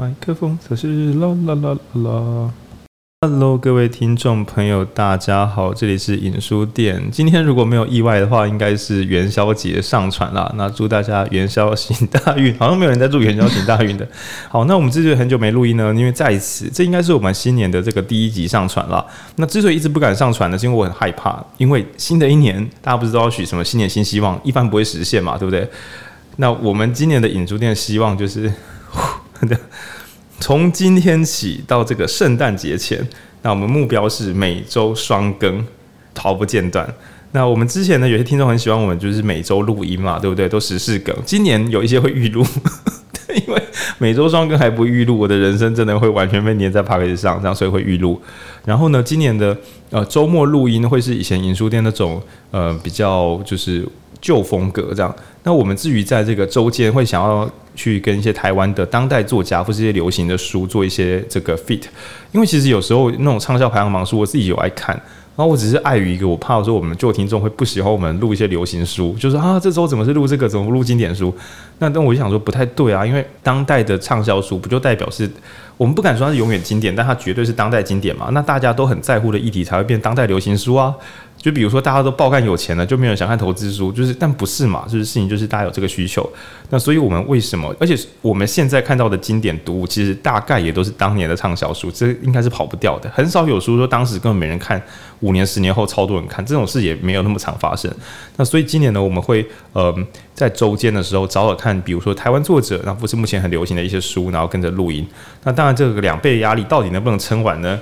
麦克风测试啦啦啦啦啦。Hello，各位听众朋友，大家好，这里是影书店。今天如果没有意外的话，应该是元宵节上传啦。那祝大家元宵行大运，好像没有人在祝元宵行大运的。好，那我们之所以很久没录音呢，因为在此，这应该是我们新年的这个第一集上传了。那之所以一直不敢上传呢，是因为我很害怕，因为新的一年大家不知道许什么新年新希望，一般不会实现嘛，对不对？那我们今年的影书店希望就是。从今天起到这个圣诞节前，那我们目标是每周双更，毫不间断。那我们之前呢，有些听众很喜欢我们，就是每周录音嘛，对不对？都时事梗。今年有一些会预录，因为每周双更还不预录，我的人生真的会完全被黏在 podcast 上，这样所以会预录。然后呢，今年的呃周末录音会是以前影书店那种呃比较就是。旧风格这样，那我们至于在这个周间会想要去跟一些台湾的当代作家或是一些流行的书做一些这个 fit，因为其实有时候那种畅销排行榜书我自己有爱看，然后我只是碍于一个我怕说我们旧听众会不喜欢我们录一些流行书，就是啊这周怎么是录这个，怎么不录经典书？那但我就想说不太对啊，因为当代的畅销书不就代表是我们不敢说它是永远经典，但它绝对是当代经典嘛？那大家都很在乎的议题才会变当代流行书啊。就比如说，大家都爆干有钱了，就没有人想看投资书，就是，但不是嘛？就是事情就是大家有这个需求，那所以我们为什么？而且我们现在看到的经典读物，其实大概也都是当年的畅销书，这应该是跑不掉的。很少有书说当时根本没人看，五年、十年后超多人看，这种事也没有那么常发生。那所以今年呢，我们会呃在周间的时候找找看，比如说台湾作者，那不是目前很流行的一些书，然后跟着录音。那当然，这个两倍压力到底能不能撑完呢？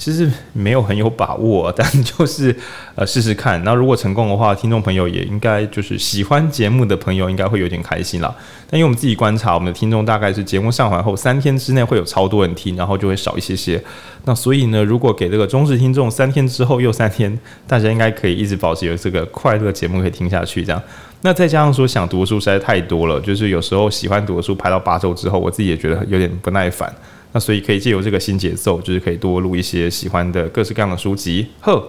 其实没有很有把握，但 就是呃试试看。那如果成功的话，听众朋友也应该就是喜欢节目的朋友应该会有点开心啦。但因为我们自己观察，我们的听众大概是节目上传后三天之内会有超多人听，然后就会少一些些。那所以呢，如果给这个忠实听众三天之后又三天，大家应该可以一直保持有这个快乐节目可以听下去。这样，那再加上说想读书实在太多了，就是有时候喜欢读的书排到八周之后，我自己也觉得有点不耐烦。那所以可以借由这个新节奏，就是可以多录一些喜欢的各式各样的书籍。呵，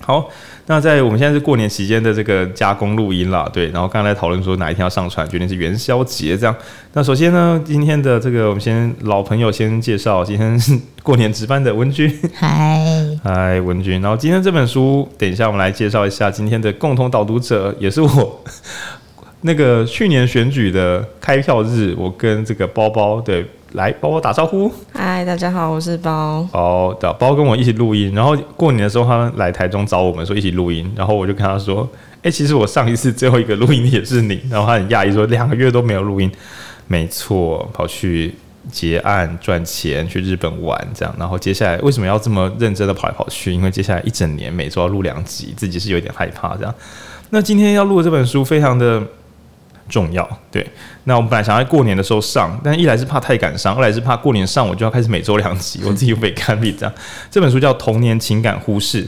好，那在我们现在是过年期间的这个加工录音啦，对。然后刚才讨论说哪一天要上传，决定是元宵节这样。那首先呢，今天的这个我们先老朋友先介绍，今天是过年值班的文君。嗨，嗨，文君。然后今天这本书，等一下我们来介绍一下今天的共同导读者，也是我 那个去年选举的开票日，我跟这个包包对。来，包包打招呼。嗨，大家好，我是包。好的，包跟我一起录音。然后过年的时候，他来台中找我们，说一起录音。然后我就跟他说：“哎、欸，其实我上一次最后一个录音也是你。”然后他很讶异，说：“两个月都没有录音。”没错，跑去结案赚钱，去日本玩这样。然后接下来为什么要这么认真的跑来跑去？因为接下来一整年每周要录两集，自己是有点害怕这样。那今天要录的这本书非常的。重要，对。那我们本来想在过年的时候上，但一来是怕太赶上，二来是怕过年上我就要开始每周两集，我自己又被看病这样。这本书叫《童年情感忽视》。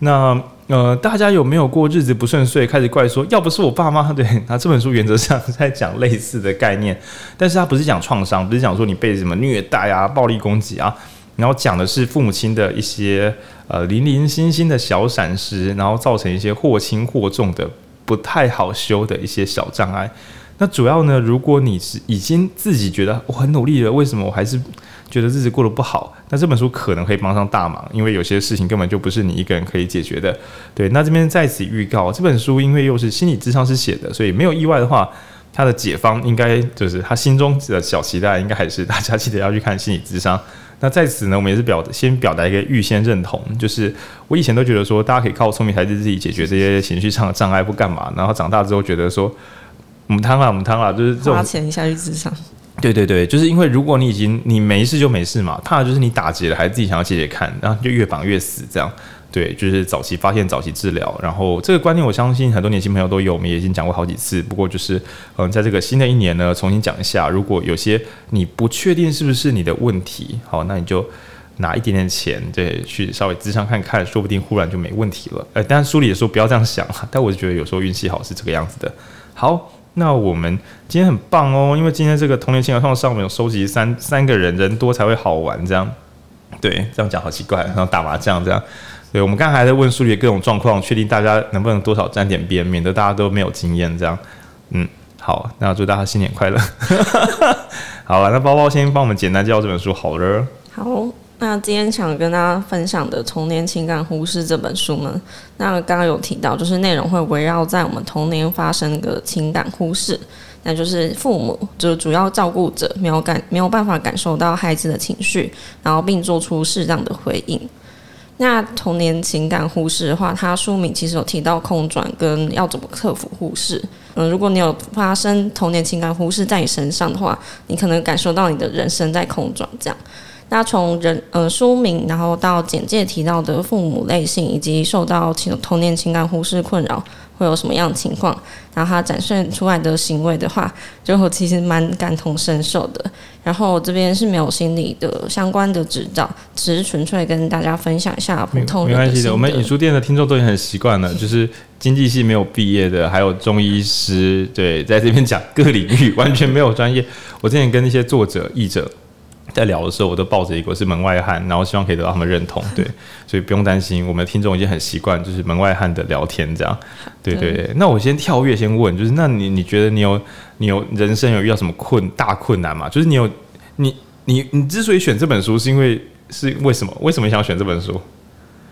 那呃，大家有没有过日子不顺遂，开始怪说要不是我爸妈？对，那这本书原则上在讲类似的概念，但是它不是讲创伤，不是讲说你被什么虐待啊、暴力攻击啊，然后讲的是父母亲的一些呃零零星星的小闪失，然后造成一些或轻或重的。不太好修的一些小障碍，那主要呢，如果你是已经自己觉得我很努力了，为什么我还是觉得日子过得不好？那这本书可能可以帮上大忙，因为有些事情根本就不是你一个人可以解决的。对，那这边在此预告，这本书因为又是心理智商师写的，所以没有意外的话，他的解方应该就是他心中的小期待，应该还是大家记得要去看心理智商。那在此呢，我们也是表先表达一个预先认同，就是我以前都觉得说，大家可以靠聪明才智自己解决这些情绪上的障碍，不干嘛。然后长大之后觉得说，母汤啊母汤啊，就是这种花钱下去智商。对对对，就是因为如果你已经你没事就没事嘛，怕的就是你打结了，还是自己想要解解看，然后就越绑越死这样。对，就是早期发现，早期治疗。然后这个观念，我相信很多年轻朋友都有，我们也已经讲过好几次。不过就是，嗯，在这个新的一年呢，重新讲一下。如果有些你不确定是不是你的问题，好，那你就拿一点点钱，对，去稍微咨商看看，说不定忽然就没问题了。呃，当然书里也说不要这样想，但我就觉得有时候运气好是这个样子的。好，那我们今天很棒哦，因为今天这个童年情感上面有收集三三个人，人多才会好玩，这样。对，这样讲好奇怪，然后打麻将这样。对，我们刚才还在问书里各种状况，确定大家能不能多少沾点边，免得大家都没有经验这样。嗯，好，那祝大家新年快乐。好了，那包包先帮我们简单介绍这本书好了。好，那今天想跟大家分享的《童年情感忽视》这本书呢，那刚刚有提到，就是内容会围绕在我们童年发生的情感忽视，那就是父母就是主要照顾者没有感没有办法感受到孩子的情绪，然后并做出适当的回应。那童年情感忽视的话，它书名其实有提到空转跟要怎么克服忽视。嗯，如果你有发生童年情感忽视在你身上的话，你可能感受到你的人生在空转这样。那从人呃书名，然后到简介提到的父母类型，以及受到情童年情感忽视困扰。会有什么样的情况？然后他展现出来的行为的话，就我其实蛮感同身受的。然后这边是没有心理的相关的指导，只是纯粹跟大家分享一下普通人。没关系的，我们影书店的听众都已经很习惯了，就是经济系没有毕业的，还有中医师，对，在这边讲各领域完全没有专业。我之前跟那些作者、译者。在聊的时候，我都抱着一个是门外汉，然后希望可以得到他们认同，对，所以不用担心，我们的听众已经很习惯就是门外汉的聊天这样，对对对。那我先跳跃，先问，就是那你你觉得你有你有人生有遇到什么困大困难吗？就是你有你你你之所以选这本书，是因为是为什么？为什么想选这本书？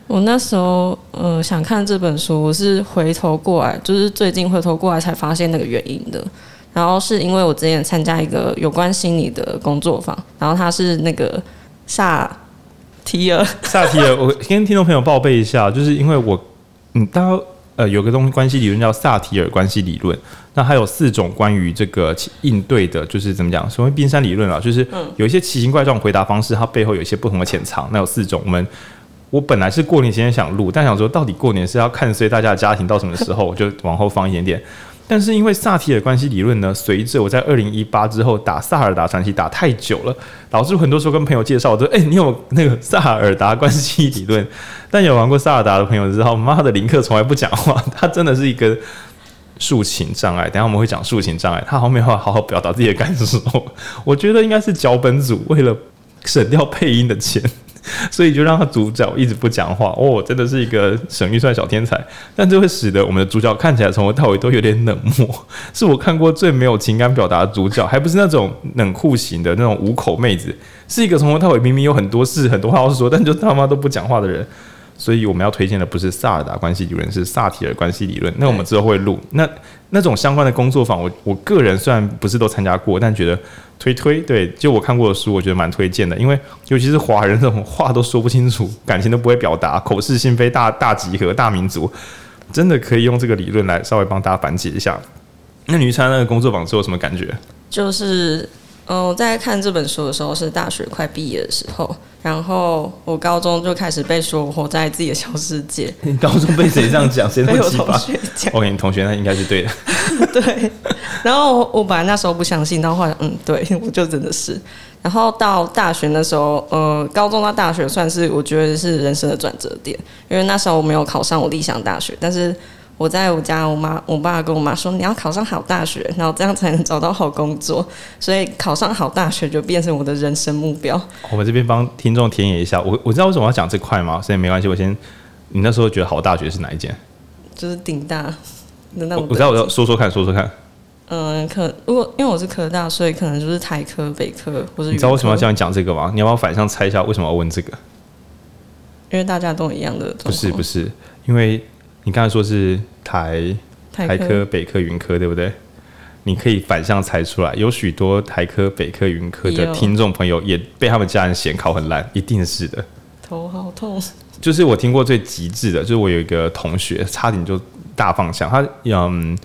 我那时候呃想看这本书，我是回头过来，就是最近回头过来才发现那个原因的。然后是因为我之前参加一个有关心理的工作坊，然后他是那个萨提尔，萨提尔，我跟听众朋友报备一下，就是因为我，嗯，大家呃有个东西关系理论叫萨提尔关系理论，那还有四种关于这个应对的，就是怎么讲，所谓冰山理论啊，就是有一些奇形怪状回答方式，它背后有一些不同的潜藏。那有四种，我们我本来是过年前想录，但想说到底过年是要看随大家的家庭到什么时候，我就往后放一点点。但是因为萨提尔关系理论呢，随着我在二零一八之后打萨尔达传奇打太久了，导致很多时候跟朋友介绍，我说：“哎、欸，你有那个萨尔达关系理论？”但有玩过萨尔达的朋友知道，妈的林克从来不讲话，他真的是一个抒情障碍。等下我们会讲抒情障碍，他后面会好好表达自己的感受。我觉得应该是脚本组为了省掉配音的钱。所以就让他主角一直不讲话哦，真的是一个省预算小天才。但这会使得我们的主角看起来从头到尾都有点冷漠，是我看过最没有情感表达的主角，还不是那种冷酷型的那种五口妹子，是一个从头到尾明明有很多事很多话要说，但就他妈都不讲话的人。所以我们要推荐的不是萨尔达关系理论，是萨提尔关系理论。那我们之后会录那那种相关的工作坊，我我个人虽然不是都参加过，但觉得推推对，就我看过的书，我觉得蛮推荐的。因为尤其是华人这种话都说不清楚，感情都不会表达，口是心非大大集合大民族，真的可以用这个理论来稍微帮大家反解一下。那你参加那个工作坊之后有什么感觉？就是。嗯，我在看这本书的时候是大学快毕业的时候，然后我高中就开始被说我活在自己的小世界。你高中被谁这样讲？谁 被我同学讲？OK，你同学那应该是对的。对，然后我本来那时候不相信，到后来嗯，对我就真的是。然后到大学那时候，呃，高中到大学算是我觉得是人生的转折点，因为那时候我没有考上我理想大学，但是。我在我家，我妈、我爸跟我妈说：“你要考上好大学，然后这样才能找到好工作。”所以考上好大学就变成我的人生目标。我们这边帮听众田野一下，我我知道为什么要讲这块吗？所以没关系，我先。你那时候觉得好大学是哪一间？就是顶大的那种。我知道，我要说说看，说说看。嗯，可如果因为我是科大，所以可能就是台科、北科或者。你知道为什么要这样讲这个吗？你要不要反向猜一下为什么要问这个？因为大家都一样的。不是不是，因为。你刚才说是台台科、北科、云科，对不对？你可以反向猜出来，有许多台科、北科、云科的听众朋友也被他们家人嫌考很烂，一定是的。头好痛。就是我听过最极致的，就是我有一个同学，差点就大放枪。他嗯，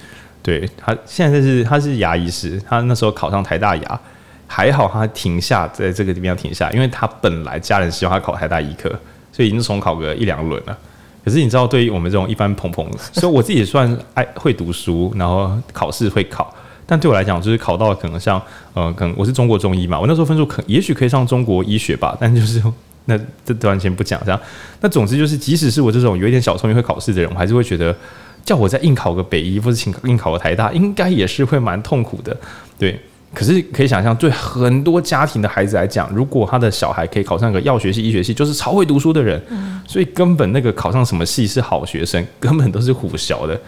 对他现在是他是牙医师，他那时候考上台大牙，还好他停下在这个地方停下，因为他本来家人希望他考台大医科，所以已经重考个一两轮了。可是你知道，对于我们这种一般蓬蓬，所以我自己算爱会读书，然后考试会考，但对我来讲，就是考到可能像，呃，可能我是中国中医嘛，我那时候分数可也许可以上中国医学吧，但就是那这完全不讲这样。那总之就是，即使是我这种有一点小聪明会考试的人，我还是会觉得，叫我再硬考个北医或者请硬考个台大，应该也是会蛮痛苦的，对。可是可以想象，对很多家庭的孩子来讲，如果他的小孩可以考上个药学系、医学系，就是超会读书的人，所以根本那个考上什么系是好学生，根本都是唬小的。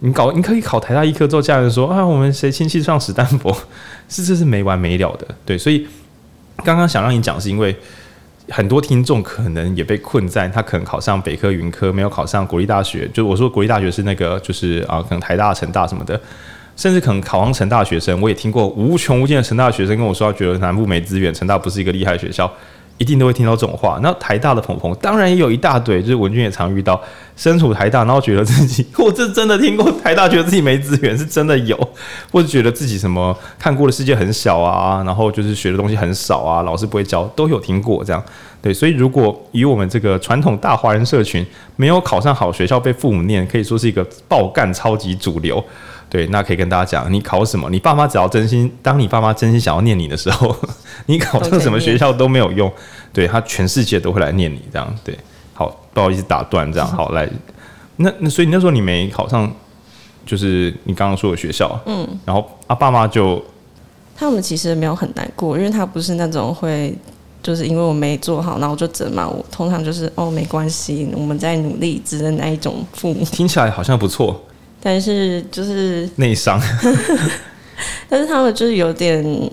你搞你可以考台大医科之后，家人说啊，我们谁亲戚上史丹佛，是这是没完没了的。对，所以刚刚想让你讲，是因为很多听众可能也被困在他可能考上北科云科，没有考上国立大学。就我说国立大学是那个，就是啊，可能台大、成大什么的，甚至可能考上成大学生，我也听过无穷无尽的成大学生跟我说，觉得南部没资源，成大不是一个厉害学校。一定都会听到这种话。那台大的朋朋当然也有一大堆，就是文君也常遇到，身处台大，然后觉得自己，我这真的听过台大，觉得自己没资源，是真的有，或者觉得自己什么看过的世界很小啊，然后就是学的东西很少啊，老师不会教，都有听过这样。对，所以如果以我们这个传统大华人社群，没有考上好学校被父母念，可以说是一个爆干超级主流。对，那可以跟大家讲，你考什么？你爸妈只要真心，当你爸妈真心想要念你的时候，你考上什么学校都没有用。对，他全世界都会来念你，这样对。好，不好意思打断，这样 好来。那那所以那时候你没考上，就是你刚刚说的学校，嗯，然后啊爸妈就，他们其实没有很难过，因为他不是那种会，就是因为我没做好，然后就责骂我。通常就是哦没关系，我们在努力，之的那一种父母。听起来好像不错。但是就是内伤，但是他们就是有点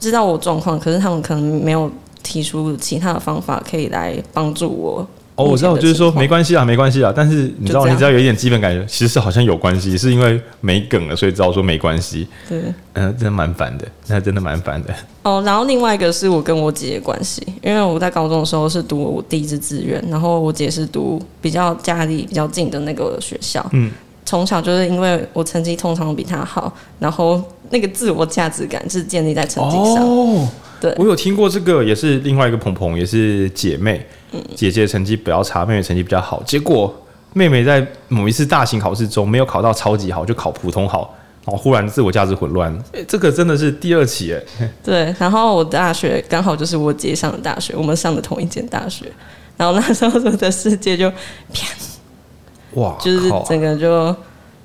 知道我状况，可是他们可能没有提出其他的方法可以来帮助我。哦，我知道，就是说没关系啊，没关系啊。但是你知道，你只要有一点基本感觉，其实是好像有关系，是因为没梗了，所以知道说没关系。对，嗯、呃，真的蛮烦的，那真的蛮烦的。哦，然后另外一个是我跟我姐的关系，因为我在高中的时候是读我第一志志愿，然后我姐是读比较家里比较近的那个学校，嗯。从小就是因为我成绩通常比他好，然后那个自我价值感是建立在成绩上。哦，对，我有听过这个，也是另外一个鹏鹏，也是姐妹，嗯，姐姐成绩比较差，妹妹成绩比较好。结果妹妹在某一次大型考试中没有考到超级好，就考普通好，然后忽然自我价值混乱。欸，这个真的是第二起哎。对，然后我大学刚好就是我姐上的大学，我们上的同一间大学，然后那时候的世界就啪。哇，就是整个就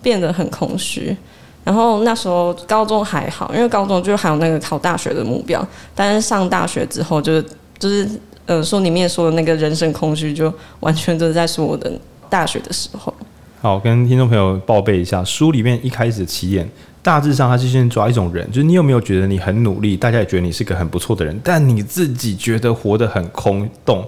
变得很空虚。然后那时候高中还好，因为高中就还有那个考大学的目标。但是上大学之后，就是就是呃，书里面说的那个人生空虚，就完全都是在说我的大学的时候。好，跟听众朋友报备一下，书里面一开始的起点，大致上他是先抓一种人，就是你有没有觉得你很努力，大家也觉得你是个很不错的人，但你自己觉得活得很空洞，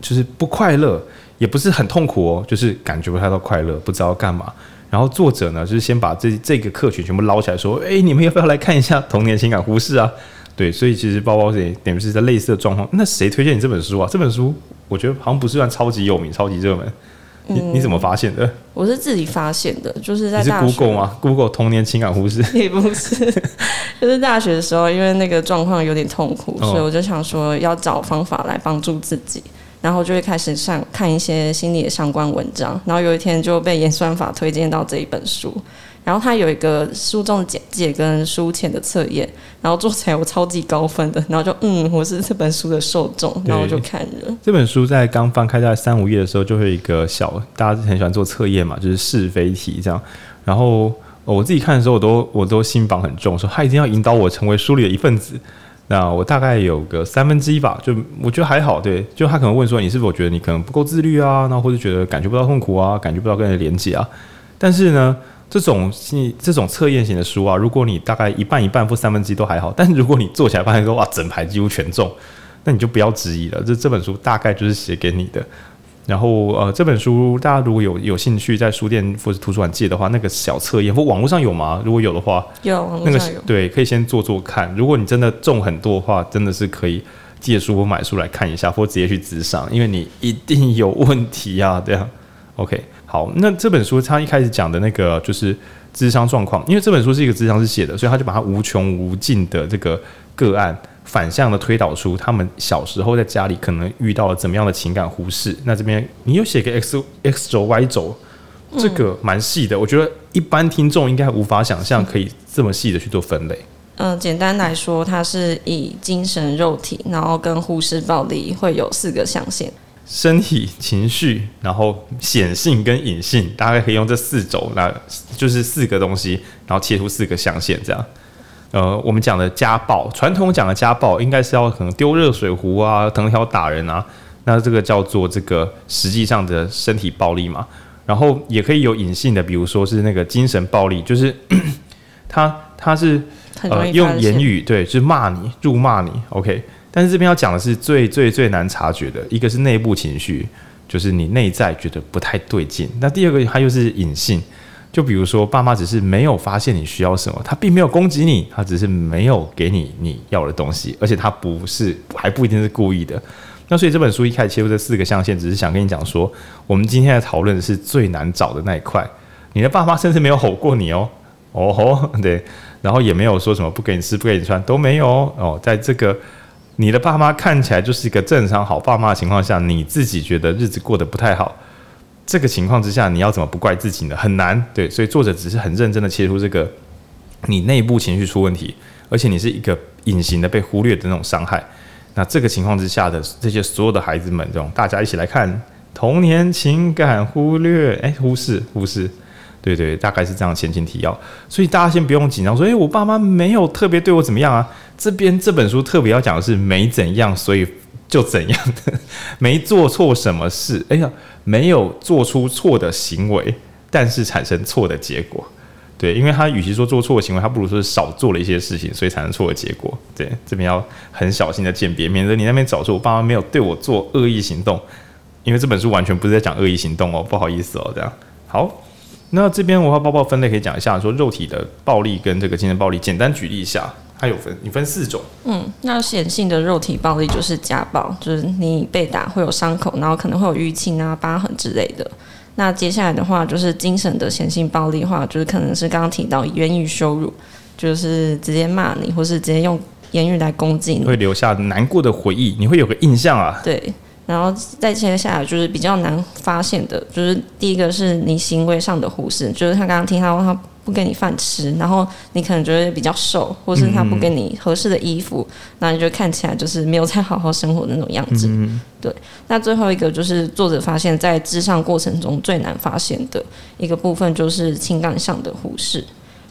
就是不快乐。也不是很痛苦哦，就是感觉不太到快乐，不知道干嘛。然后作者呢，就是先把这这个客群全部捞起来，说：“哎，你们要不要来看一下《童年情感忽视》啊？”对，所以其实包包也等于是在类似的状况。那谁推荐你这本书啊？这本书我觉得好像不是算超级有名、超级热门。你你怎么发现的？我是自己发现的，就是在 Google 吗？Google 童年情感忽视？也不是，就是大学的时候，因为那个状况有点痛苦，所以我就想说要找方法来帮助自己。然后就会开始上看一些心理的相关文章，然后有一天就被演算法推荐到这一本书，然后它有一个书中的简介跟书前的测验，然后做起来我超级高分的，然后就嗯，我是这本书的受众，然后就看了。这本书，在刚翻开在三五页的时候，就会有一个小，大家很喜欢做测验嘛，就是是非题这样，然后我自己看的时候，我都我都心防很重，说他一定要引导我成为书里的一份子。那我大概有个三分之一吧，就我觉得还好，对，就他可能问说，你是否觉得你可能不够自律啊，那或者觉得感觉不到痛苦啊，感觉不到跟人连接啊。但是呢，这种这种测验型的书啊，如果你大概一半一半或三分之一都还好，但是如果你做起来发现说哇，整排几乎全中，那你就不要质疑了，这这本书大概就是写给你的。然后呃，这本书大家如果有有兴趣在书店或者图书馆借的话，那个小测验或网络上有吗？如果有的话，有，那个对，可以先做做看。如果你真的中很多的话，真的是可以借书或买书来看一下，或直接去咨商，因为你一定有问题呀、啊。这样，OK，好，那这本书他一开始讲的那个就是智商状况，因为这本书是一个智商是写的，所以他就把它无穷无尽的这个个案。反向的推导出他们小时候在家里可能遇到了怎么样的情感忽视。那这边你有写个 x x 轴 y 轴，这个蛮细的。我觉得一般听众应该无法想象可以这么细的去做分类。嗯、呃，简单来说，它是以精神、肉体，然后跟忽视暴力会有四个象限：身体、情绪，然后显性跟隐性。大概可以用这四轴，那就是四个东西，然后切出四个象限，这样。呃，我们讲的家暴，传统讲的家暴，应该是要可能丢热水壶啊，藤条打人啊，那这个叫做这个实际上的身体暴力嘛。然后也可以有隐性的，比如说是那个精神暴力，就是 他他是呃用言语对，就是骂你、辱骂你，OK。但是这边要讲的是最最最难察觉的一个是内部情绪，就是你内在觉得不太对劲。那第二个它又是隐性，就比如说爸妈只是没有发现你需要什么，他并没有攻击你，他只是没有给你你要的东西，而且他不是还不一定是故意的。那所以这本书一开始切入这四个象限，只是想跟你讲说，我们今天的讨论是最难找的那一块。你的爸妈甚至没有吼过你哦，哦吼，对，然后也没有说什么不给你吃不给你穿都没有哦，在这个。你的爸妈看起来就是一个正常好爸妈的情况下，你自己觉得日子过得不太好，这个情况之下，你要怎么不怪自己呢？很难，对，所以作者只是很认真的切入这个你内部情绪出问题，而且你是一个隐形的被忽略的那种伤害。那这个情况之下的这些所有的孩子们，这种大家一起来看童年情感忽略，哎，忽视，忽视。对对，大概是这样前情提要，所以大家先不用紧张，说，诶，我爸妈没有特别对我怎么样啊？这边这本书特别要讲的是没怎样，所以就怎样的，没做错什么事，哎呀，没有做出错的行为，但是产生错的结果。对，因为他与其说做错的行为，他不如说是少做了一些事情，所以产生错的结果。对，这边要很小心的鉴别，免得你那边找出我爸妈没有对我做恶意行动，因为这本书完全不是在讲恶意行动哦，不好意思哦，这样好。那这边文化报报分类可以讲一下，说肉体的暴力跟这个精神暴力，简单举例一下，它有分，你分四种。嗯，那显性的肉体暴力就是家暴，就是你被打会有伤口，然后可能会有淤青啊、疤痕之类的。那接下来的话就是精神的显性暴力的话，就是可能是刚刚提到言语羞辱，就是直接骂你，或是直接用言语来攻击你，会留下难过的回忆，你会有个印象啊。对。然后再接下来就是比较难发现的，就是第一个是你行为上的忽视，就是他刚刚听到他不给你饭吃，然后你可能觉得比较瘦，或是他不给你合适的衣服，那你就看起来就是没有在好好生活的那种样子。对，那最后一个就是作者发现，在智商过程中最难发现的一个部分就是情感上的忽视，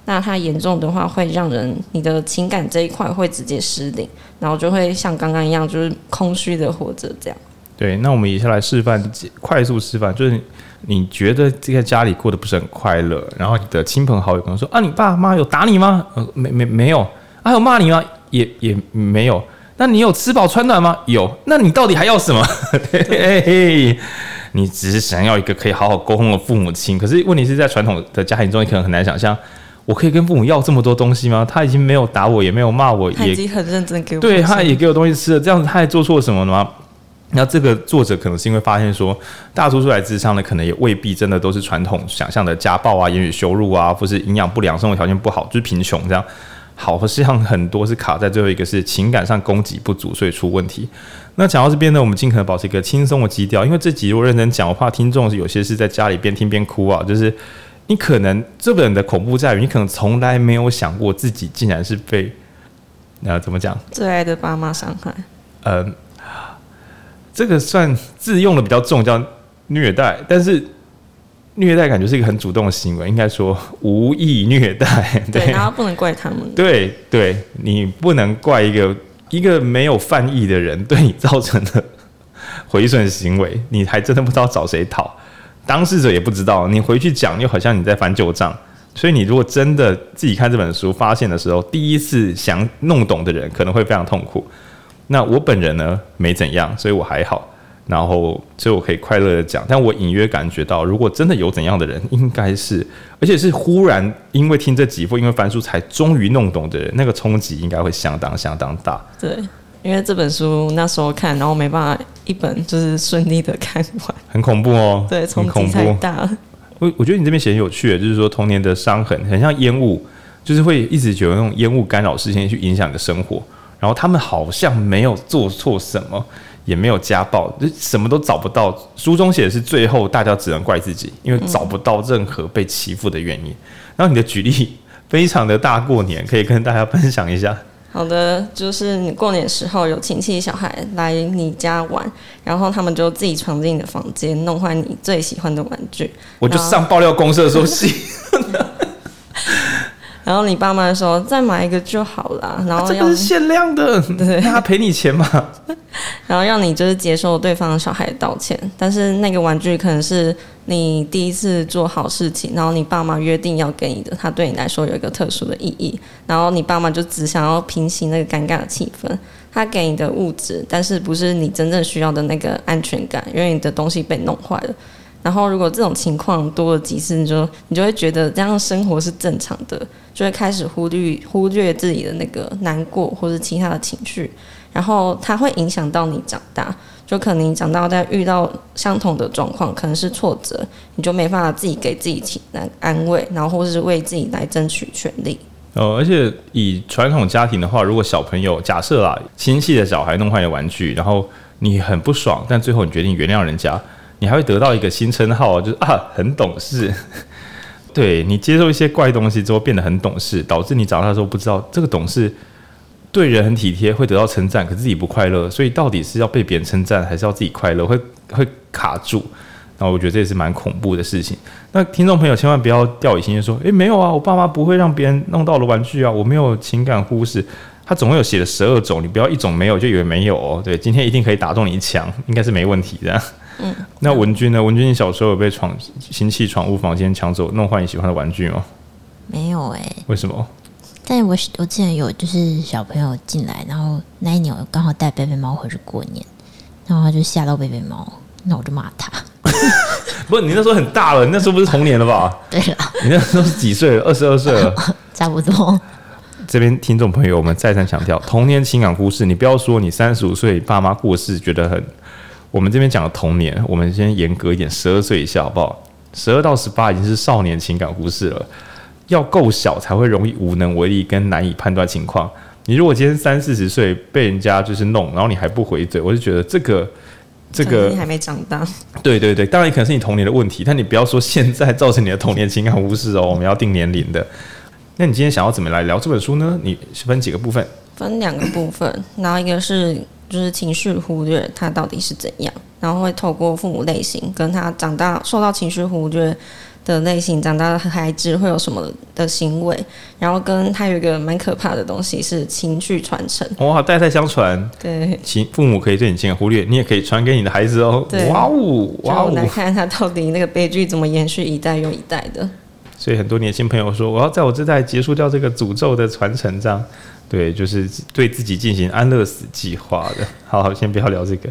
那它严重的话会让人你的情感这一块会直接失灵，然后就会像刚刚一样，就是空虚的活着这样。对，那我们以下来示范，快速示范，就是你觉得这个家里过得不是很快乐，然后你的亲朋好友可能说啊，你爸妈有打你吗？呃，没没没有，啊，有骂你吗？也也没有。那你有吃饱穿暖吗？有。那你到底还要什么？嘿嘿嘿，你只是想要一个可以好好沟通的父母亲，可是问题是在传统的家庭中，你可能很难想象，我可以跟父母要这么多东西吗？他已经没有打我，也没有骂我，也已经很认真给我，对，他也给我东西吃了，这样子他还做错什么了吗？那这个作者可能是因为发现说，大多数来自商的可能也未必真的都是传统想象的家暴啊、言语羞辱啊，或是营养不良、生活条件不好，就是贫穷这样。好，实际上很多是卡在最后一个是情感上供给不足，所以出问题。那讲到这边呢，我们尽可能保持一个轻松的基调，因为这集如果认真讲，我怕听众是有些是在家里边听边哭啊。就是你可能这本的恐怖在于，你可能从来没有想过自己竟然是被呃怎么讲最爱的爸妈伤害，呃。这个算字用的比较重，叫虐待，但是虐待感觉是一个很主动的行为，应该说无意虐待。对，对，然后不能怪他们。对，对你不能怪一个一个没有犯意的人对你造成的毁损行为，你还真的不知道找谁讨，当事者也不知道，你回去讲又好像你在翻旧账，所以你如果真的自己看这本书发现的时候，第一次想弄懂的人可能会非常痛苦。那我本人呢，没怎样，所以我还好，然后所以我可以快乐的讲，但我隐约感觉到，如果真的有怎样的人，应该是，而且是忽然因为听这几部，因为翻书才终于弄懂的人，那个冲击应该会相当相当大。对，因为这本书那时候看，然后没办法一本就是顺利的看完，很恐怖哦。对，冲击太大。我我觉得你这边写很有趣，就是说童年的伤痕很像烟雾，就是会一直觉得那种烟雾干扰视线去影响你的生活。然后他们好像没有做错什么，也没有家暴，就什么都找不到。书中写的是最后大家只能怪自己，因为找不到任何被欺负的原因。嗯、然后你的举例非常的大过年，可以跟大家分享一下。好的，就是你过年时候有亲戚小孩来你家玩，然后他们就自己闯进你的房间，弄坏你最喜欢的玩具。我就上爆料公社说戏。然后你爸妈说再买一个就好了，然后、啊、这个是限量的，对，他赔你钱嘛。然后让你就是接受对方小孩的道歉，但是那个玩具可能是你第一次做好事情，然后你爸妈约定要给你的，它对你来说有一个特殊的意义，然后你爸妈就只想要平息那个尴尬的气氛，他给你的物质，但是不是你真正需要的那个安全感，因为你的东西被弄坏了。然后如果这种情况多了几次，你就你就会觉得这样生活是正常的，就会开始忽略忽略自己的那个难过或者其他的情绪。然后它会影响到你长大，就可能你长大在遇到相同的状况，可能是挫折，你就没办法自己给自己情感安慰，然后或是为自己来争取权利。呃，而且以传统家庭的话，如果小朋友假设啊，亲戚的小孩弄坏了玩具，然后你很不爽，但最后你决定原谅人家，你还会得到一个新称号，就是啊，很懂事。对，你接受一些怪东西之后变得很懂事，导致你长大之后不知道这个懂事。对人很体贴，会得到称赞，可是自己不快乐，所以到底是要被别人称赞，还是要自己快乐？会会卡住。那我觉得这也是蛮恐怖的事情。那听众朋友千万不要掉以轻心，说：“诶，没有啊，我爸妈不会让别人弄到我的玩具啊，我没有情感忽视。”他总会有写了十二种，你不要一种没有就以为没有哦。对，今天一定可以打动你一枪，应该是没问题的。嗯。那文君呢？文君，你小时候有被闯亲戚闯入房间抢走弄坏你喜欢的玩具吗？没有哎、欸。为什么？但我我之前有就是小朋友进来，然后那一年我刚好带贝贝猫回去过年，然后他就吓到贝贝猫，那我就骂他。不，你那时候很大了，你那时候不是童年了吧？对了，你那时候是几岁了？二十二岁了，差不多。这边听众朋友，我们再三强调，童年情感故事，你不要说你三十五岁爸妈过世觉得很，我们这边讲的童年，我们先严格一点，十二岁以下好不好？十二到十八已经是少年情感忽视了。要够小才会容易无能为力跟难以判断情况。你如果今天三四十岁被人家就是弄，然后你还不回嘴，我就觉得这个这个你还没长大。对对对，当然可能是你童年的问题，但你不要说现在造成你的童年情感忽视哦。我们要定年龄的。那你今天想要怎么来聊这本书呢？你分几个部分？分两个部分，然后一个是就是情绪忽略他到底是怎样，然后会透过父母类型跟他长大受到情绪忽略的类型长大的孩子会有什么的行为？然后跟他有一个蛮可怕的东西是情绪传承。哇，代代相传。对，情父母可以对你情感忽略，你也可以传给你的孩子哦。对，哇哦，哇哦！来看他到底那个悲剧怎么延续一代又一代的。所以很多年轻朋友说，我要在我这代结束掉这个诅咒的传承，这样对，就是对自己进行安乐死计划的。好，先不要聊这个。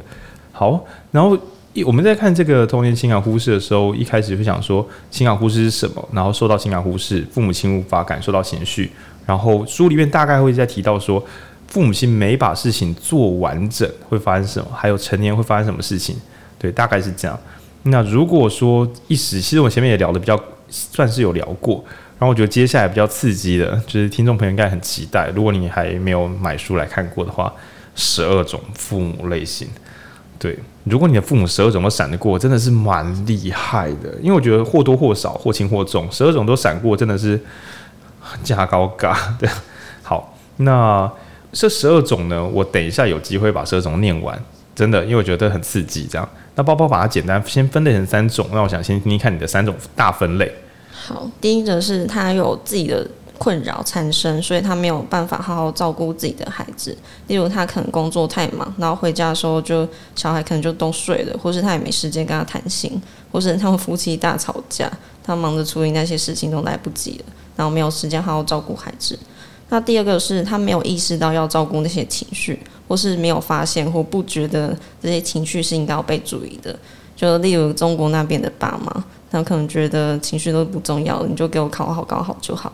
好，然后。我们在看这个童年情感忽视的时候，一开始会想说情感忽视是什么，然后受到情感忽视，父母亲无法感受到情绪，然后书里面大概会在提到说，父母亲没把事情做完整会发生什么，还有成年会发生什么事情，对，大概是这样。那如果说一时，其实我前面也聊得比较算是有聊过，然后我觉得接下来比较刺激的，就是听众朋友应该很期待，如果你还没有买书来看过的话，十二种父母类型。对，如果你的父母十二种都闪得过，真的是蛮厉害的。因为我觉得或多或少、或轻或重，十二种都闪过，真的是加高嘎。对，好，那这十二种呢，我等一下有机会把十二种念完，真的，因为我觉得很刺激。这样，那包包把它简单先分类成三种，那我想先听听看你的三种大分类。好，第一个是他有自己的。困扰产生，所以他没有办法好好照顾自己的孩子。例如，他可能工作太忙，然后回家的时候就小孩可能就都睡了，或是他也没时间跟他谈心，或是他们夫妻大吵架，他忙着处理那些事情都来不及了，然后没有时间好好照顾孩子。那第二个是他没有意识到要照顾那些情绪，或是没有发现或不觉得这些情绪是应该要被注意的。就例如中国那边的爸妈，他们可能觉得情绪都不重要，你就给我考好考好就好。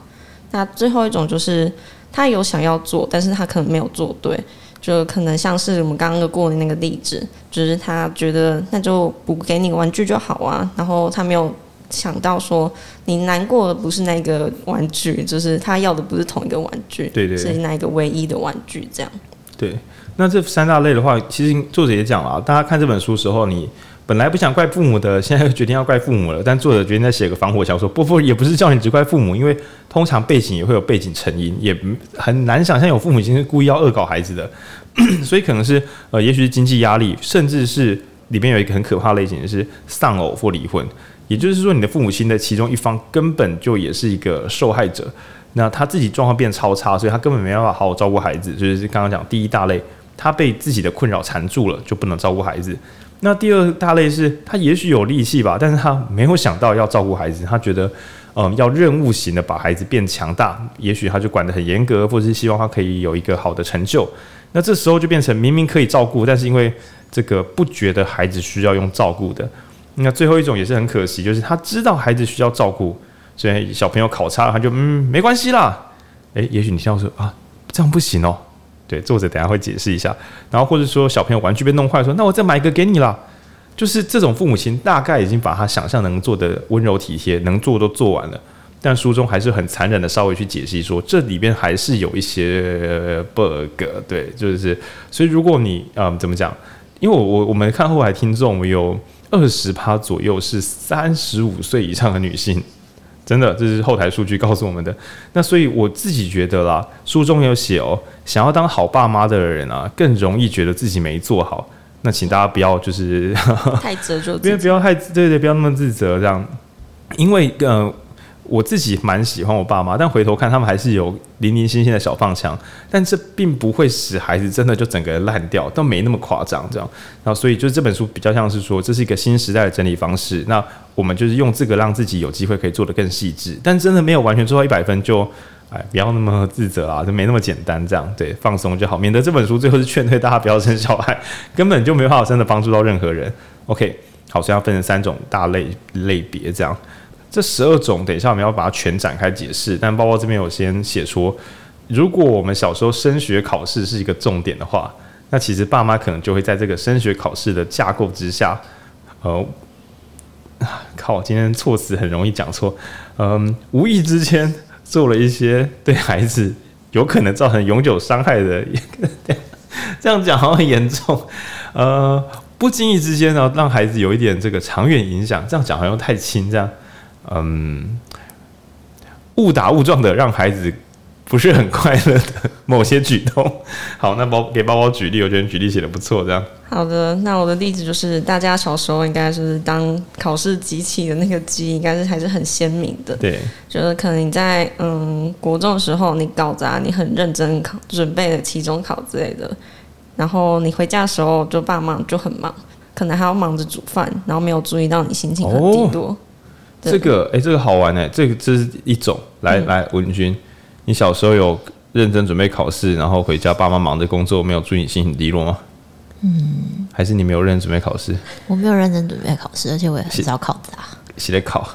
那最后一种就是他有想要做，但是他可能没有做对，就可能像是我们刚刚的过的那个例子，就是他觉得那就补给你玩具就好啊，然后他没有想到说你难过的不是那个玩具，就是他要的不是同一个玩具，对对，是那一个唯一的玩具这样。对，那这三大类的话，其实作者也讲了，大家看这本书时候你。本来不想怪父母的，现在又决定要怪父母了。但作者决定再写个防火墙，说不不，也不是叫你只怪父母，因为通常背景也会有背景成因，也很难想象有父母亲是故意要恶搞孩子的，所以可能是呃，也许是经济压力，甚至是里面有一个很可怕类型，是丧偶或离婚。也就是说，你的父母亲的其中一方根本就也是一个受害者，那他自己状况变超差，所以他根本没办法好好照顾孩子。就是刚刚讲第一大类。他被自己的困扰缠住了，就不能照顾孩子。那第二大类是他也许有力气吧，但是他没有想到要照顾孩子，他觉得，嗯，要任务型的把孩子变强大，也许他就管得很严格，或者是希望他可以有一个好的成就。那这时候就变成明明可以照顾，但是因为这个不觉得孩子需要用照顾的。那最后一种也是很可惜，就是他知道孩子需要照顾，所以小朋友考差了，他就嗯没关系啦。诶，也许你这样说啊，这样不行哦。对，作者等下会解释一下，然后或者说小朋友玩具被弄坏，说那我再买一个给你啦。就是这种父母亲大概已经把他想象能做的温柔体贴，能做都做完了，但书中还是很残忍的稍微去解析说，这里边还是有一些 bug。对，就是所以如果你嗯怎么讲，因为我我们看后台听众有二十趴左右是三十五岁以上的女性。真的，这是后台数据告诉我们的。那所以我自己觉得啦，书中有写哦，想要当好爸妈的人啊，更容易觉得自己没做好。那请大家不要就是 太责责，不要不要太对对，不要那么自责这样，因为呃。我自己蛮喜欢我爸妈，但回头看他们还是有零零星星的小放枪，但这并不会使孩子真的就整个烂掉，都没那么夸张这样。然后所以就是这本书比较像是说，这是一个新时代的整理方式。那我们就是用这个让自己有机会可以做得更细致，但真的没有完全做到一百分就，哎，不要那么自责啊，就没那么简单这样。对，放松就好，免得这本书最后是劝退大家不要生小孩，根本就没办法真的帮助到任何人。OK，好，所以要分成三种大类类别这样。这十二种，等一下我们要把它全展开解释。但包包这边有先写说，如果我们小时候升学考试是一个重点的话，那其实爸妈可能就会在这个升学考试的架构之下，呃，靠，今天措辞很容易讲错，嗯，无意之间做了一些对孩子有可能造成永久伤害的，这样讲好像很严重，呃，不经意之间呢，让孩子有一点这个长远影响，这样讲好像太轻，这样。嗯，误打误撞的让孩子不是很快乐的某些举动。好，那包给包包举例，我觉得举例写的不错。这样。好的，那我的例子就是，大家小时候应该是当考试集齐的那个记忆，应该是还是很鲜明的。对，就是可能你在嗯国中的时候，你搞砸，你很认真考准备了期中考之类的，然后你回家的时候，就爸妈就很忙，可能还要忙着煮饭，然后没有注意到你心情很低落。哦这个哎，这个好玩哎，这个这是一种。来、嗯、来，文君，你小时候有认真准备考试，然后回家爸妈忙着工作，没有注意你心情低落吗？嗯，还是你没有认真准备考试？我没有认真准备考试，而且我也很少考砸。写的考，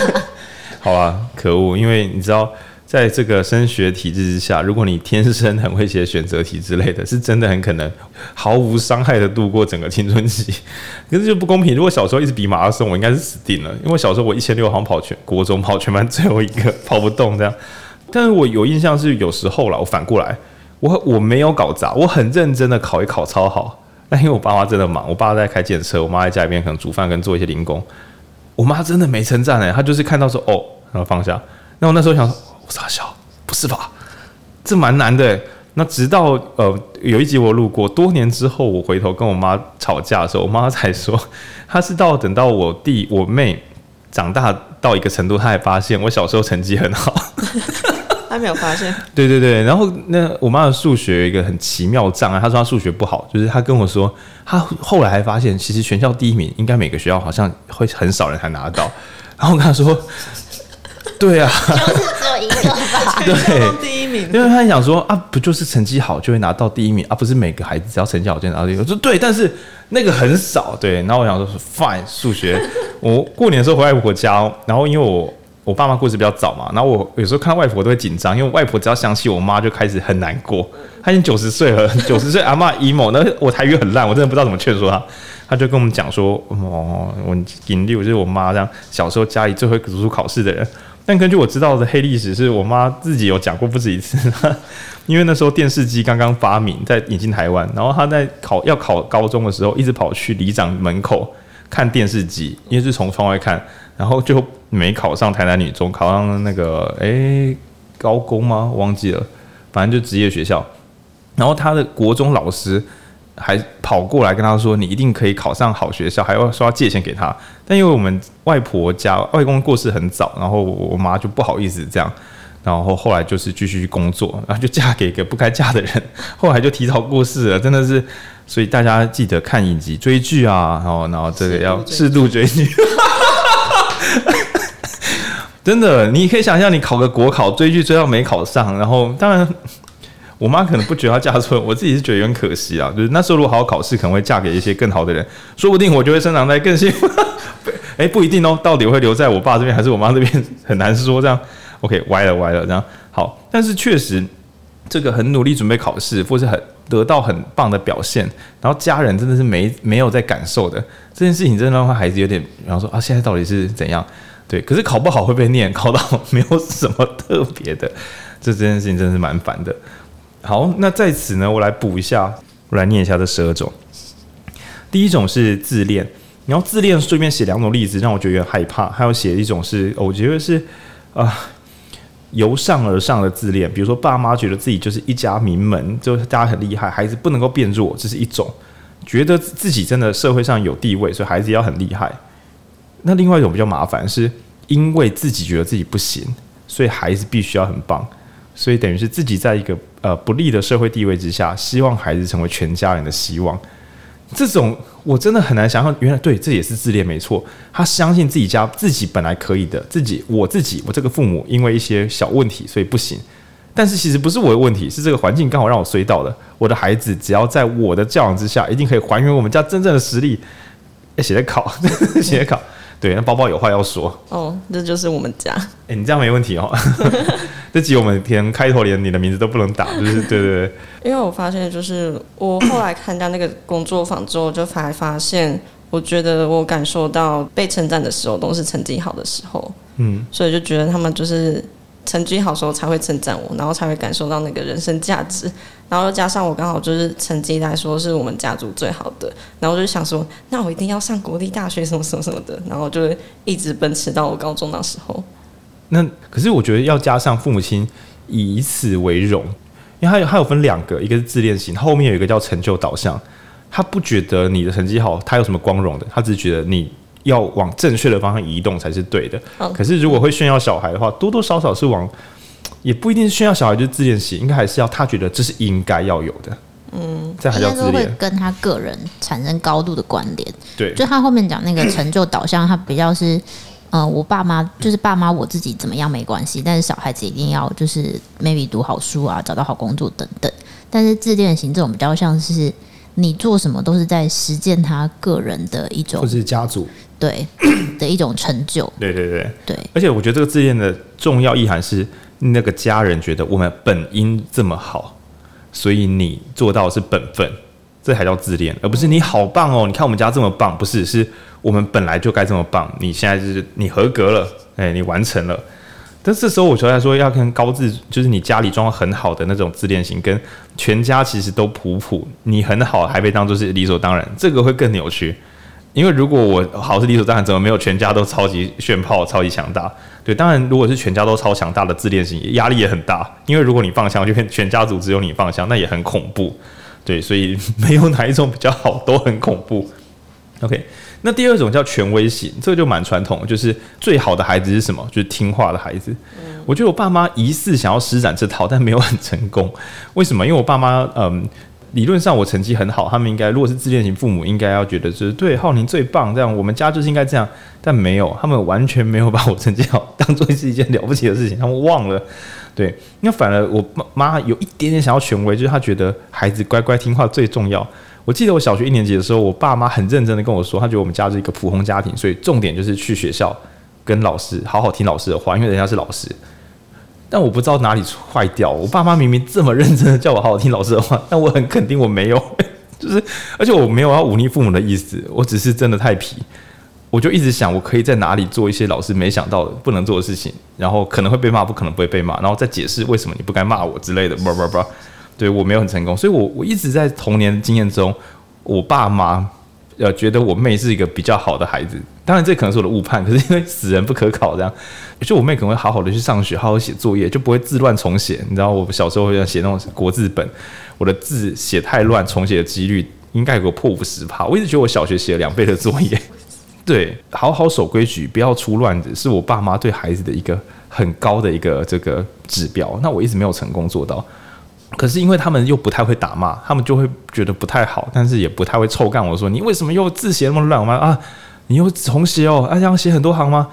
好啊，可恶，因为你知道。在这个升学体制之下，如果你天生很会写选择题之类的，是真的很可能毫无伤害的度过整个青春期。可是就不公平，如果小时候一直比马拉松，我应该是死定了，因为小时候我一千六好像跑全国中跑全班最后一个，跑不动这样。但是我有印象是有时候啦，我反过来，我我没有搞砸，我很认真的考一考超好。但因为我爸妈真的忙，我爸在开电车，我妈在家里面可能煮饭跟做一些零工。我妈真的没称赞哎，她就是看到说哦，然后放下。那我那时候想。我傻笑，不是吧？这蛮难的。那直到呃有一集我录过，多年之后我回头跟我妈吵架的时候，我妈才说，她是到等到我弟我妹长大到一个程度，她才发现我小时候成绩很好。她没有发现。对对对，然后那我妈的数学有一个很奇妙障碍，她说她数学不好，就是她跟我说，她后来还发现，其实全校第一名应该每个学校好像会很少人才拿得到。然后我跟她说。对啊，就是只有一个吧。对，第一名，因为他想说啊，不就是成绩好就会拿到第一名啊？不是每个孩子只要成绩好就拿到第一名。我说对，但是那个很少。对，然后我想说，fine，数学。我过年的时候回外婆家，然后因为我我爸妈过世比较早嘛，然后我有时候看到外婆都会紧张，因为外婆只要想起我妈就开始很难过。她已经九十岁了，九十岁阿嬷 emo，那我台语很烂，我真的不知道怎么劝说她。她就跟我们讲说，哦，我引力我就是我妈这样，小时候家里最会读书考试的人。但根据我知道的黑历史，是我妈自己有讲过不止一次。因为那时候电视机刚刚发明，在引进台湾，然后她在考要考高中的时候，一直跑去里长门口看电视机，因为是从窗外看，然后就没考上台南女中，考上那个诶、高工吗？忘记了，反正就职业学校。然后她的国中老师。还跑过来跟他说：“你一定可以考上好学校。”还要说要借钱给他。但因为我们外婆家外公过世很早，然后我妈就不好意思这样。然后后来就是继续工作，然后就嫁给一个不该嫁的人，后来就提早过世了，真的是。所以大家记得看影集、追剧啊，然后然后这个要适度追剧。真的，你可以想象，你考个国考，追剧追到没考上，然后当然，我妈可能不觉得她嫁错，我自己是觉得有点可惜啊。就是那时候如果好好考试，可能会嫁给一些更好的人，说不定我就会生长在更幸福。哎，不一定哦，到底会留在我爸这边还是我妈这边，很难说。这样，OK，歪了歪了，这样好。但是确实，这个很努力准备考试，或是很得到很棒的表现，然后家人真的是没没有在感受的这件事情，真的让孩子有点，然后说啊，现在到底是怎样？对，可是考不好会被念，考到 没有什么特别的，这这件事情真的是蛮烦的。好，那在此呢，我来补一下，我来念一下这十二种。第一种是自恋，你要自恋顺便写两种例子，让我觉得有点害怕。还有写一种是，我觉得是啊、由上而上的自恋，比如说爸妈觉得自己就是一家名门，就是大家很厉害，孩子不能够变弱，这是一种；觉得自己真的社会上有地位，所以孩子要很厉害。那另外一种比较麻烦，是因为自己觉得自己不行，所以孩子必须要很棒，所以等于是自己在一个呃不利的社会地位之下，希望孩子成为全家人的希望。这种我真的很难想象，原来对，这也是自恋没错。他相信自己家自己本来可以的，自己我自己我这个父母因为一些小问题所以不行，但是其实不是我的问题，是这个环境刚好让我衰到了。我的孩子只要在我的教养之下，一定可以还原我们家真正的实力。哎，写在考，写在考。对，那包包有话要说哦，这就是我们家。哎、欸，你这样没问题哦。这集我们连开头连你的名字都不能打，就是对对对。因为我发现，就是我后来参加那个工作坊之后，就才发现，我觉得我感受到被称赞的时候，都是成绩好的时候。嗯，所以就觉得他们就是。成绩好时候才会称赞我，然后才会感受到那个人生价值，然后又加上我刚好就是成绩来说是我们家族最好的，然后我就想说，那我一定要上国立大学什么什么什么的，然后就一直奔驰到我高中那时候。那可是我觉得要加上父母亲以此为荣，因为他有他有分两个，一个是自恋型，后面有一个叫成就导向，他不觉得你的成绩好，他有什么光荣的，他只觉得你。要往正确的方向移动才是对的。可是如果会炫耀小孩的话，多多少少是往，也不一定是炫耀小孩就是自恋型，应该还是要他觉得这是应该要有的。嗯，这还叫自恋。会跟他个人产生高度的关联。对，就他后面讲那个成就导向，他比较是，呃，我爸妈就是爸妈，我自己怎么样没关系，但是小孩子一定要就是 maybe 读好书啊，找到好工作等等。但是自恋型这种比较像是。你做什么都是在实践他个人的一种，或是家族对 的一种成就。对对对对。而且我觉得这个自恋的重要意涵是，那个家人觉得我们本应这么好，所以你做到是本分，这才叫自恋，而不是你好棒哦！你看我们家这么棒，不是，是我们本来就该这么棒。你现在就是你合格了，哎，你完成了。但这时候我觉得来说，要跟高自，就是你家里状况很好的那种自恋型，跟全家其实都普普，你很好还被当做是理所当然，这个会更扭曲。因为如果我好是理所当然，怎么没有全家都超级炫炮、超级强大？对，当然如果是全家都超强大的自恋型，压力也很大。因为如果你放枪，就变全家族只有你放枪，那也很恐怖。对，所以没有哪一种比较好，都很恐怖。OK。那第二种叫权威型，这个就蛮传统，就是最好的孩子是什么？就是听话的孩子。嗯、我觉得我爸妈疑似想要施展这套，但没有很成功。为什么？因为我爸妈，嗯，理论上我成绩很好，他们应该如果是自恋型父母，应该要觉得就是对浩宁最棒，这样我们家就是应该这样。但没有，他们完全没有把我成绩好当做是一件了不起的事情，他们忘了。对，那反而我妈有一点点想要权威，就是他觉得孩子乖乖听话最重要。我记得我小学一年级的时候，我爸妈很认真的跟我说，他觉得我们家是一个普通家庭，所以重点就是去学校跟老师好好听老师的话，因为人家是老师。但我不知道哪里坏掉，我爸妈明明这么认真的叫我好好听老师的话，但我很肯定我没有，就是而且我没有要忤逆父母的意思，我只是真的太皮，我就一直想我可以在哪里做一些老师没想到的不能做的事情，然后可能会被骂，不可能不会被骂，然后再解释为什么你不该骂我之类的，叭叭叭。对，我没有很成功，所以我我一直在童年经验中，我爸妈呃觉得我妹是一个比较好的孩子。当然这可能是我的误判，可是因为死人不可考，这样，就我妹可能会好好的去上学，好好写作业，就不会字乱重写。你知道我小时候会写那种国字本，我的字写太乱，重写的几率应该有个破五十趴。我一直觉得我小学写了两倍的作业，对，好好守规矩，不要出乱子，是我爸妈对孩子的一个很高的一个这个指标。那我一直没有成功做到。可是因为他们又不太会打骂，他们就会觉得不太好，但是也不太会臭干我说，你为什么又字写那么乱吗？啊，你又重写哦，啊，这样写很多行吗？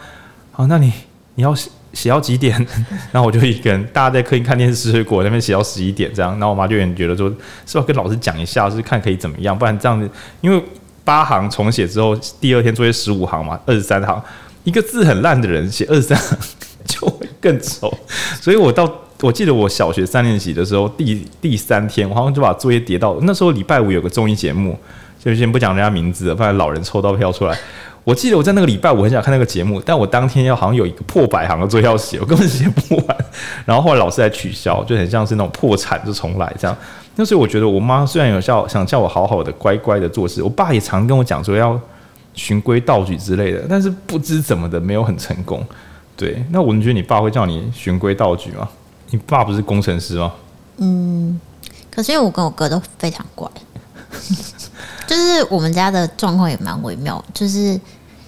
好，那你你要写写到几点？然后我就一个人，大家在客厅看电视吃水果那边写到十一点这样，然后我妈就有点觉得说，是要跟老师讲一下，是看可以怎么样，不然这样子，因为八行重写之后，第二天作业十五行嘛，二十三行，一个字很烂的人写二十三行 就会更丑，所以我到。我记得我小学三年级的时候，第第三天，我好像就把作业叠到那时候礼拜五有个综艺节目，就先不讲人家名字，不然老人抽到票出来。我记得我在那个礼拜五很想看那个节目，但我当天要好像有一个破百行的作业要写，我根本写不完。然后后来老师还取消，就很像是那种破产就重来这样。那所以我觉得我妈虽然有叫想叫我好好的乖乖的做事，我爸也常跟我讲说要循规蹈矩之类的，但是不知怎么的没有很成功。对，那我们觉得你爸会叫你循规蹈矩吗？你爸不是工程师吗？嗯，可是因为我跟我哥都非常乖，就是我们家的状况也蛮微妙。就是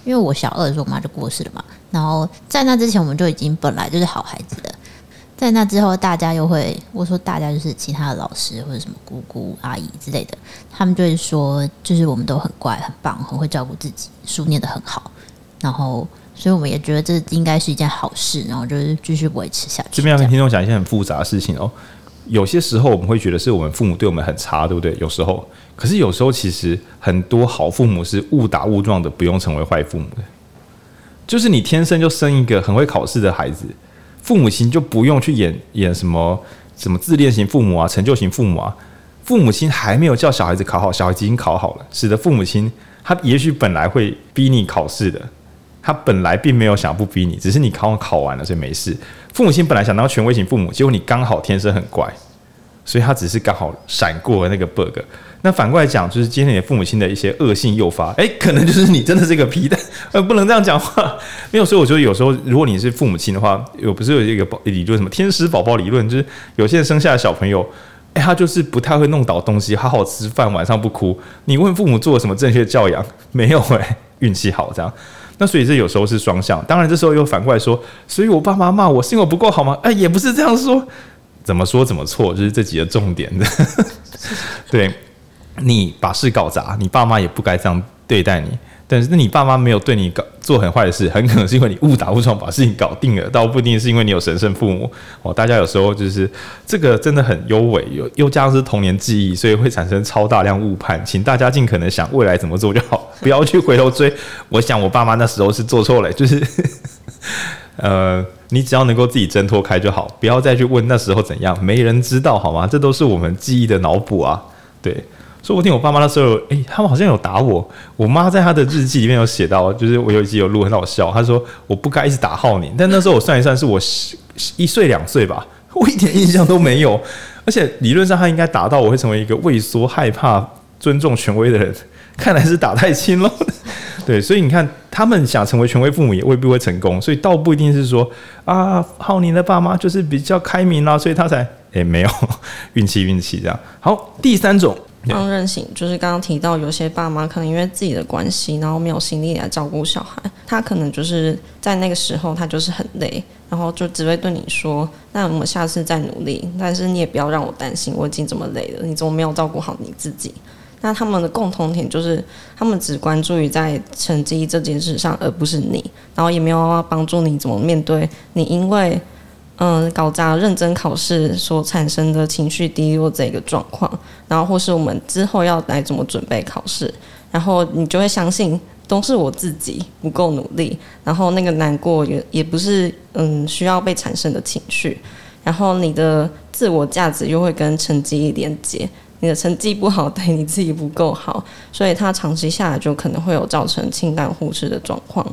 因为我小二的时候，我妈就过世了嘛。然后在那之前，我们就已经本来就是好孩子的。在那之后，大家又会我说大家就是其他的老师或者什么姑姑阿姨之类的，他们就会说，就是我们都很乖、很棒、很会照顾自己，书念得很好，然后。所以我们也觉得这应该是一件好事，然后就是继续维持下去。这边要跟听众讲一些很复杂的事情哦。有些时候我们会觉得是我们父母对我们很差，对不对？有时候，可是有时候其实很多好父母是误打误撞的，不用成为坏父母的。就是你天生就生一个很会考试的孩子，父母亲就不用去演演什么什么自恋型父母啊、成就型父母啊。父母亲还没有叫小孩子考好，小孩子已经考好了，使得父母亲他也许本来会逼你考试的。他本来并没有想不逼你，只是你考考完了，所以没事。父母亲本来想当权威型父母，结果你刚好天生很乖，所以他只是刚好闪过了那个 bug。那反过来讲，就是今天你父母亲的一些恶性诱发，诶，可能就是你真的是个皮蛋，呃，不能这样讲话。没有，所以我觉得有时候，如果你是父母亲的话，有不是有一个理论，什么天使宝宝理论，就是有些生下的小朋友，诶，他就是不太会弄倒东西，好好吃饭，晚上不哭。你问父母做了什么正确教养？没有，诶，运气好这样。那所以这有时候是双向，当然这时候又反过来说，所以我爸妈骂我是因为我不够好吗？哎，也不是这样说，怎么说怎么错，就是这几个重点的。对，你把事搞砸，你爸妈也不该这样对待你。但是，那你爸妈没有对你搞做很坏的事，很可能是因为你误打误撞把事情搞定了，倒不一定是因为你有神圣父母哦。大家有时候就是这个真的很幽微，又又加上是童年记忆，所以会产生超大量误判。请大家尽可能想未来怎么做就好，不要去回头追。我想我爸妈那时候是做错了，就是呃，你只要能够自己挣脱开就好，不要再去问那时候怎样，没人知道好吗？这都是我们记忆的脑补啊，对。说不定我爸妈那时候，哎、他们好像有打我。我妈在她的日记里面有写到，就是我有一集有录很好笑。她说我不该一直打浩宁，但那时候我算一算，是我一岁两岁吧，我一点印象都没有。而且理论上他应该打到我会成为一个畏缩、害怕、尊重权威的人，看来是打太轻了。对，所以你看，他们想成为权威父母也未必会成功。所以倒不一定是说啊，浩宁的爸妈就是比较开明啦，所以他才哎、欸、没有 运气运气这样。好，第三种。放任型就是刚刚提到，有些爸妈可能因为自己的关系，然后没有心力来照顾小孩，他可能就是在那个时候他就是很累，然后就只会对。你说：“那我们下次再努力。”但是你也不要让我担心，我已经这么累了，你怎么没有照顾好你自己？那他们的共同点就是，他们只关注于在成绩这件事上，而不是你，然后也没有帮助你怎么面对。你因为。嗯，搞砸认真考试所产生的情绪低落这个状况，然后或是我们之后要来怎么准备考试，然后你就会相信都是我自己不够努力，然后那个难过也也不是嗯需要被产生的情绪，然后你的自我价值又会跟成绩连接，你的成绩不好对你自己不够好，所以它长期下来就可能会有造成情感忽视的状况。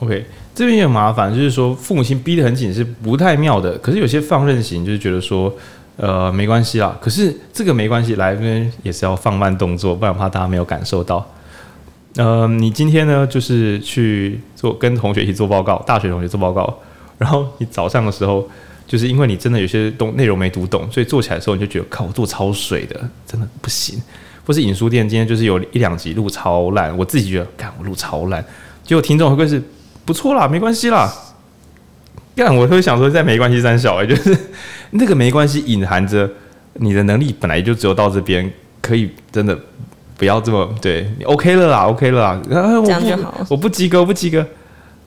OK。这边也很麻烦，就是说父母亲逼得很紧是不太妙的。可是有些放任型就是觉得说，呃，没关系啦。可是这个没关系，来这边也是要放慢动作，不然怕大家没有感受到。呃，你今天呢，就是去做跟同学一起做报告，大学同学做报告，然后你早上的时候，就是因为你真的有些东内容没读懂，所以做起来的时候你就觉得靠，我做超水的，真的不行。或是影书店今天就是有一两集录超烂，我自己觉得，看我录超烂。结果听众会不会是不错啦，没关系啦。干，我会想说在没关系三小哎，就是那个没关系隐含着你的能力本来就只有到这边，可以真的不要这么对你 OK 了啦，OK 了啦，这样就好。我不及格，我不及格，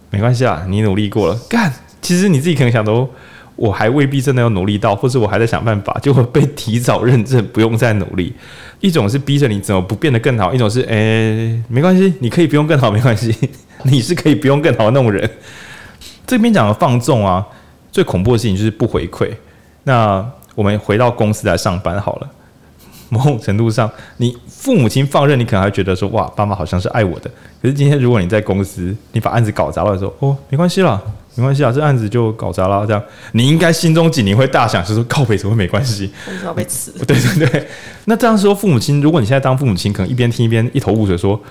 没关系啦，你努力过了。干，其实你自己可能想都，我还未必真的要努力到，或者我还在想办法，就会被提早认证，不用再努力。一种是逼着你怎么不变得更好，一种是哎、没关系，你可以不用更好，没关系，你是可以不用更好的那种人。这边讲的放纵啊，最恐怖的事情就是不回馈。那我们回到公司来上班好了。某种程度上，你父母亲放任，你可能还觉得说哇，爸妈好像是爱我的。可是今天如果你在公司，你把案子搞砸了说，哦，没关系啦，没关系啊，这案子就搞砸了。这样你应该心中几年会大想，就是说靠北怎么会没关系？要被辞。对对对。那这样说，父母亲，如果你现在当父母亲，可能一边听一边一头雾水，说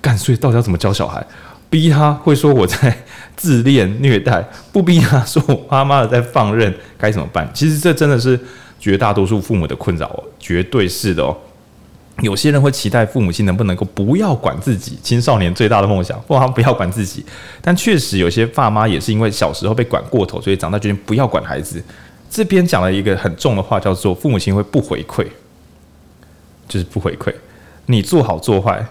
干，所以到底要怎么教小孩？逼他会说我在自恋虐待，不逼他说我妈妈的在放任，该怎么办？其实这真的是绝大多数父母的困扰哦，绝对是的哦。有些人会期待父母亲能不能够不要管自己，青少年最大的梦想，不他不要管自己。但确实有些爸妈也是因为小时候被管过头，所以长大决定不要管孩子。这边讲了一个很重的话，叫做父母亲会不回馈，就是不回馈，你做好做坏。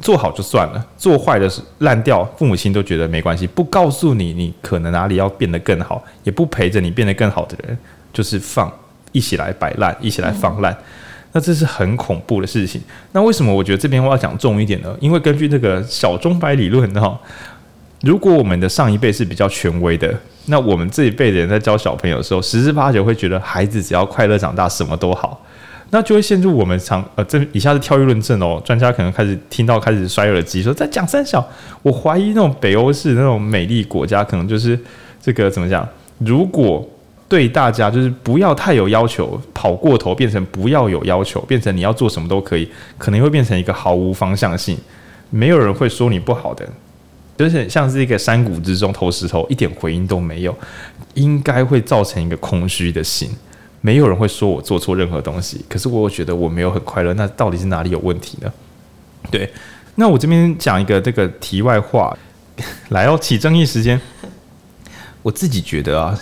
做好就算了，做坏的是烂掉，父母亲都觉得没关系，不告诉你你可能哪里要变得更好，也不陪着你变得更好的人，就是放一起来摆烂，一起来放烂，那这是很恐怖的事情。那为什么我觉得这边我要讲重一点呢？因为根据这个小钟摆理论哈，如果我们的上一辈是比较权威的，那我们这一辈的人在教小朋友的时候，十之八九会觉得孩子只要快乐长大，什么都好。那就会陷入我们常呃，这以下是跳跃论证哦。专家可能开始听到开始摔耳机，说在讲三小。我怀疑那种北欧式那种美丽国家，可能就是这个怎么讲？如果对大家就是不要太有要求，跑过头变成不要有要求，变成你要做什么都可以，可能会变成一个毫无方向性，没有人会说你不好的，就是像是一个山谷之中投石头，一点回音都没有，应该会造成一个空虚的心。没有人会说我做错任何东西，可是我觉得我没有很快乐，那到底是哪里有问题呢？对，那我这边讲一个这个题外话，来哦，起争议时间。我自己觉得啊，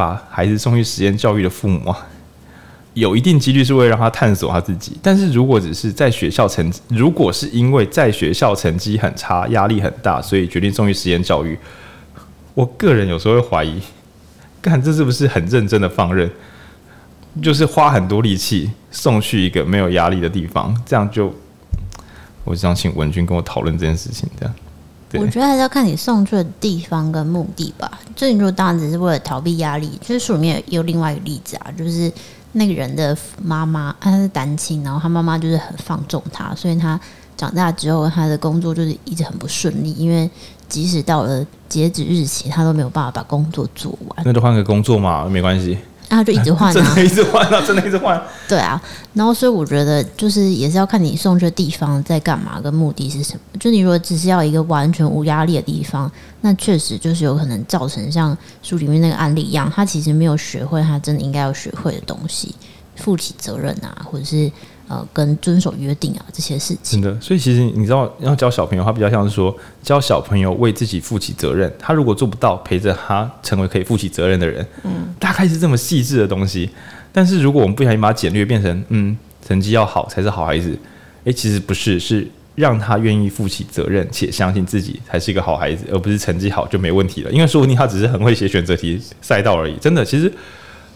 把孩子送去实验教育的父母啊，有一定几率是为了让他探索他自己。但是如果只是在学校成，如果是因为在学校成绩很差，压力很大，所以决定送去实验教育，我个人有时候会怀疑，看这是不是很认真的放任？就是花很多力气送去一个没有压力的地方，这样就，我想请文君跟我讨论这件事情。这样，我觉得还是要看你送去的地方跟目的吧。就你如果当然只是为了逃避压力，就是书里面有另外一个例子啊，就是那个人的妈妈，她是单亲，然后她妈妈就是很放纵她，所以她长大之后她的工作就是一直很不顺利，因为即使到了截止日期，她都没有办法把工作做完。那就换个工作嘛，没关系。然后就一直换、啊，真的一直换啊，真的一直换。对啊，然后所以我觉得就是也是要看你送去的地方在干嘛，跟目的是什么。就你如果只是要一个完全无压力的地方，那确实就是有可能造成像书里面那个案例一样，他其实没有学会他真的应该要学会的东西，负起责任啊，或者是。呃，跟遵守约定啊这些事情，真的。所以其实你知道，要教小朋友，他比较像是说教小朋友为自己负起责任。他如果做不到，陪着他成为可以负起责任的人。嗯，大概是这么细致的东西。但是如果我们不小心把它简略变成，嗯，成绩要好才是好孩子。诶，其实不是，是让他愿意负起责任，且相信自己才是一个好孩子，而不是成绩好就没问题了。因为说不定他只是很会写选择题赛道而已。真的，其实。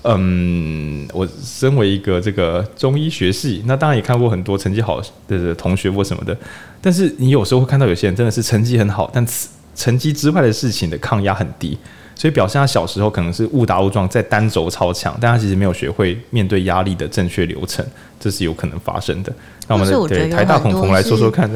嗯，我身为一个这个中医学系，那当然也看过很多成绩好的同学或什么的。但是你有时候会看到有些人真的是成绩很好，但成绩之外的事情的抗压很低，所以表现他小时候可能是误打误撞在单轴超强，但他其实没有学会面对压力的正确流程，这是有可能发生的。那我们的对台大孔孔来说说看，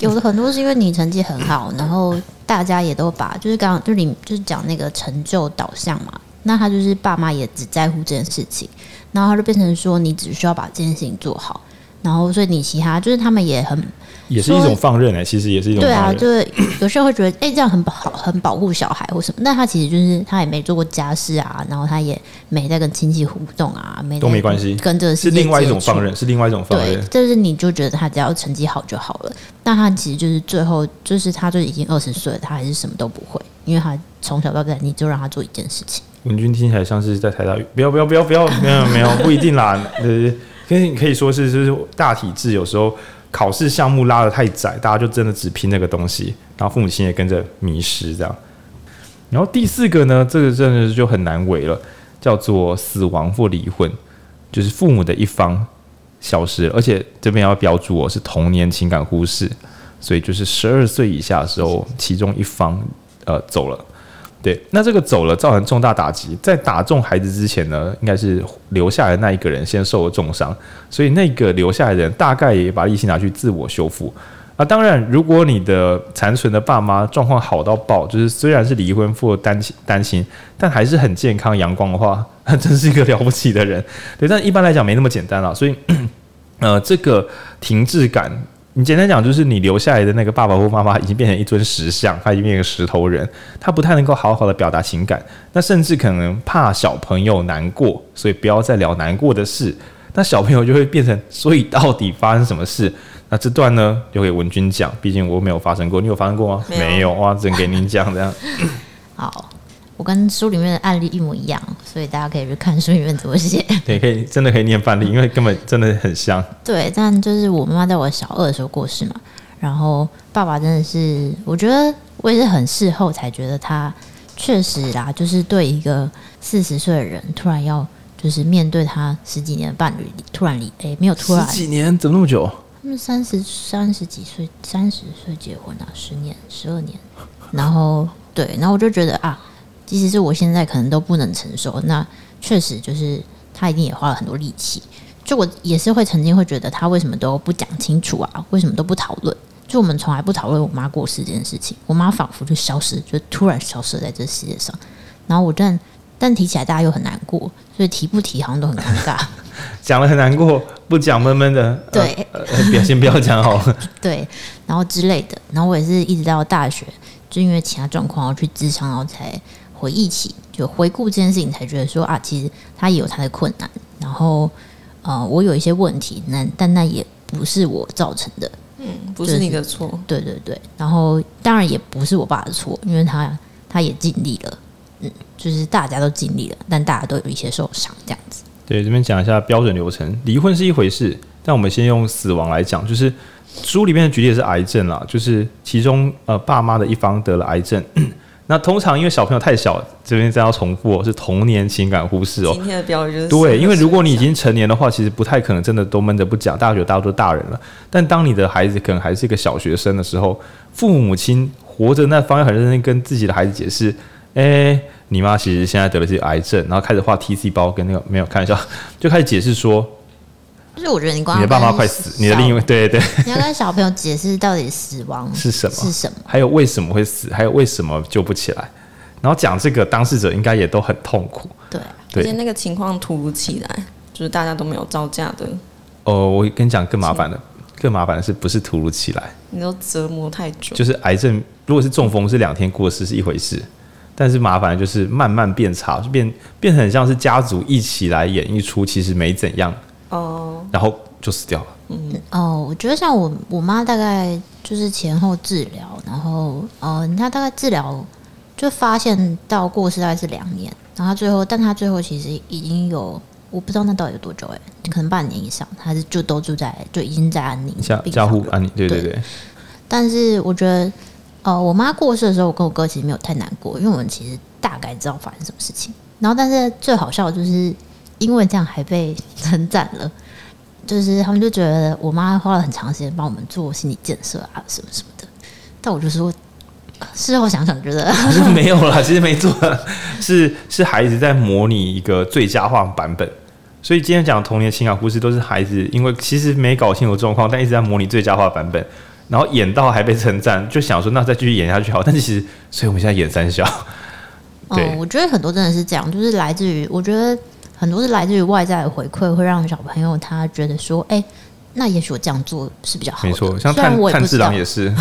有的很多是因为你成绩很好，然后大家也都把就是刚刚就是你就是讲那个成就导向嘛。那他就是爸妈也只在乎这件事情，然后他就变成说，你只需要把这件事情做好，然后所以你其他就是他们也很。也是一种放任哎、欸，其实也是一种放任。对啊，就是有时候会觉得，哎、欸，这样很好，很保护小孩或什么。那他其实就是他也没做过家事啊，然后他也没在跟亲戚互动啊，没都没关系，跟这个是另外一种放任，是另外一种放任。对，就是你就觉得他只要成绩好就好了。但他其实就是最后，就是他就已经二十岁了，他还是什么都不会，因为他从小到大你就让他做一件事情。文君听起来像是在台大，不要不要不要不要，没有没有不一定啦，呃，可以可以说是就是大体制有时候。考试项目拉得太窄，大家就真的只拼那个东西，然后父母亲也跟着迷失这样。然后第四个呢，这个真的就很难为了，叫做死亡或离婚，就是父母的一方消失了，而且这边要标注哦，是童年情感忽视，所以就是十二岁以下的时候，其中一方呃走了。对，那这个走了造成重大打击，在打中孩子之前呢，应该是留下来的那一个人先受了重伤，所以那个留下来的人大概也把力气拿去自我修复。啊，当然，如果你的残存的爸妈状况好到爆，就是虽然是离婚或单亲单亲，但还是很健康阳光的话，那 真是一个了不起的人。对，但一般来讲没那么简单了，所以呃，这个停滞感。你简单讲，就是你留下来的那个爸爸或妈妈已经变成一尊石像，他已经变成石头人，他不太能够好好的表达情感，那甚至可能怕小朋友难过，所以不要再聊难过的事，那小朋友就会变成，所以到底发生什么事？那这段呢，留给文君讲，毕竟我没有发生过，你有发生过吗？没有，哇，只能给您讲这样。好。我跟书里面的案例一模一样，所以大家可以去看书里面怎么写。对，可以真的可以念范例，因为根本真的很像。对，但就是我妈妈在我小二的时候过世嘛，然后爸爸真的是，我觉得我也是很事后才觉得他确实啦，就是对一个四十岁的人突然要就是面对他十几年的伴侣，突然离哎、欸、没有突然十几年怎么那么久？他们三十三十几岁，三十岁结婚啊，十年十二年，然后对，然后我就觉得啊。即使是我现在可能都不能承受，那确实就是他一定也花了很多力气。就我也是会曾经会觉得他为什么都不讲清楚啊？为什么都不讨论？就我们从来不讨论我妈过世这件事情，我妈仿佛就消失，就突然消失在这世界上。然后我但但提起来大家又很难过，所以提不提好像都很尴尬。讲了很难过，不讲闷闷的。对，呃，表现不要讲好了。对，然后之类的。然后我也是一直到大学，就因为其他状况，然后去咨商，然后才。回忆起，就回顾这件事情，才觉得说啊，其实他也有他的困难。然后，呃，我有一些问题，那但那也不是我造成的，嗯，不是你的错。就是，对对对。然后，当然也不是我爸的错，因为他他也尽力了，嗯，就是大家都尽力了，但大家都有一些受伤，这样子。对，这边讲一下标准流程。离婚是一回事，但我们先用死亡来讲，就是书里面的举例是癌症啦，就是其中呃爸妈的一方得了癌症。那通常因为小朋友太小，这边再要重复哦，是童年情感忽视哦。今天的标语就是对，因为如果你已经成年的话，其实不太可能真的都闷着不讲，大家觉得大家都大人了。但当你的孩子可能还是一个小学生的时候，父母亲活着那方要很认真跟自己的孩子解释，哎、欸，你妈其实现在得了这个癌症，然后开始画 T C 包跟那个没有开玩笑，就开始解释说。就是我觉得你光你的爸妈快死，你的另一位对对。对，你要跟小朋友解释到底死亡是什么？是什么，还有为什么会死，还有为什么救不起来，然后讲这个当事者应该也都很痛苦，对，而且那个情况突如其来，就是大家都没有招架的。哦，我跟你讲更麻烦的，更麻烦的是不是突如其来？你都折磨太久，就是癌症，如果是中风是两天过世是一回事，但是麻烦的就是慢慢变差，就变变成很像是家族一起来演一出，其实没怎样。哦，然后就死掉了。嗯，哦，我觉得像我我妈大概就是前后治疗，然后呃，她大概治疗就发现到过世大概是两年，然后她最后，但她最后其实已经有我不知道那到底有多久哎，可能半年以上，她是就都住在就已经在安宁加加护安宁，对对对，对。但是我觉得，呃，我妈过世的时候，我跟我哥其实没有太难过，因为我们其实大概知道发生什么事情。然后，但是最好笑的就是。因为这样还被称赞了，就是他们就觉得我妈花了很长时间帮我们做心理建设啊，什么什么的。但我就说，事后想想觉得 没有啦，其实没做，是是孩子在模拟一个最佳化版本。所以今天讲童年情感故事都是孩子，因为其实没搞清楚状况，但一直在模拟最佳化版本，然后演到还被称赞，就想说那再继续演下去好。但是其实，所以我们现在演三小。对，哦，我觉得很多真的是这样，就是来自于我觉得。很多是来自于外在的回馈，会让小朋友他觉得说：“哎、欸，那也许我这样做是比较好的。没错，像炭炭治郎也是。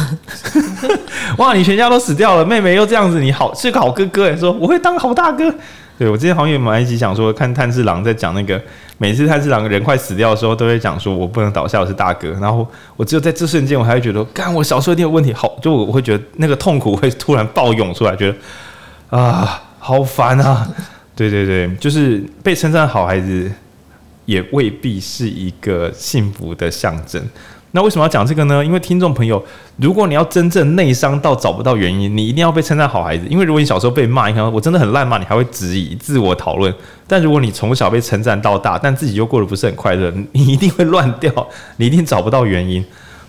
哇，你全家都死掉了，妹妹又这样子，你好是个好哥哥哎，说我会当好大哥。对，我之前好像有蛮一集讲说，看炭治郎在讲那个，每次炭治郎人快死掉的时候，都会讲说我不能倒下，我是大哥。然后我只有在这瞬间，我还会觉得，干我小时候一定有问题。好，就我会觉得那个痛苦会突然暴涌出来，觉得啊，好烦啊。对对对，就是被称赞好孩子，也未必是一个幸福的象征。那为什么要讲这个呢？因为听众朋友，如果你要真正内伤到找不到原因，你一定要被称赞好孩子。因为如果你小时候被骂，你看我真的很烂骂，你还会质疑、自我讨论。但如果你从小被称赞到大，但自己又过得不是很快乐，你一定会乱掉，你一定找不到原因。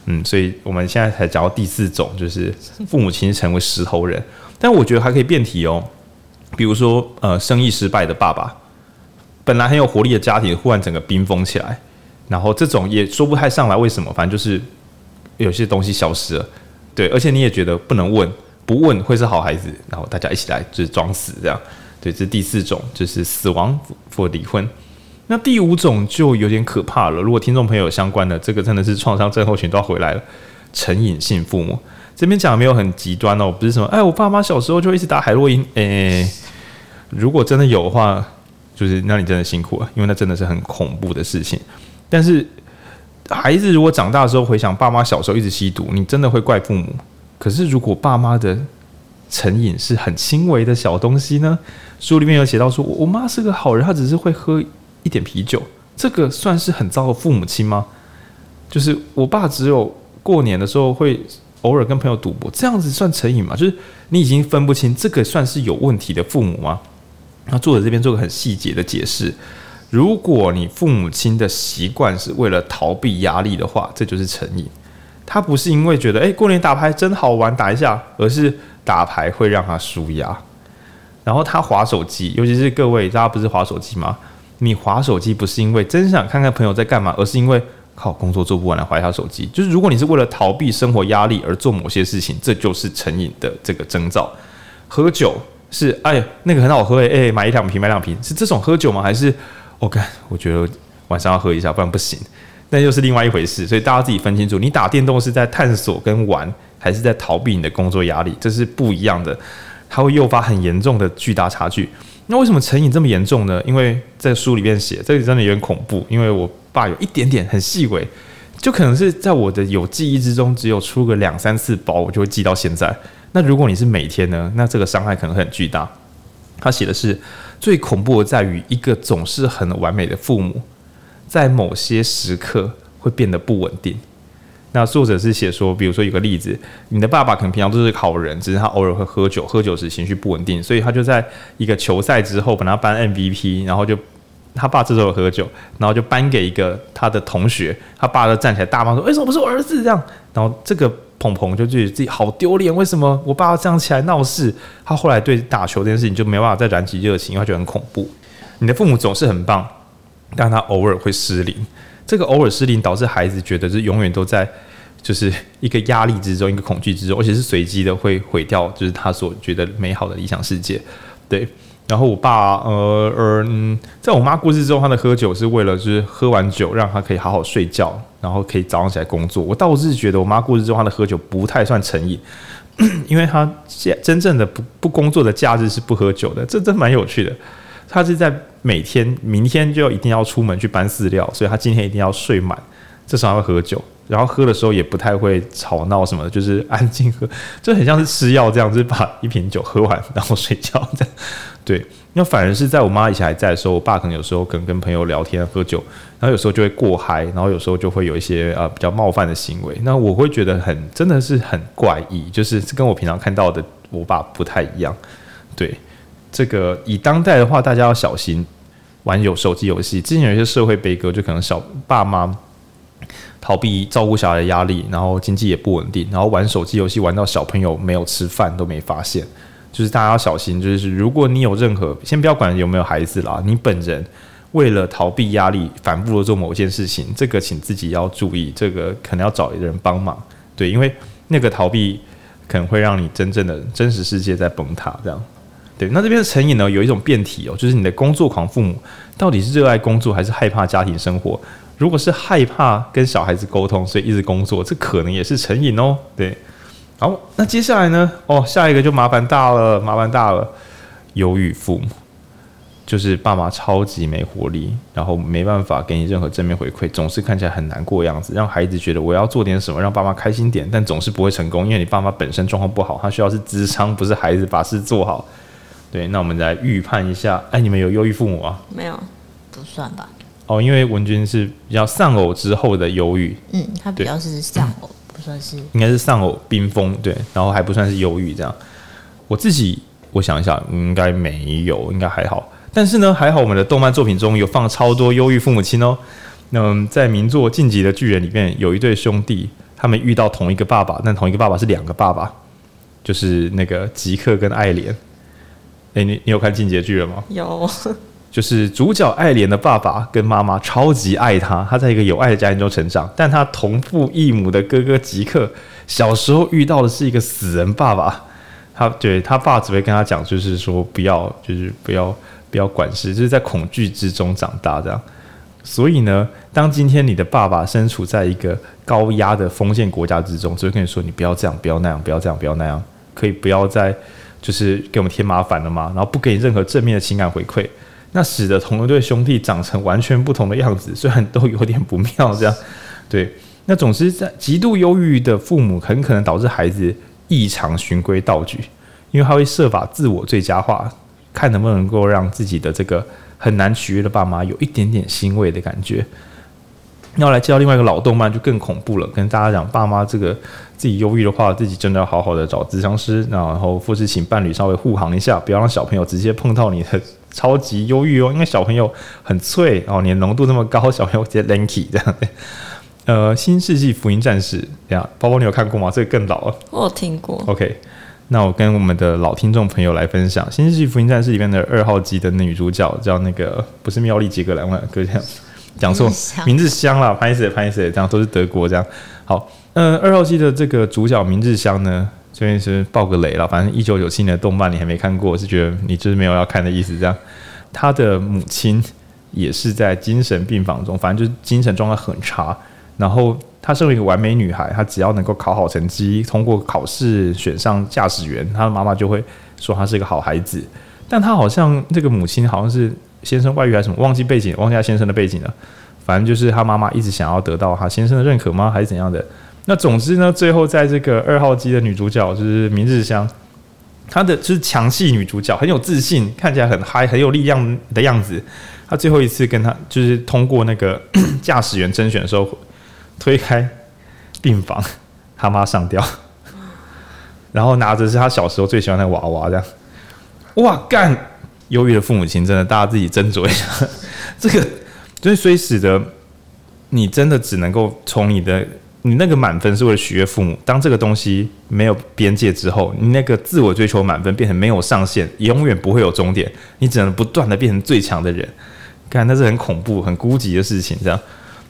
嗯，所以我们现在才讲到第四种，就是父母亲成为石头人。但我觉得还可以变体哦，比如说呃，生意失败的爸爸，本来很有活力的家庭，忽然整个冰封起来。然后这种也说不太上来为什么，反正就是有些东西消失了，对，而且你也觉得不能问，不问会是好孩子，然后大家一起来就是装死这样，对，这是第四种，就是死亡或离婚。那第五种就有点可怕了，如果听众朋友相关的，这个真的是创伤症候群都要回来了。成瘾性父母这边讲的没有很极端哦，不是什么，哎，我爸妈小时候就一直打海洛因，哎，如果真的有的话，就是那你真的辛苦了，因为那真的是很恐怖的事情。但是，孩子如果长大的时候回想爸妈小时候一直吸毒，你真的会怪父母。可是，如果爸妈的成瘾是很轻微的小东西呢？书里面有写到说，我妈是个好人，她只是会喝一点啤酒，这个算是很糟的父母亲吗？就是我爸只有过年的时候会偶尔跟朋友赌博，这样子算成瘾吗？就是你已经分不清这个算是有问题的父母吗？那作者这边做个很细节的解释。如果你父母亲的习惯是为了逃避压力的话，这就是成瘾。他不是因为觉得诶，过年打牌真好玩，打一下，而是打牌会让他纾压。然后他划手机，尤其是各位大家不是划手机吗？你划手机不是因为真想看看朋友在干嘛，而是因为靠工作做不完来划一下手机。就是如果你是为了逃避生活压力而做某些事情，这就是成瘾的这个征兆。喝酒是哎那个很好喝诶，哎买一两瓶买两瓶是这种喝酒吗？还是？我干，我觉得晚上要喝一下，不然不行。那又是另外一回事，所以大家自己分清楚，你打电动是在探索跟玩，还是在逃避你的工作压力，这是不一样的，它会诱发很严重的巨大差距。那为什么成瘾这么严重呢？因为在书里面写，这里真的有点恐怖，因为我爸有一点点很细微，就可能是在我的有记忆之中，只有出个两三次包，我就会记到现在。那如果你是每天呢？那这个伤害可能很巨大。他写的是。最恐怖的在于，一个总是很完美的父母，在某些时刻会变得不稳定。那作者是写说，比如说有个例子，你的爸爸可能平常都是好人，只是他偶尔会喝酒，喝酒时情绪不稳定，所以他就在一个球赛之后，本来颁 MVP，然后就他爸这时候喝酒，然后就颁给一个他的同学，他爸就站起来大骂说：“为什么不是我儿子？”这样，然后这个。鹏鹏就觉得自己好丢脸，为什么我爸要这样起来闹事？他后来对打球这件事情就没办法再燃起热情，因为他觉得很恐怖。你的父母总是很棒，但他偶尔会失灵。这个偶尔失灵导致孩子觉得是永远都在就是一个压力之中，一个恐惧之中，而且是随机的会毁掉，就是他所觉得美好的理想世界。对。然后我爸，呃呃，嗯，在我妈过世之后，他的喝酒是为了就是喝完酒让他可以好好睡觉，然后可以早上起来工作。我倒是觉得我妈过世之后，他的喝酒不太算成瘾，因为他真正的不不工作的假日是不喝酒的，这真蛮有趣的。他是在每天明天就一定要出门去搬饲料，所以他今天一定要睡满，这时候会喝酒。然后喝的时候也不太会吵闹什么的，就是 安静喝，就很像是吃药这样，就是把一瓶酒喝完然后睡觉这样。对，那反而是在我妈以前还在的时候，我爸可能有时候可能跟朋友聊天喝酒，然后有时候就会过嗨，然后有时候就会有一些呃比较冒犯的行为。那我会觉得很真的是很怪异，就是跟我平常看到的我爸不太一样。对，这个以当代的话，大家要小心玩有手机游戏。之前有一些社会悲歌，就可能小爸妈。逃避照顾小孩的压力，然后经济也不稳定，然后玩手机游戏玩到小朋友没有吃饭都没发现，就是大家要小心。就是如果你有任何，先不要管有没有孩子啦，你本人为了逃避压力，反复的做某件事情，这个请自己要注意，这个可能要找一个人帮忙。对，因为那个逃避可能会让你真正的真实世界在崩塌。这样，对。那这边的成瘾呢，有一种变体哦，就是你的工作狂父母到底是热爱工作还是害怕家庭生活？如果是害怕跟小孩子沟通，所以一直工作，这可能也是成瘾哦。对，好，那接下来呢？哦，下一个就麻烦大了，麻烦大了，忧郁父母。就是爸妈超级没活力，然后没办法给你任何正面回馈，总是看起来很难过的样子，让孩子觉得我要做点什么让爸妈开心点，但总是不会成功，因为你爸妈本身状况不好，他需要是咨商，不是孩子把事做好。对，那我们来预判一下，哎，你们有忧郁父母啊？没有，不算吧？哦，因为文君是比较丧偶之后的忧郁，嗯，他比较是丧偶，不算是，应该是丧偶冰封，对，然后还不算是忧郁这样。我自己我想一下，应该没有，应该还好。但是呢，还好我们的动漫作品中有放超多忧郁父母亲哦。那在名作《晋级的巨人》里面，有一对兄弟，他们遇到同一个爸爸，但同一个爸爸是两个爸爸，就是那个吉克跟爱莲。诶，你你有看《进击的巨人》吗？有，就是主角爱莲的爸爸跟妈妈超级爱他，他在一个有爱的家庭中成长，但他同父异母的哥哥吉克小时候遇到的是一个死人爸爸，他对他爸只会跟他讲，就是说不要，就是不要。不要管事，就是在恐惧之中长大这样。所以呢，当今天你的爸爸身处在一个高压的封建国家之中，只会跟你说：“你不要这样，不要那样，不要这样，不要那样，可以不要再就是给我们添麻烦了吗？”然后不给你任何正面的情感回馈，那使得同一对兄弟长成完全不同的样子，虽然都有点不妙。这样，对，那总之在极度忧郁的父母，很可能导致孩子异常循规蹈矩，因为他会设法自我最佳化。看能不能够让自己的这个很难取悦的爸妈有一点点欣慰的感觉。要来介绍另外一个老动漫就更恐怖了，跟大家讲，爸妈这个自己忧郁的话，自己真的要好好的找咨商师，然后或是请伴侣稍微护航一下，不要让小朋友直接碰到你的超级忧郁哦，因为小朋友很脆哦，你的浓度那么高，小朋友直接 lanky 这样。呃，《新世纪福音战士》这样，包包你有看过吗？这个更老了，我有听过。OK。那我跟我们的老听众朋友来分享《新世纪福音战士》里面的二号机的女主角叫那个不是妙丽杰格兰万，哥这样讲错，名字香啦，拍死拍死，这样都是德国这样。好，嗯，二号机的这个主角明日香呢，这边是爆个雷了，反正一九九七年的动漫你还没看过，是觉得你就是没有要看的意思这样。她的母亲也是在精神病房中，反正就是精神状态很差，然后。她身为一个完美女孩，她只要能够考好成绩，通过考试选上驾驶员，她的妈妈就会说她是一个好孩子。但她好像这个母亲好像是先生外遇还是什么，忘记背景，忘记她先生的背景了。反正就是她妈妈一直想要得到她先生的认可吗？还是怎样的？那总之呢，最后在这个二号机的女主角就是明日香，她的就是强势女主角，很有自信，看起来很嗨，很有力量的样子。她最后一次跟她就是通过那个 驾驶员甄选的时候。推开病房，他妈上吊，然后拿着是她小时候最喜欢的娃娃，这样，哇干！忧郁的父母亲真的，大家自己斟酌一下。这个，所以虽使得你真的只能够从你的你那个满分是为了取悦父母，当这个东西没有边界之后，你那个自我追求满分变成没有上限，永远不会有终点，你只能不断的变成最强的人。看，那是很恐怖、很孤寂的事情，这样。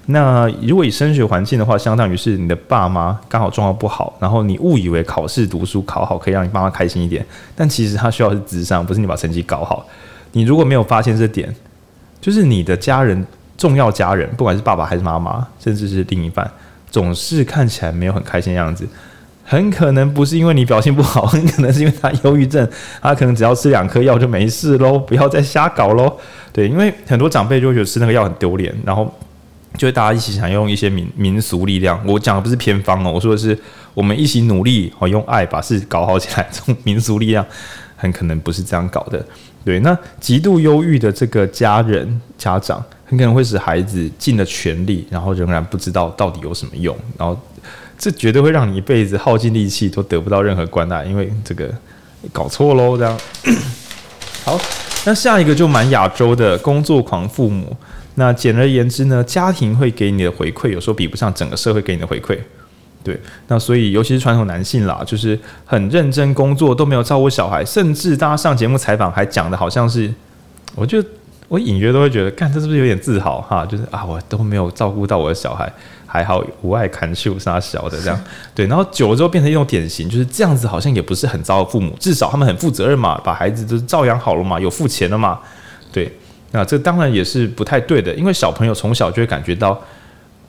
那如果以升学环境的话，相当于是你的爸妈刚好状况不好，然后你误以为考试读书考好可以让你爸妈开心一点，但其实他需要是智商，不是你把成绩搞好。你如果没有发现这点，就是你的家人、重要家人，不管是爸爸还是妈妈，甚至是另一半，总是看起来没有很开心的样子，很可能不是因为你表现不好，很可能是因为他忧郁症，他可能只要吃两颗药就没事喽，不要再瞎搞喽。对，因为很多长辈就觉得吃那个药很丢脸，然后。就是大家一起想用一些民民俗力量，我讲的不是偏方哦，我说的是我们一起努力哦，用爱把事搞好起来。这种民俗力量很可能不是这样搞的。对，那极度忧郁的这个家人家长，很可能会使孩子尽了全力，然后仍然不知道到底有什么用，然后这绝对会让你一辈子耗尽力气都得不到任何关爱，因为这个搞错喽。这样 好，那下一个就蛮亚洲的工作狂父母。那简而言之呢，家庭会给你的回馈，有时候比不上整个社会给你的回馈。对，那所以尤其是传统男性啦，就是很认真工作，都没有照顾小孩，甚至大家上节目采访还讲的好像是，我就我隐约都会觉得，看这是不是有点自豪哈？就是啊，我都没有照顾到我的小孩，还好无爱砍树杀小的这样。对，然后久了之后变成一种典型，就是这样子，好像也不是很糟的父母，至少他们很负责任嘛，把孩子都照养好了嘛，有付钱了嘛，对。那这当然也是不太对的，因为小朋友从小就会感觉到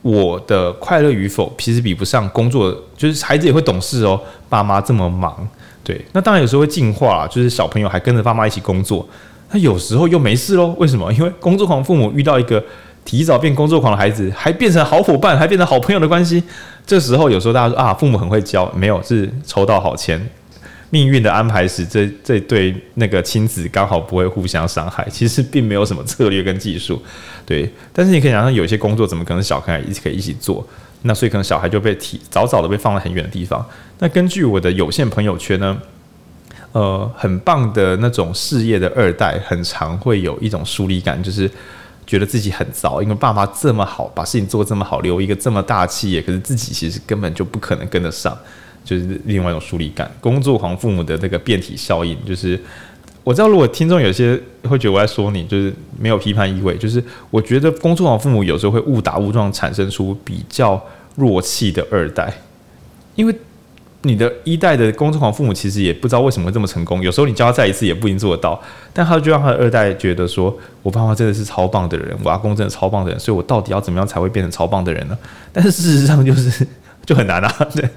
我的快乐与否，其实比不上工作，就是孩子也会懂事哦。爸妈这么忙，对，那当然有时候会进化，就是小朋友还跟着爸妈一起工作，那有时候又没事喽。为什么？因为工作狂父母遇到一个提早变工作狂的孩子，还变成好伙伴，还变成好朋友的关系。这时候有时候大家说啊，父母很会教，没有，是抽到好签。命运的安排时，这这对那个亲子刚好不会互相伤害。其实并没有什么策略跟技术，对。但是你可以想象，有些工作怎么可能小孩一起可以一起做？那所以可能小孩就被提早早的被放在很远的地方。那根据我的有限朋友圈呢，呃，很棒的那种事业的二代，很常会有一种疏离感，就是觉得自己很糟，因为爸妈这么好，把事情做这么好，留一个这么大的企业，可是自己其实根本就不可能跟得上。就是另外一种疏离感，工作狂父母的那个变体效应，就是我知道，如果听众有些会觉得我在说你，就是没有批判意味，就是我觉得工作狂父母有时候会误打误撞产生出比较弱气的二代，因为你的一代的工作狂父母其实也不知道为什么会这么成功，有时候你教他再一次也不一定做得到，但他就让他的二代觉得说，我爸妈真的是超棒的人，我阿公真的超棒的人，所以我到底要怎么样才会变成超棒的人呢？但是事实上就是就很难啊，对。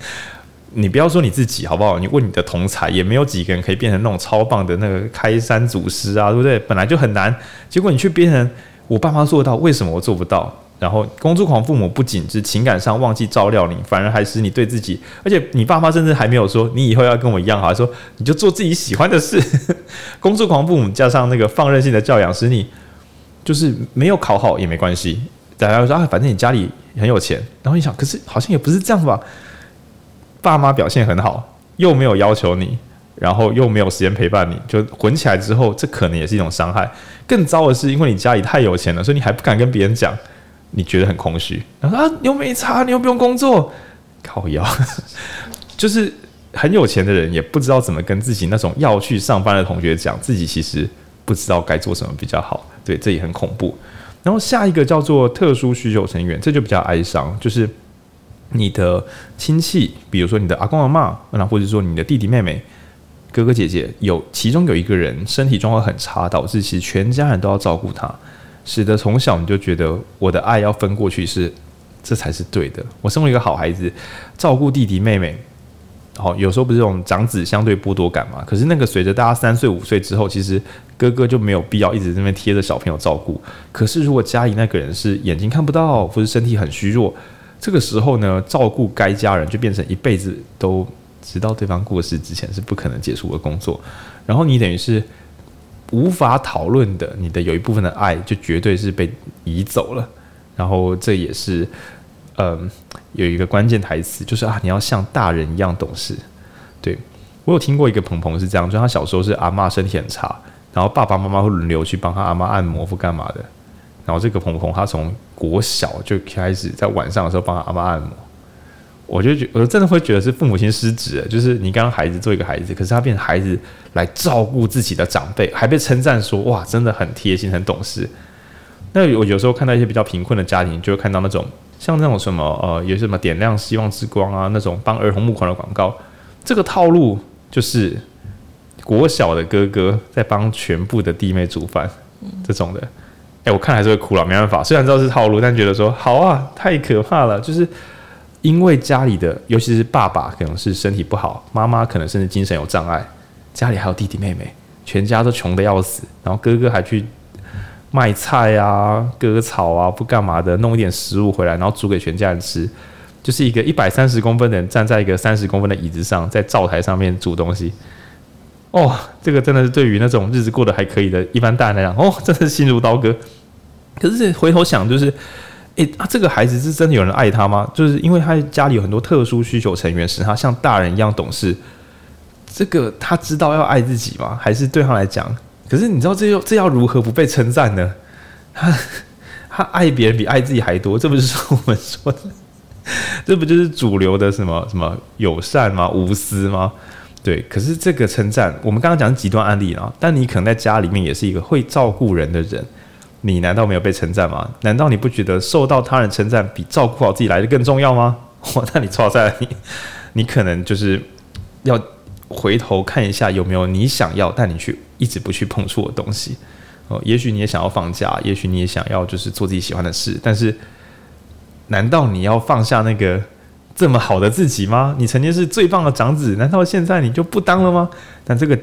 你不要说你自己好不好？你问你的同侪，也没有几个人可以变成那种超棒的那个开山祖师啊，对不对？本来就很难，结果你去变成我爸妈做得到，为什么我做不到？然后工作狂父母不仅是情感上忘记照料你，反而还使你对自己，而且你爸妈甚至还没有说你以后要跟我一样好，还说你就做自己喜欢的事。工作狂父母加上那个放任性的教养，使你就是没有考好也没关系。大家说啊，反正你家里很有钱，然后你想，可是好像也不是这样吧？爸妈表现很好，又没有要求你，然后又没有时间陪伴你，就混起来之后，这可能也是一种伤害。更糟的是，因为你家里太有钱了，所以你还不敢跟别人讲，你觉得很空虚。然后啊，你又没差，你又不用工作，靠腰，就是很有钱的人也不知道怎么跟自己那种要去上班的同学讲，自己其实不知道该做什么比较好。对，这也很恐怖。然后下一个叫做特殊需求成员，这就比较哀伤，就是。你的亲戚，比如说你的阿公阿妈，那或者说你的弟弟妹妹、哥哥姐姐，有其中有一个人身体状况很差，导致其实全家人都要照顾他，使得从小你就觉得我的爱要分过去是，这才是对的。我身为一个好孩子，照顾弟弟妹妹，好，有时候不是这种长子相对剥夺感嘛？可是那个随着大家三岁五岁之后，其实哥哥就没有必要一直在那边贴着小朋友照顾。可是如果家里那个人是眼睛看不到，或是身体很虚弱，这个时候呢，照顾该家人就变成一辈子都直到对方过世之前是不可能结束的工作，然后你等于是无法讨论的，你的有一部分的爱就绝对是被移走了，然后这也是嗯有一个关键台词，就是啊你要像大人一样懂事。对，我有听过一个朋朋是这样，就他小时候是阿嬷身体很差，然后爸爸妈妈会轮流去帮他阿嬷按摩或干嘛的。然后这个朋朋他从国小就开始在晚上的时候帮他阿妈按摩，我就觉我真的会觉得是父母亲失职，就是你刚刚孩子做一个孩子，可是他变成孩子来照顾自己的长辈，还被称赞说哇真的很贴心很懂事。那我有时候看到一些比较贫困的家庭，就会看到那种像那种什么呃有什么点亮希望之光啊那种帮儿童募款的广告，这个套路就是国小的哥哥在帮全部的弟妹煮饭这种的。哎、欸，我看还是会哭了，没办法。虽然知道是套路，但觉得说好啊，太可怕了。就是因为家里的，尤其是爸爸可能是身体不好，妈妈可能甚至精神有障碍，家里还有弟弟妹妹，全家都穷得要死。然后哥哥还去卖菜啊、割草啊，不干嘛的，弄一点食物回来，然后煮给全家人吃。就是一个一百三十公分的人站在一个三十公分的椅子上，在灶台上面煮东西。哦，这个真的是对于那种日子过得还可以的一般大人来讲，哦，真的是心如刀割。可是回头想，就是，诶啊，这个孩子是真的有人爱他吗？就是因为他家里有很多特殊需求成员，使他像大人一样懂事。这个他知道要爱自己吗？还是对他来讲？可是你知道这又这要如何不被称赞呢？他他爱别人比爱自己还多，这不是说我们说的，这不就是主流的什么什么友善吗？无私吗？对，可是这个称赞，我们刚刚讲极端案例啊，但你可能在家里面也是一个会照顾人的人，你难道没有被称赞吗？难道你不觉得受到他人称赞比照顾好自己来的更重要吗？哇，那你错在你，你可能就是要回头看一下有没有你想要但你去一直不去碰触的东西哦。也许你也想要放假，也许你也想要就是做自己喜欢的事，但是难道你要放下那个这么好的自己吗？你曾经是最棒的长子，难道现在你就不当了吗？但这个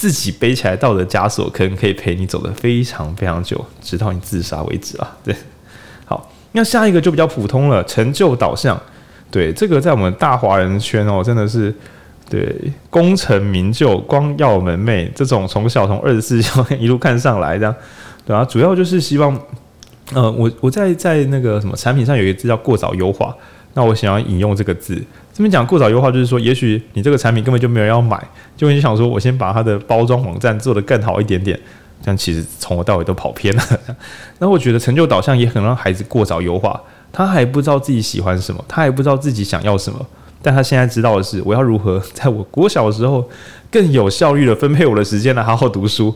自己背起来道德枷锁，可能可以陪你走得非常非常久，直到你自杀为止啊！对，好，那下一个就比较普通了，成就导向。对，这个在我们大华人圈哦，真的是对功成名就、光耀门楣这种，从小从二十四孝一路看上来，这样对啊，主要就是希望，呃，我我在在那个什么产品上有一个字叫过早优化，那我想要引用这个字，这边讲过早优化就是说，也许你这个产品根本就没有人要买，就你想说，我先把它的包装网站做得更好一点点，但其实从头到尾都跑偏了。那我觉得成就导向也很让孩子过早优化。他还不知道自己喜欢什么，他还不知道自己想要什么，但他现在知道的是，我要如何在我国小的时候更有效率的分配我的时间来好好读书。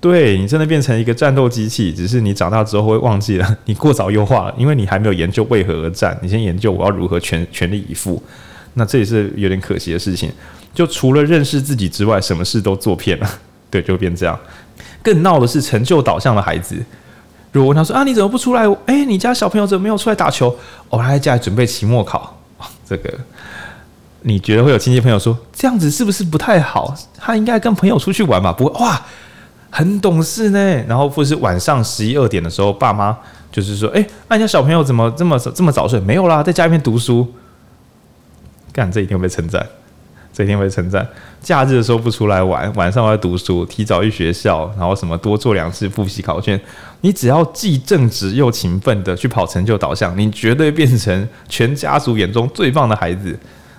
对，你真的变成一个战斗机器，只是你长大之后会忘记了，你过早优化了，因为你还没有研究为何而战，你先研究我要如何全全力以赴。那这也是有点可惜的事情，就除了认识自己之外，什么事都做偏了。对，就变这样。更闹的是成就导向的孩子。如果问他说啊，你怎么不出来？哎、欸，你家小朋友怎么没有出来打球？哦，他在家里准备期末考。这个你觉得会有亲戚朋友说这样子是不是不太好？他应该跟朋友出去玩吧？不会哇，很懂事呢。然后或是晚上十一二点的时候，爸妈就是说，哎、欸，那你家小朋友怎么这么这么早睡？没有啦，在家里面读书。干，这一定会被称赞。这一定会称赞。假日的时候不出来玩，晚上我要读书，提早去学校，然后什么多做两次复习考卷。你只要既正直又勤奋的去跑成就导向，你绝对变成全家族眼中最棒的孩子。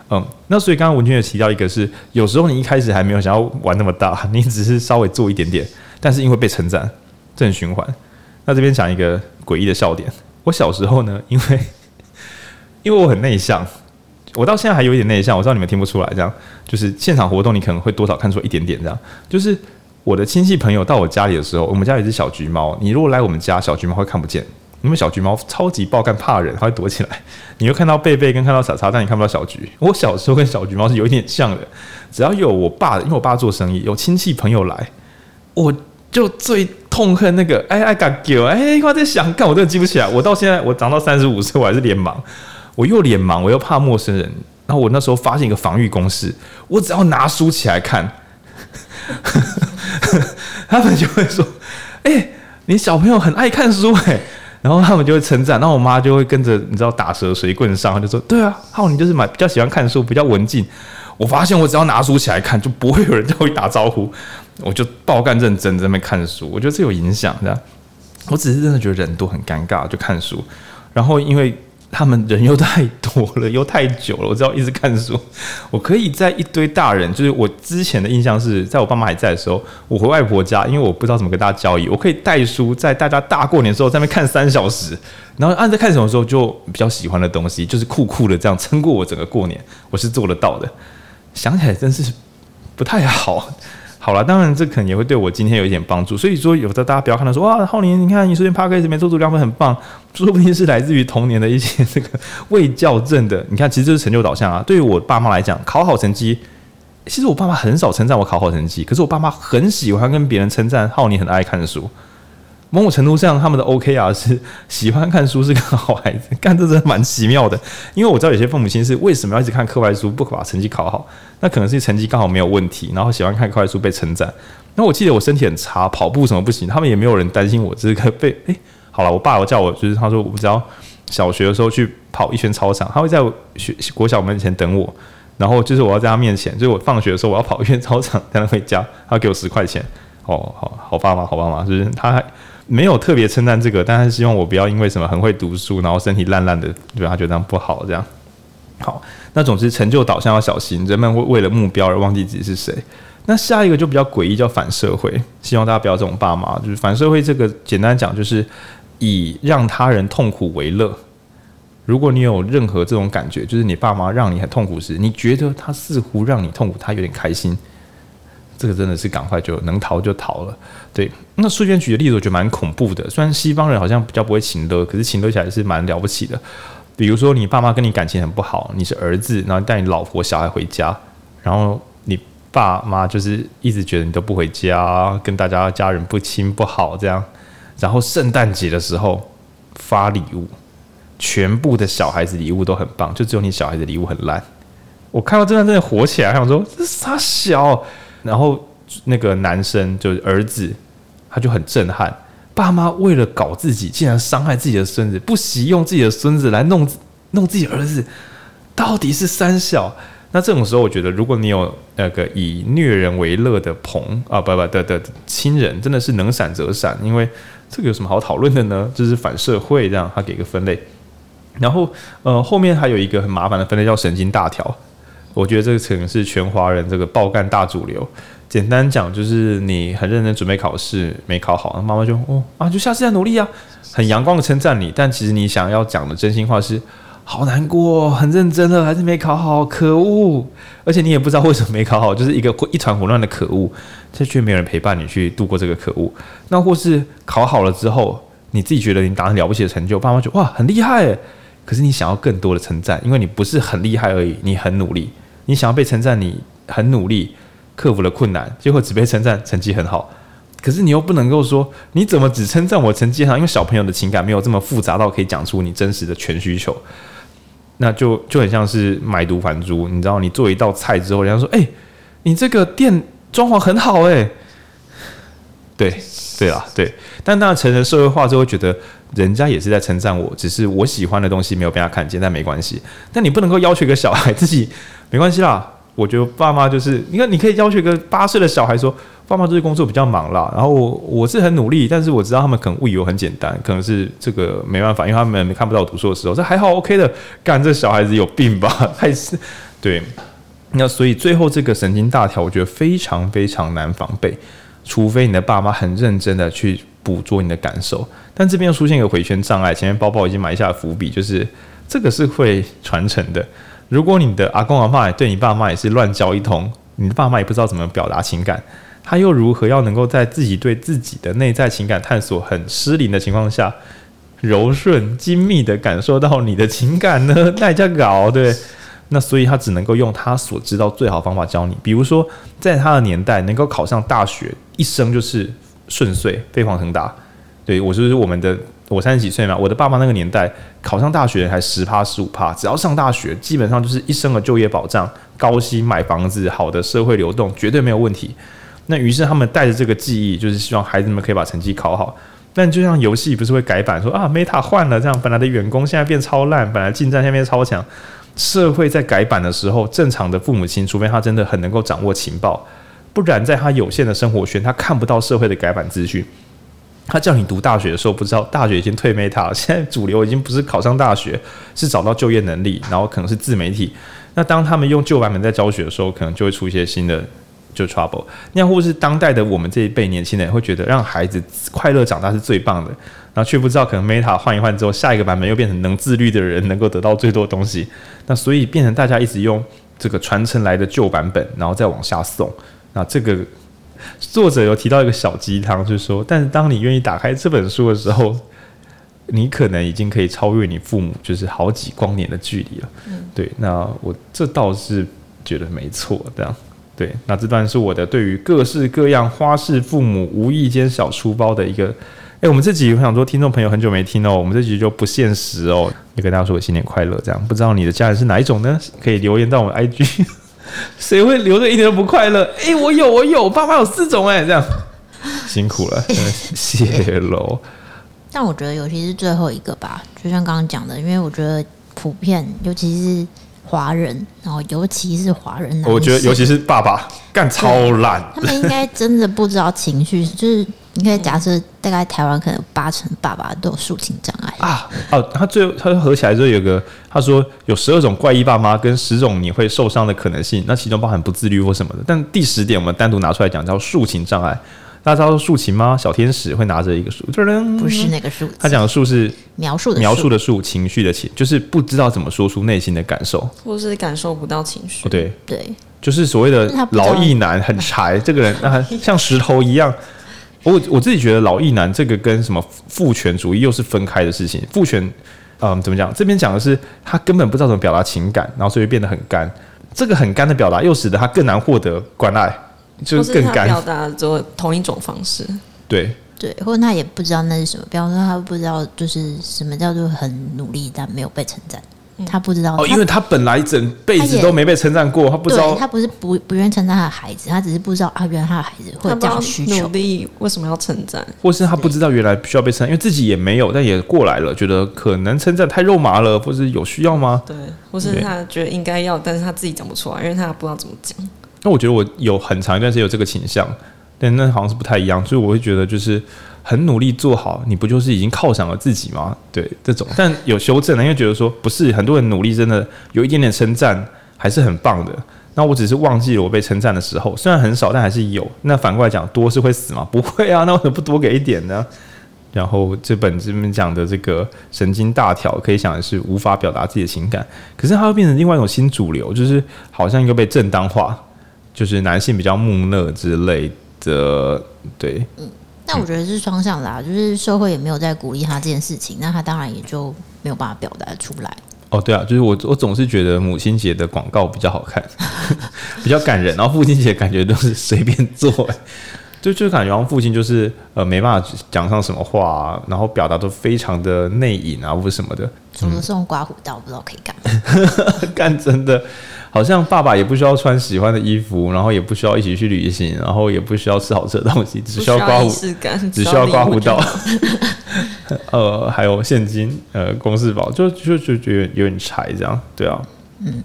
嗯，那所以刚刚文君也提到一个是，有时候你一开始还没有想要玩那么大，你只是稍微做一点点，但是因为被称赞，正循环。那这边讲一个诡异的笑点，我小时候呢，因为因为我很内向。我到现在还有一点内向，我知道你们听不出来，这样就是现场活动你可能会多少看出一点点这样。就是我的亲戚朋友到我家里的时候，我们家有一只小橘猫，你如果来我们家，小橘猫会看不见，因为小橘猫超级爆干怕人，它会躲起来。你会看到贝贝跟看到傻叉，但你看不到小橘。我小时候跟小橘猫是有一点像的，只要有我爸，因为我爸做生意，有亲戚朋友来，我就最痛恨那个哎哎嘎狗哎，我在想，干我真的记不起来。我到现在我长到三十五岁，我还是脸盲。我又脸盲，我又怕陌生人，然后我那时候发现一个防御公式，我只要拿书起来看，他们就会说：“哎、你小朋友很爱看书哎。”然后他们就会称赞，然后我妈就会跟着你知道打蛇随棍上，就说：“对啊，浩你就是蛮比较喜欢看书，比较文静。”我发现我只要拿书起来看，就不会有人跟我打招呼，我就爆干认真在那边看书。我觉得这有影响的，我只是真的觉得人多很尴尬，就看书，然后因为。他们人又太多了，又太久了，我知道一直看书。我可以在一堆大人，就是我之前的印象是在我爸妈还在的时候，我回外婆家，因为我不知道怎么跟大家交易，我可以带书在大家大过年的时候在那边看三小时，然后按在看什么时候就比较喜欢的东西，就是酷酷的这样撑过我整个过年，我是做得到的。想起来真是不太好。好了，当然这可能也会对我今天有一点帮助。所以说，有的大家不要看到说哇，浩宁，你看你昨天 Podcast 没做足量分很棒，说不定是来自于童年的一些这个未校正的。你看，其实这是成就导向啊。对于我爸妈来讲，考好成绩，其实我爸妈很少称赞我考好成绩，可是我爸妈很喜欢跟别人称赞浩宁很爱看书。某种程度上，他们的 OK 啊是喜欢看书是个好孩子，干这真蛮奇妙的。因为我知道有些父母亲是为什么要一直看课外书，不把成绩考好？那可能是成绩刚好没有问题，然后喜欢看课外书被称赞。那我记得我身体很差，跑步什么不行，他们也没有人担心我这个被。诶，好了，我爸我叫我就是他说我只要小学的时候去跑一圈操场，他会在学国小门前等我，然后就是我要在他面前，就是我放学的时候我要跑一圈操场才能回家，他给我十块钱。哦，好好爸妈，好爸妈，就是他还。没有特别称赞这个，但是希望我不要因为什么很会读书，然后身体烂烂的，对他觉得这样不好。这样好，那总之成就导向要小心，人们会为了目标而忘记自己是谁。那下一个就比较诡异，叫反社会。希望大家不要这种爸妈，就是反社会这个简单讲就是以让他人痛苦为乐。如果你有任何这种感觉，就是你爸妈让你很痛苦时，你觉得他似乎让你痛苦，他有点开心。这个真的是赶快就能逃就逃了，对。那书里面举的例子我觉得蛮恐怖的，虽然西方人好像比较不会情勒，可是情勒起来是蛮了不起的。比如说你爸妈跟你感情很不好，你是儿子，然后带你老婆小孩回家，然后你爸妈就是一直觉得你都不回家，跟大家家人不亲不好这样，然后圣诞节的时候发礼物，全部的小孩子礼物都很棒，就只有你小孩子礼物很烂。我看到这段真的火起来，想说这傻小。然后那个男生就是儿子，他就很震撼，爸妈为了搞自己，竟然伤害自己的孙子，不惜用自己的孙子来弄弄自己儿子，到底是三小？那这种时候，我觉得如果你有那个以虐人为乐的朋啊，不不的的亲人，真的是能闪则闪，因为这个有什么好讨论的呢？就是反社会，这样他给个分类。然后呃，后面还有一个很麻烦的分类叫神经大条，我觉得这个可能是全华人这个爆干大主流。简单讲就是你很认真准备考试没考好，妈妈就哦啊，就下次再努力啊，很阳光的称赞你，但其实你想要讲的真心话是。好难过，很认真了，还是没考好，可恶！而且你也不知道为什么没考好，就是一个一团混乱的可恶，这却没有人陪伴你去度过这个可恶。那或是考好了之后，你自己觉得你达成了不起的成就，爸妈就哇很厉害，可是你想要更多的称赞，因为你不是很厉害而已，你很努力，你想要被称赞，你很努力克服了困难，结果只被称赞成绩很好。可是你又不能够说你怎么只称赞我成绩好，因为小朋友的情感没有这么复杂到可以讲出你真实的全需求。那就就很像是买椟还珠，你知道，你做一道菜之后，人家说：“哎、你这个店装潢很好。”哎，对对啊，对。但当成人社会化之后，觉得人家也是在称赞我，只是我喜欢的东西没有被他看见，但没关系。但你不能够要求一个小孩自己没关系啦。我觉得爸妈就是，你看，你可以要求一个八岁的小孩说。爸妈就是工作比较忙啦，然后我我是很努力，但是我知道他们可能误以为很简单，可能是这个没办法，因为他们看不到我读书的时候，这还好 OK 的。干，这小孩子有病吧？还是对？那所以最后这个神经大条，我觉得非常非常难防备，除非你的爸妈很认真的去捕捉你的感受。但这边又出现一个回圈障碍，前面包包已经埋下了伏笔，就是这个是会传承的。如果你的阿公阿嬷对你爸妈也是乱教一通，你的爸妈也不知道怎么表达情感。他又如何要能够在自己对自己的内在情感探索很失灵的情况下，柔顺精密的感受到你的情感呢？那叫搞对。那所以他只能够用他所知道最好方法教你。比如说，在他的年代，能够考上大学，一生就是顺遂，飞黄腾达。对，我就是我们的，我三十几岁嘛，我的爸妈那个年代考上大学还十趴十五趴，只要上大学，基本上就是一生的就业保障、高薪买房子、好的社会流动，绝对没有问题。那于是他们带着这个记忆，就是希望孩子们可以把成绩考好。但就像游戏不是会改版说啊，Meta 换了，这样本来的员工现在变超烂，本来近战现在变超强。社会在改版的时候，正常的父母亲，除非他真的很能够掌握情报，不然在他有限的生活圈，他看不到社会的改版资讯。他叫你读大学的时候，不知道大学已经退 Meta 了，现在主流已经不是考上大学，是找到就业能力，然后可能是自媒体。那当他们用旧版本在教学的时候，可能就会出一些新的。就 trouble，那或是当代的我们这一辈年轻人会觉得让孩子快乐长大是最棒的，然后却不知道可能 Meta 换一换之后，下一个版本又变成能自律的人能够得到最多东西，那所以变成大家一直用这个传承来的旧版本，然后再往下送。那这个作者有提到一个小鸡汤，就是说，但是当你愿意打开这本书的时候，你可能已经可以超越你父母，就是好几光年的距离了。嗯，对，那我这倒是觉得没错，这样。对，那这段是我的对于各式各样花式父母无意间小出包的一个。哎，我们这集我想说，听众朋友很久没听哦，我们这集就不限时哦，也跟大家说我新年快乐。这样，不知道你的家人是哪一种呢？可以留言到我们 IG。谁会留着一点都不快乐？哎，我有，我有，爸爸有四种哎，这样辛苦了，谢喽。但我觉得，尤其是最后一个吧，就像刚刚讲的，因为我觉得普遍，尤其是。华人，然后尤其是华人，我觉得尤其是爸爸干超烂，他们应该真的不知道情绪。就是你可以假设，大概台湾可能有八成爸爸都有抒情障碍啊。哦，他最后他合起来之后有个，他说有十二种怪异爸妈跟十种你会受伤的可能性，那其中包含不自律或什么的。但第十点我们单独拿出来讲，叫抒情障碍。大家知道竖琴吗？小天使会拿着一个树，不是那个树。他讲的树是描述的描述的树，情绪的情，就是不知道怎么说出内心的感受，或是感受不到情绪。对对，就是所谓的老艺男很柴，这个人那像石头一样。我我自己觉得老艺男这个跟什么父权主义又是分开的事情。父权，嗯，怎么讲？这边讲的是他根本不知道怎么表达情感，然后所以变得很干。这个很干的表达又使得他更难获得关爱。就是更干，表达做同一种方式。对，对，或者他也不知道那是什么，比方说他不知道就是什么叫做很努力但没有被称赞。他不知道哦，因为他本来整辈子都没被称赞过，他不知道。他不是不不愿称赞他的孩子，他只是不知道啊，原来他的孩子会有这样需求。努力为什么要称赞？或是他不知道原来需要被称赞，因为自己也没有，但也过来了，觉得可能称赞太肉麻了，或是有需要吗？对，或是他觉得应该要，但是他自己讲不出来，因为他不知道怎么讲。那我觉得我有很长一段时间有这个倾向，但那好像是不太一样，所以我会觉得就是。很努力做好，你不就是已经犒赏了自己吗？对，这种，但有修正呢，因为觉得说不是很多人努力，真的有一点点称赞还是很棒的。那我只是忘记了我被称赞的时候，虽然很少，但还是有。那反过来讲，多是会死吗？不会啊，那为什么不多给一点呢？然后这本这边讲的这个神经大条，可以想的是无法表达自己的情感，可是它会变成另外一种新主流，就是好像一个被正当化，就是男性比较木讷之类的，对，嗯。那我觉得是双向的啊，就是社会也没有在鼓励他这件事情，那他当然也就没有办法表达出来。哦，对啊，就是我我总是觉得母亲节的广告比较好看，比较感人，然后父亲节感觉都是随便做，就就感觉好像父亲就是呃没办法讲上什么话啊，然后表达都非常的内隐啊或者什么的。除了送刮胡刀，不知道可以干嘛？干真的。好像爸爸也不需要穿喜欢的衣服，然后也不需要一起去旅行，然后也不需要吃好吃的东西，只需要刮胡，只需要刮胡刀，呃，还有现金，呃，公事包，就就就觉得有点柴这样，对啊，嗯，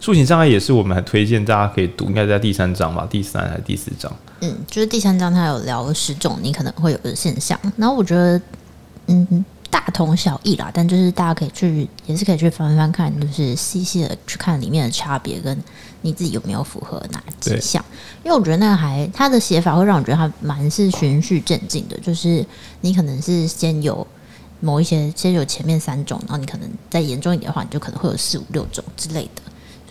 抒情障碍也是我们很推荐大家可以读，应该在第三章吧，第三还是第四章？嗯，就是第三章它有聊十种你可能会有的现象，然后我觉得，嗯。大同小异啦，但就是大家可以去，也是可以去翻翻看，就是细细的去看里面的差别，跟你自己有没有符合哪几项。因为我觉得那个还他的写法会让我觉得他蛮是循序渐进的，就是你可能是先有某一些，先有前面三种，然后你可能再严重一点的话，你就可能会有四五六种之类的，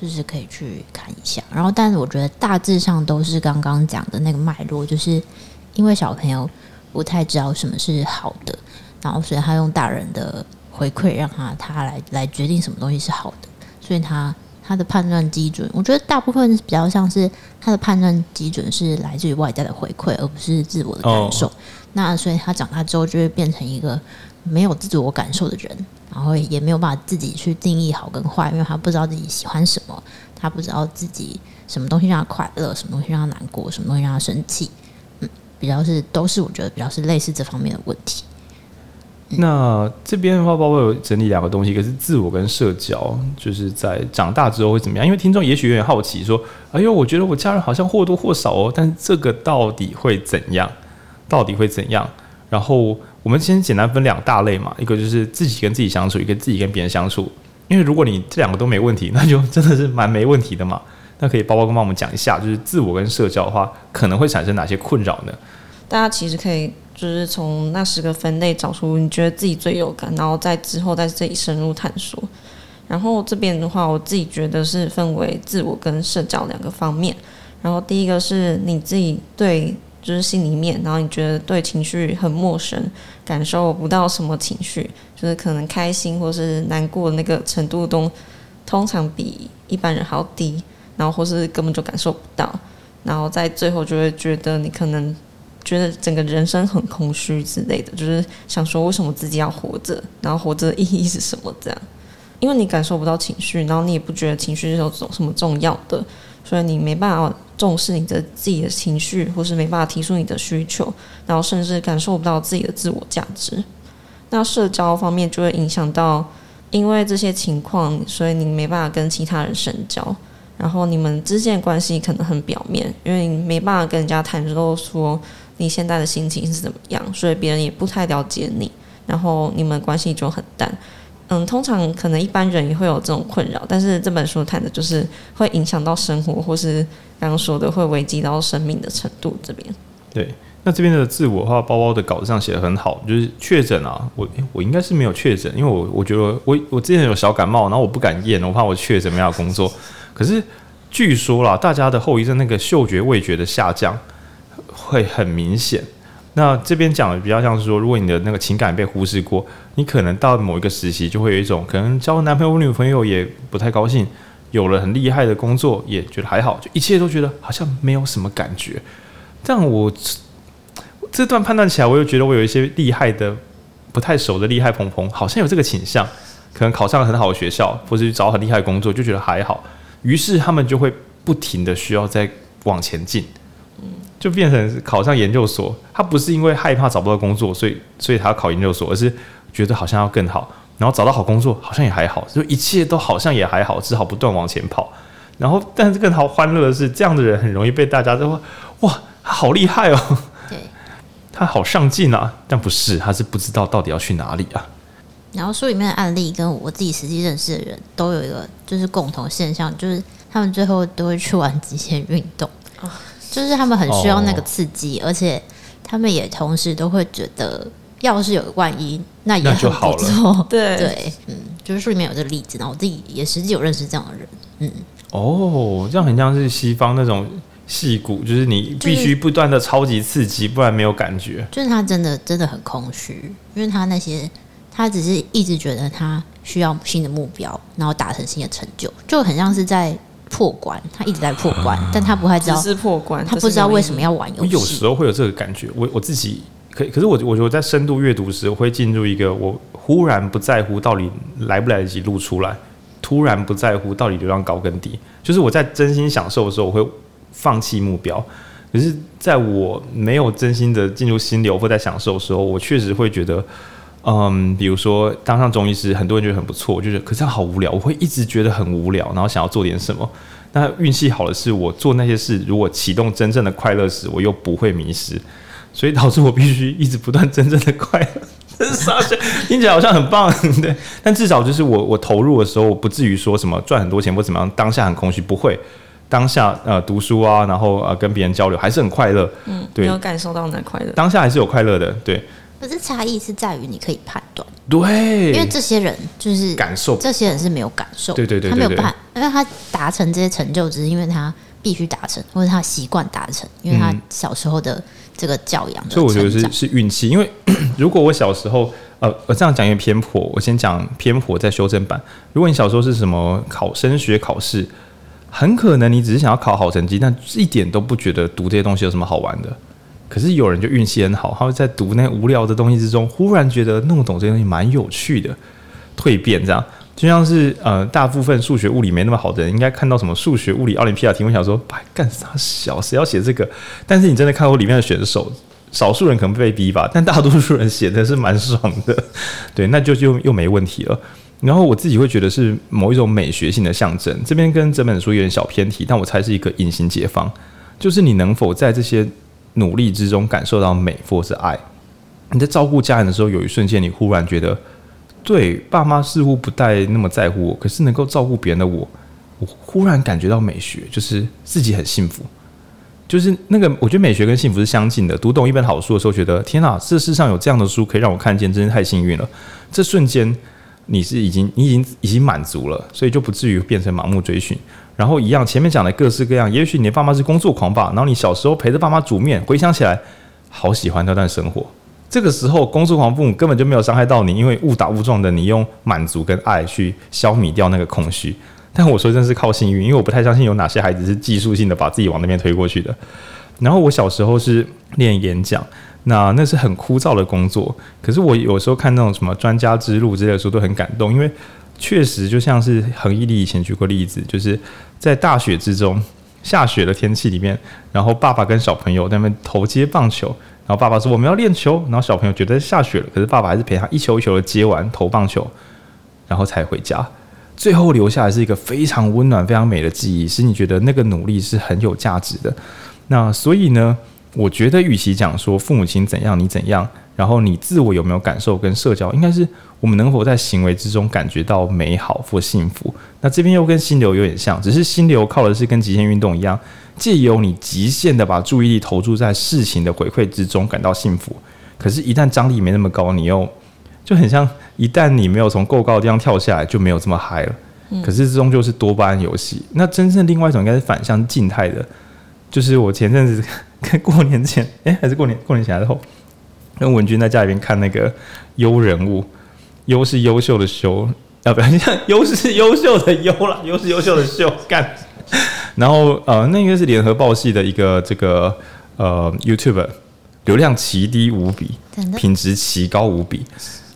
就是可以去看一下。然后，但是我觉得大致上都是刚刚讲的那个脉络，就是因为小朋友不太知道什么是好的。然后，所以他用大人的回馈让他他来来决定什么东西是好的，所以他他的判断基准，我觉得大部分比较像是他的判断基准是来自于外在的回馈，而不是自我的感受。Oh. 那所以他长大之后就会变成一个没有自我感受的人，然后也没有办法自己去定义好跟坏，因为他不知道自己喜欢什么，他不知道自己什么东西让他快乐，什么东西让他难过，什么东西让他生气。嗯，比较是都是我觉得比较是类似这方面的问题。那这边的话，包括有整理两个东西，一个是自我跟社交，就是在长大之后会怎么样？因为听众也许有点好奇，说：“哎呦，我觉得我家人好像或多或少哦，但是这个到底会怎样？到底会怎样？”然后我们先简单分两大类嘛，一个就是自己跟自己相处，一个自己跟别人相处。因为如果你这两个都没问题，那就真的是蛮没问题的嘛。那可以包包跟帮我们讲一下，就是自我跟社交的话，可能会产生哪些困扰呢？大家其实可以。就是从那十个分类找出你觉得自己最有感，然后在之后在这里深入探索。然后这边的话，我自己觉得是分为自我跟社交两个方面。然后第一个是你自己对，就是心里面，然后你觉得对情绪很陌生，感受不到什么情绪，就是可能开心或是难过的那个程度都通常比一般人还要低，然后或是根本就感受不到。然后在最后就会觉得你可能。觉得整个人生很空虚之类的，就是想说为什么自己要活着，然后活着的意义是什么？这样，因为你感受不到情绪，然后你也不觉得情绪是有什么重要的，所以你没办法重视你的自己的情绪，或是没办法提出你的需求，然后甚至感受不到自己的自我价值。那社交方面就会影响到，因为这些情况，所以你没办法跟其他人深交，然后你们之间的关系可能很表面，因为你没办法跟人家谈论说。你现在的心情是怎么样？所以别人也不太了解你，然后你们关系就很淡。嗯，通常可能一般人也会有这种困扰，但是这本书谈的就是会影响到生活，或是刚刚说的会危及到生命的程度。这边对，那这边的自我的话，包包的稿子上写得很好，就是确诊啊，我我应该是没有确诊，因为我我觉得我我之前有小感冒，然后我不敢验，我怕我确诊没有工作。可是据说啦，大家的后遗症那个嗅觉味觉的下降。会很明显。那这边讲的比较像是说，如果你的那个情感被忽视过，你可能到某一个时期就会有一种可能交男朋友、女朋友也不太高兴，有了很厉害的工作也觉得还好，就一切都觉得好像没有什么感觉。这样我这段判断起来，我又觉得我有一些厉害的、不太熟的厉害朋朋，好像有这个倾向，可能考上了很好的学校，或者去找很厉害的工作，就觉得还好。于是他们就会不停的需要再往前进，就变成考上研究所。他不是因为害怕找不到工作，所以所以他要考研究所，而是觉得好像要更好。然后找到好工作，好像也还好，就一切都好像也还好，只好不断往前跑。然后，但是更好欢乐的是，这样的人很容易被大家都说：“哇，他好厉害哦！”对，他好上进啊。但不是，他是不知道到底要去哪里啊。然后书里面的案例跟我自己实际认识的人都有一个就是共同现象，就是他们最后都会去玩极限运动，就是他们很需要那个刺激，哦、而且他们也同时都会觉得。要是有个万一，那也很不错，就好了。对对，嗯，就是书里面有这个例子，然后我自己也实际有认识这样的人，嗯。哦，这样很像是西方那种戏骨，就是你必须不断的超级刺激，不然没有感觉。就是他真的真的很空虚，因为他那些他只是一直觉得他需要新的目标，然后达成新的成就，就很像是在破关，他一直在破关，嗯、但他不太知道是破关，他不知道为什么要玩游戏。我有时候会有这个感觉，我我自己。可可是我我觉得在深度阅读时，我会进入一个我忽然不在乎到底来不来得及录出来，突然不在乎到底流量高跟低，就是我在真心享受的时候，我会放弃目标。可是在我没有真心的进入心流或在享受的时候，我确实会觉得，嗯，比如说当上中医师，很多人觉得很不错，就是可是好无聊，我会一直觉得很无聊，然后想要做点什么。那运气好的是，我做那些事，如果启动真正的快乐时，我又不会迷失。所以导致我必须一直不断真正的快乐，这是啥？听起来好像很棒，对。但至少就是我我投入的时候，我不至于说什么赚很多钱或怎么样，当下很空虚，不会。当下呃读书啊，然后呃跟别人交流还是很快乐，嗯，对，有感受到那快乐。当下还是有快乐的，对。可是差异是在于你可以判断，对，因为这些人就是感受，这些人是没有感受，对对对，他没有办法，因为他达成这些成就，只是因为他必须达成，或者他习惯达成，因为他小时候的。这个教养，所以我觉得是是运气。因为 如果我小时候，呃，我这样讲有点偏颇，我先讲偏颇再修正版。如果你小时候是什么考升学考试，很可能你只是想要考好成绩，但一点都不觉得读这些东西有什么好玩的。可是有人就运气很好，他会在读那无聊的东西之中，忽然觉得弄懂这些东西蛮有趣的，蜕变这样。就像是呃，大部分数学物理没那么好的人，应该看到什么数学物理奥林匹亚题目，想说，白干啥小，谁要写这个？但是你真的看过里面的选手，少数人可能被逼吧，但大多数人写的是蛮爽的，对，那就就又没问题了。然后我自己会觉得是某一种美学性的象征，这边跟整本书有点小偏题，但我猜是一个隐形解放，就是你能否在这些努力之中感受到美或是爱？你在照顾家人的时候，有一瞬间你忽然觉得。对，爸妈似乎不太那么在乎我，可是能够照顾别人的我，我忽然感觉到美学，就是自己很幸福。就是那个，我觉得美学跟幸福是相近的。读懂一本好书的时候，觉得天哪，这世上有这样的书可以让我看见，真是太幸运了。这瞬间，你是已经，你已经已经满足了，所以就不至于变成盲目追寻。然后一样，前面讲的各式各样，也许你的爸妈是工作狂吧，然后你小时候陪着爸妈煮面，回想起来，好喜欢那段生活。这个时候，工作狂父母根本就没有伤害到你，因为误打误撞的，你用满足跟爱去消弭掉那个空虚。但我说真是靠幸运，因为我不太相信有哪些孩子是技术性的把自己往那边推过去的。然后我小时候是练演讲，那那是很枯燥的工作。可是我有时候看那种什么专家之路之类的书都很感动，因为确实就像是恒毅力以前举过例子，就是在大雪之中下雪的天气里面，然后爸爸跟小朋友在那边投接棒球。然后爸爸说我们要练球，然后小朋友觉得下雪了，可是爸爸还是陪他一球一球的接完投棒球，然后才回家。最后留下来是一个非常温暖、非常美的记忆，使你觉得那个努力是很有价值的。那所以呢，我觉得与其讲说父母亲怎样你怎样，然后你自我有没有感受跟社交，应该是我们能否在行为之中感觉到美好或幸福。那这边又跟心流有点像，只是心流靠的是跟极限运动一样。借由你极限的把注意力投注在事情的回馈之中，感到幸福。可是，一旦张力没那么高，你又就很像一旦你没有从够高的地方跳下来，就没有这么嗨了。可是，终究是多巴胺游戏。那真正另外一种应该是反向静态的，就是我前阵子跟 过年前，哎，还是过年过年前之后，跟文君在家里边看那个优人物，优是优秀的秀，要不要？你看优是优秀的优啦，优是优秀的秀，干。然后呃，那个是联合报系的一个这个呃 YouTuber，流量奇低无比，品质奇高无比。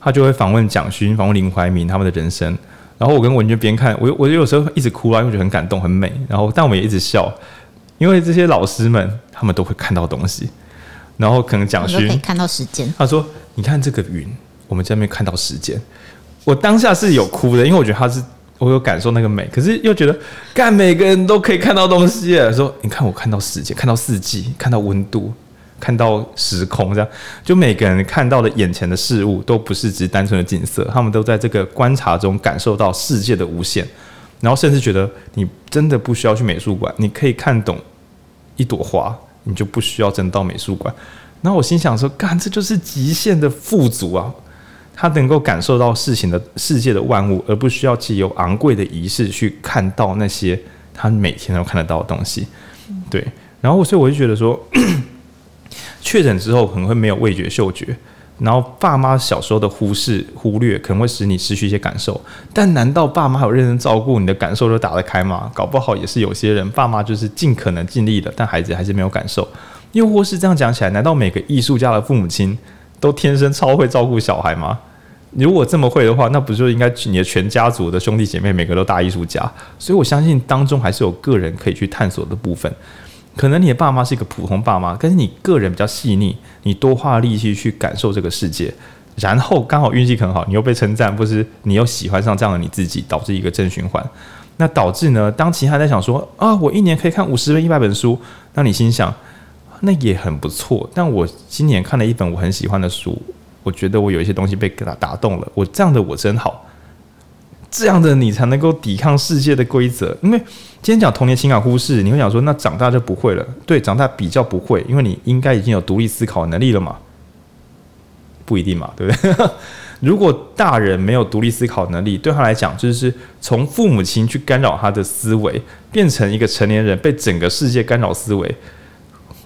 他就会访问蒋勋、访问林怀民他们的人生。然后我跟文娟边看，我我有时候一直哭啊，因为觉得很感动、很美。然后但我们也一直笑，因为这些老师们他们都会看到东西。然后可能蒋勋可以看到时间，他说：“你看这个云，我们在那边看到时间。”我当下是有哭的，因为我觉得他是我有感受那个美，可是又觉得干每个人都可以看到东西。说你看我看到时间，看到四季，看到温度。看到时空，这样就每个人看到的眼前的事物都不是只单纯的景色，他们都在这个观察中感受到世界的无限，然后甚至觉得你真的不需要去美术馆，你可以看懂一朵花，你就不需要真到美术馆。然后我心想说，干，这就是极限的富足啊！他能够感受到事情的世界的万物，而不需要借由昂贵的仪式去看到那些他每天都看得到的东西。对，然后所以我就觉得说。确诊之后可能会没有味觉、嗅觉，然后爸妈小时候的忽视、忽略，可能会使你失去一些感受。但难道爸妈有认真照顾你的感受都打得开吗？搞不好也是有些人爸妈就是尽可能尽力了，但孩子还是没有感受。又或是这样讲起来，难道每个艺术家的父母亲都天生超会照顾小孩吗？如果这么会的话，那不就应该你的全家族的兄弟姐妹每个都大艺术家？所以我相信当中还是有个人可以去探索的部分。可能你的爸妈是一个普通爸妈，但是你个人比较细腻，你多花力气去感受这个世界，然后刚好运气很好，你又被称赞，不是你又喜欢上这样的你自己，导致一个正循环。那导致呢，当其他人在想说啊，我一年可以看五十本、一百本书，那你心想，那也很不错。但我今年看了一本我很喜欢的书，我觉得我有一些东西被给他打动了，我这样的我真好。这样的你才能够抵抗世界的规则，因为今天讲童年情感忽视，你会想说，那长大就不会了？对，长大比较不会，因为你应该已经有独立思考能力了嘛？不一定嘛，对不对？如果大人没有独立思考能力，对他来讲，就是从父母亲去干扰他的思维，变成一个成年人被整个世界干扰思维。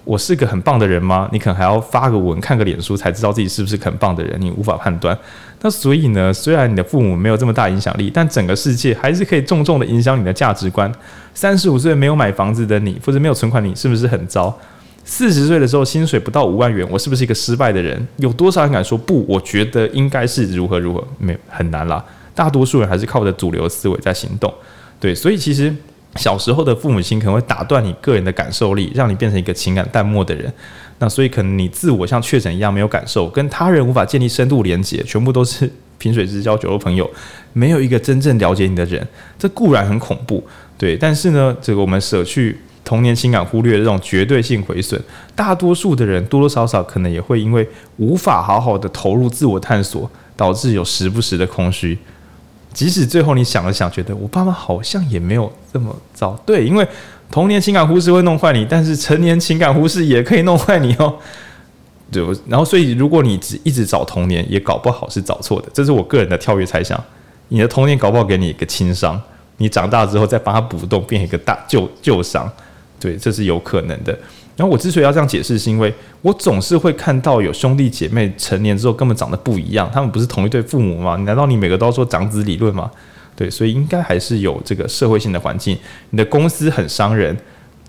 我是个很棒的人吗？你可能还要发个文、看个脸书才知道自己是不是很棒的人，你无法判断。那所以呢，虽然你的父母没有这么大影响力，但整个世界还是可以重重的影响你的价值观。三十五岁没有买房子的你，或者没有存款，你是不是很糟？四十岁的时候薪水不到五万元，我是不是一个失败的人？有多少人敢说不？我觉得应该是如何如何，没很难啦。大多数人还是靠着主流思维在行动。对，所以其实。小时候的父母亲可能会打断你个人的感受力，让你变成一个情感淡漠的人。那所以可能你自我像确诊一样没有感受，跟他人无法建立深度连接，全部都是萍水之交、酒肉朋友，没有一个真正了解你的人。这固然很恐怖，对。但是呢，这个我们舍去童年情感忽略的这种绝对性毁损，大多数的人多多少少可能也会因为无法好好的投入自我探索，导致有时不时的空虚。即使最后你想了想，觉得我爸妈好像也没有这么糟，对，因为童年情感忽视会弄坏你，但是成年情感忽视也可以弄坏你哦。对，然后所以如果你只一直找童年，也搞不好是找错的，这是我个人的跳跃猜想。你的童年搞不好给你一个轻伤，你长大之后再帮他补洞，变一个大旧旧伤，对，这是有可能的。然后我之所以要这样解释，是因为我总是会看到有兄弟姐妹成年之后根本长得不一样，他们不是同一对父母吗？难道你每个都要说长子理论吗？对，所以应该还是有这个社会性的环境。你的公司很伤人，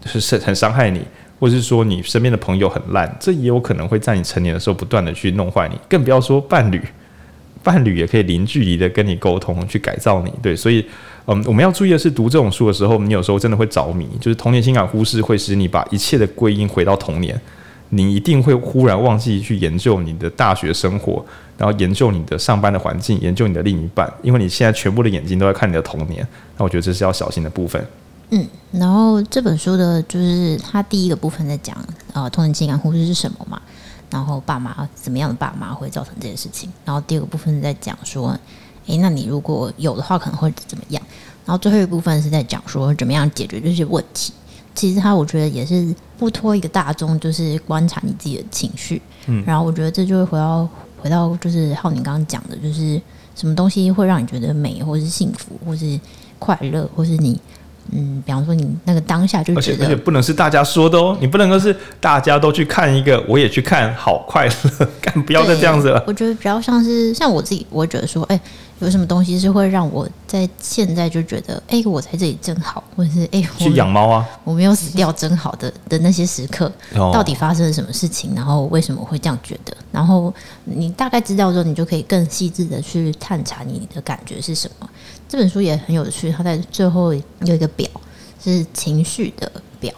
是很伤害你，或者是说你身边的朋友很烂，这也有可能会在你成年的时候不断的去弄坏你。更不要说伴侣，伴侣也可以零距离的跟你沟通，去改造你。对，所以。嗯，我们要注意的是，读这种书的时候，你有时候真的会着迷，就是童年情感忽视会使你把一切的归因回到童年，你一定会忽然忘记去研究你的大学生活，然后研究你的上班的环境，研究你的另一半，因为你现在全部的眼睛都在看你的童年，那我觉得这是要小心的部分。嗯，然后这本书的就是它第一个部分在讲，呃，童年情感忽视是什么嘛，然后爸妈怎么样的爸妈会造成这件事情，然后第二个部分在讲说。诶，那你如果有的话，可能会怎么样？然后最后一部分是在讲说怎么样解决这些问题。其实他我觉得也是不拖一个大众，就是观察你自己的情绪。嗯，然后我觉得这就会回到回到就是浩宁刚刚讲的，就是什么东西会让你觉得美，或是幸福，或是快乐，或是你。嗯，比方说你那个当下就觉得，而且而且不能是大家说的哦，你不能够是大家都去看一个，我也去看，好快乐，干不要再这样子了。我觉得比较像是像我自己，我会觉得说，哎、欸，有什么东西是会让我在现在就觉得，哎、欸，我在这里真好，或者是哎，欸、去养猫啊，我没有死掉真好的的那些时刻，到底发生了什么事情？然后为什么会这样觉得？然后你大概知道之后，你就可以更细致的去探查你的感觉是什么。这本书也很有趣，它在最后有一个表是情绪的表。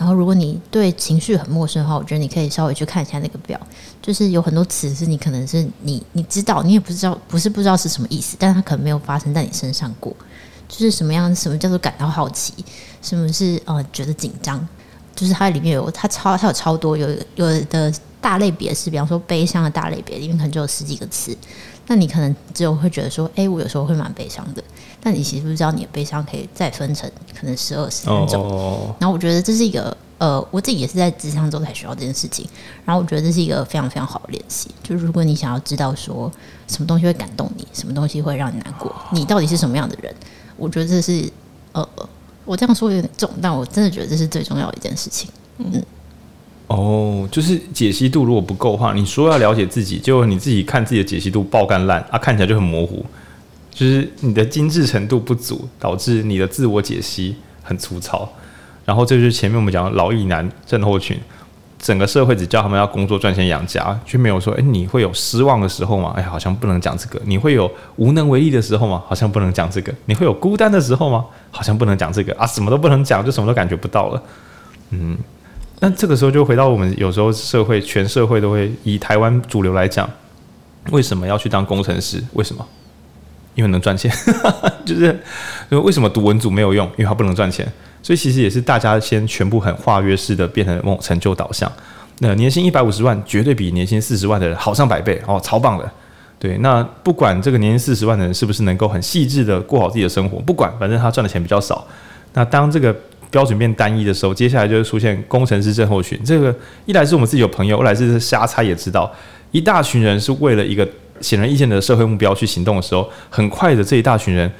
然后，如果你对情绪很陌生的话，我觉得你可以稍微去看一下那个表，就是有很多词是你可能是你你知道，你也不知道，不是不知道是什么意思，但是它可能没有发生在你身上过。就是什么样，什么叫做感到好奇，什么是呃觉得紧张，就是它里面有它超它有超多有有的大类别是，比方说悲伤的大类别里面可能就有十几个词，那你可能只有会觉得说，哎，我有时候会蛮悲伤的。但你其实不知道，你的悲伤可以再分成可能十二十三种。然后我觉得这是一个呃，我自己也是在咨商中才学到这件事情。然后我觉得这是一个非常非常好的练习。就是如果你想要知道说什么东西会感动你，什么东西会让你难过，你到底是什么样的人？我觉得这是呃，我这样说有点重，但我真的觉得这是最重要的一件事情。嗯。哦，就是解析度如果不够的话，你说要了解自己，结果你自己看自己的解析度爆干烂啊，看起来就很模糊。就是你的精致程度不足，导致你的自我解析很粗糙。然后这就是前面我们讲的老艺男症候群，整个社会只叫他们要工作赚钱养家，却没有说，诶，你会有失望的时候吗？哎，好像不能讲这个。你会有无能为力的时候吗？好像不能讲这个。你会有孤单的时候吗？好像不能讲这个啊，什么都不能讲，就什么都感觉不到了。嗯，那这个时候就回到我们有时候社会，全社会都会以台湾主流来讲，为什么要去当工程师？为什么？因为能赚钱，就是为什么读文组没有用？因为它不能赚钱。所以其实也是大家先全部很化约式的变成梦成就导向。那年薪一百五十万绝对比年薪四十万的人好上百倍哦，超棒的。对，那不管这个年薪四十万的人是不是能够很细致的过好自己的生活，不管，反正他赚的钱比较少。那当这个标准变单一的时候，接下来就会出现工程师症候群。这个一来是我们自己有朋友，二来是瞎猜也知道，一大群人是为了一个。显而易见的社会目标去行动的时候，很快的这一大群人，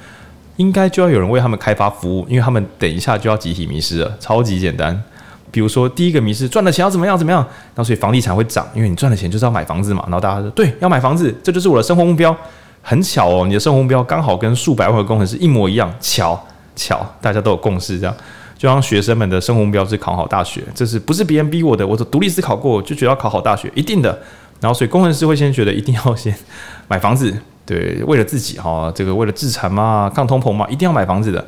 应该就要有人为他们开发服务，因为他们等一下就要集体迷失了，超级简单。比如说第一个迷失，赚了钱要怎么样怎么样，那所以房地产会涨，因为你赚了钱就是要买房子嘛。然后大家说对，要买房子，这就是我的生活目标。很巧哦，你的生活目标刚好跟数百万的工程师一模一样，巧巧，大家都有共识，这样就让学生们的生活目标是考好大学，这是不是别人逼我的？我都独立思考过，就觉得要考好大学，一定的。然后，所以工程师会先觉得一定要先买房子，对，为了自己哈，这个为了自产嘛，抗通膨嘛，一定要买房子的。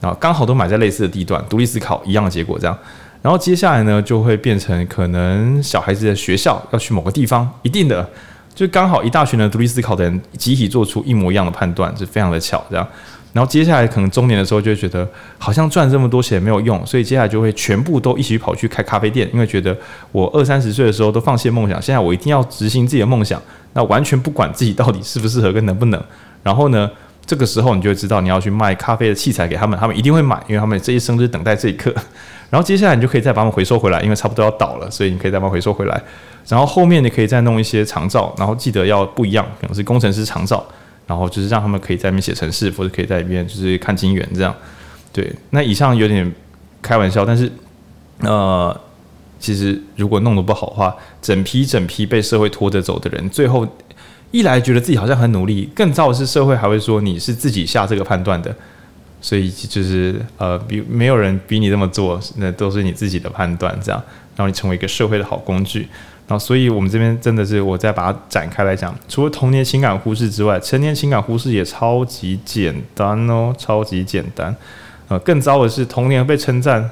然后刚好都买在类似的地段，独立思考一样的结果这样。然后接下来呢，就会变成可能小孩子的学校要去某个地方，一定的，就刚好一大群的独立思考的人集体做出一模一样的判断，是非常的巧这样。然后接下来可能中年的时候就会觉得好像赚这么多钱没有用，所以接下来就会全部都一起跑去开咖啡店，因为觉得我二三十岁的时候都放弃梦想，现在我一定要执行自己的梦想，那完全不管自己到底适不适合跟能不能。然后呢，这个时候你就会知道你要去卖咖啡的器材给他们，他们一定会买，因为他们这一生就是等待这一刻。然后接下来你就可以再把他们回收回来，因为差不多要倒了，所以你可以再把他们回收回来。然后后面你可以再弄一些长照，然后记得要不一样，可能是工程师长照。然后就是让他们可以在里面写程式，或者可以在里面就是看金援这样。对，那以上有点开玩笑，但是呃，其实如果弄得不好的话，整批整批被社会拖着走的人，最后一来觉得自己好像很努力，更糟的是社会还会说你是自己下这个判断的，所以就是呃，比没有人逼你这么做，那都是你自己的判断，这样让你成为一个社会的好工具。然后，所以我们这边真的是，我再把它展开来讲，除了童年情感忽视之外，成年情感忽视也超级简单哦，超级简单。呃，更糟的是，童年被称赞，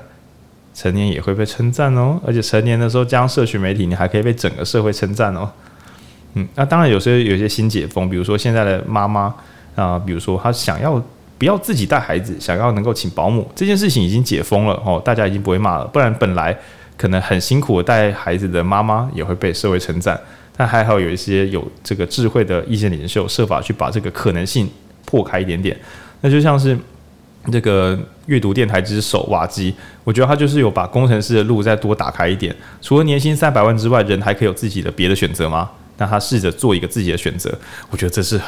成年也会被称赞哦，而且成年的时候加上社群媒体，你还可以被整个社会称赞哦。嗯，那当然有些有些新解封，比如说现在的妈妈啊，比如说她想要不要自己带孩子，想要能够请保姆，这件事情已经解封了哦，大家已经不会骂了，不然本来。可能很辛苦带孩子的妈妈也会被社会称赞，但还好有一些有这个智慧的意见领袖设法去把这个可能性破开一点点。那就像是这个阅读电台之首瓦基，我觉得他就是有把工程师的路再多打开一点。除了年薪三百万之外，人还可以有自己的别的选择吗？那他试着做一个自己的选择，我觉得这是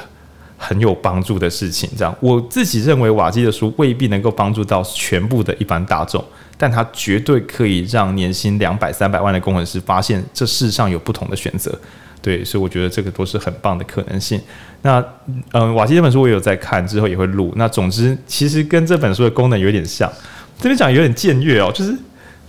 很有帮助的事情。这样，我自己认为瓦基的书未必能够帮助到全部的一般大众。但它绝对可以让年薪两百、三百万的工程师发现这世上有不同的选择。对，所以我觉得这个都是很棒的可能性。那嗯，瓦基这本书我也有在看，之后也会录。那总之，其实跟这本书的功能有点像。这边讲有点僭越哦，就是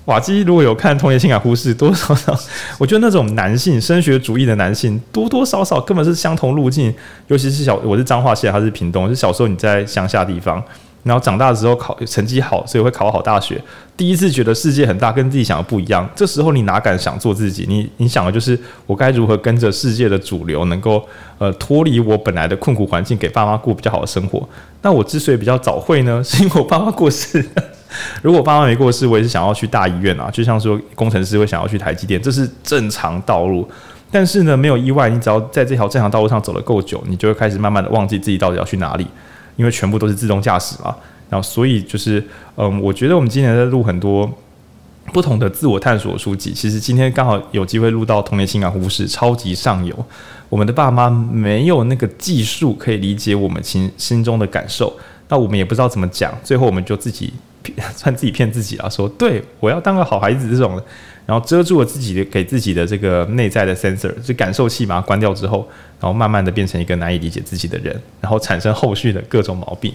瓦基如果有看《童年情感忽视》，多多少少，我觉得那种男性升学主义的男性，多多少少根本是相同路径。尤其是小，我是彰化县，他是屏东，是小时候你在乡下地方。然后长大之后考成绩好，所以会考好大学。第一次觉得世界很大，跟自己想的不一样。这时候你哪敢想做自己？你你想的就是我该如何跟着世界的主流，能够呃脱离我本来的困苦环境，给爸妈过比较好的生活。那我之所以比较早会呢，是因为我爸妈过世。如果爸妈没过世，我也是想要去大医院啊。就像说工程师会想要去台积电，这是正常道路。但是呢，没有意外，你只要在这条正常道路上走得够久，你就会开始慢慢的忘记自己到底要去哪里。因为全部都是自动驾驶嘛，然后所以就是，嗯，我觉得我们今年在录很多不同的自我探索书籍。其实今天刚好有机会录到《童年情感忽视》超级上游，我们的爸妈没有那个技术可以理解我们心心中的感受，那我们也不知道怎么讲，最后我们就自己 算自己骗自己啊，说对，我要当个好孩子这种。然后遮住了自己的给自己的这个内在的 sensor，就感受器把它关掉之后，然后慢慢的变成一个难以理解自己的人，然后产生后续的各种毛病。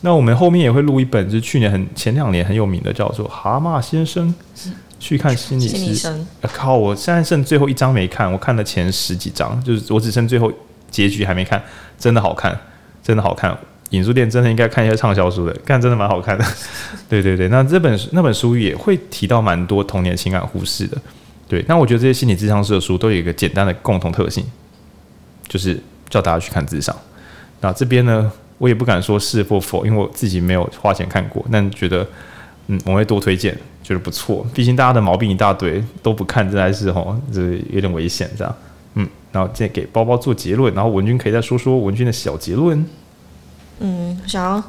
那我们后面也会录一本，就是去年很前两年很有名的，叫做《蛤蟆先生去看心理师》。心理生。靠！我现在剩最后一章没看，我看了前十几章，就是我只剩最后结局还没看，真的好看，真的好看。影书店真的应该看一些畅销书的，看真的蛮好看的。对对对，那这本那本书也会提到蛮多童年情感忽视的。对，那我觉得这些心理智商师的书都有一个简单的共同特性，就是叫大家去看智商。那这边呢，我也不敢说是或否，因为我自己没有花钱看过，但觉得嗯，我会多推荐，觉得不错。毕竟大家的毛病一大堆，都不看，真的是吼，这有点危险这样。嗯，然后再给包包做结论，然后文君可以再说说文君的小结论。嗯，想要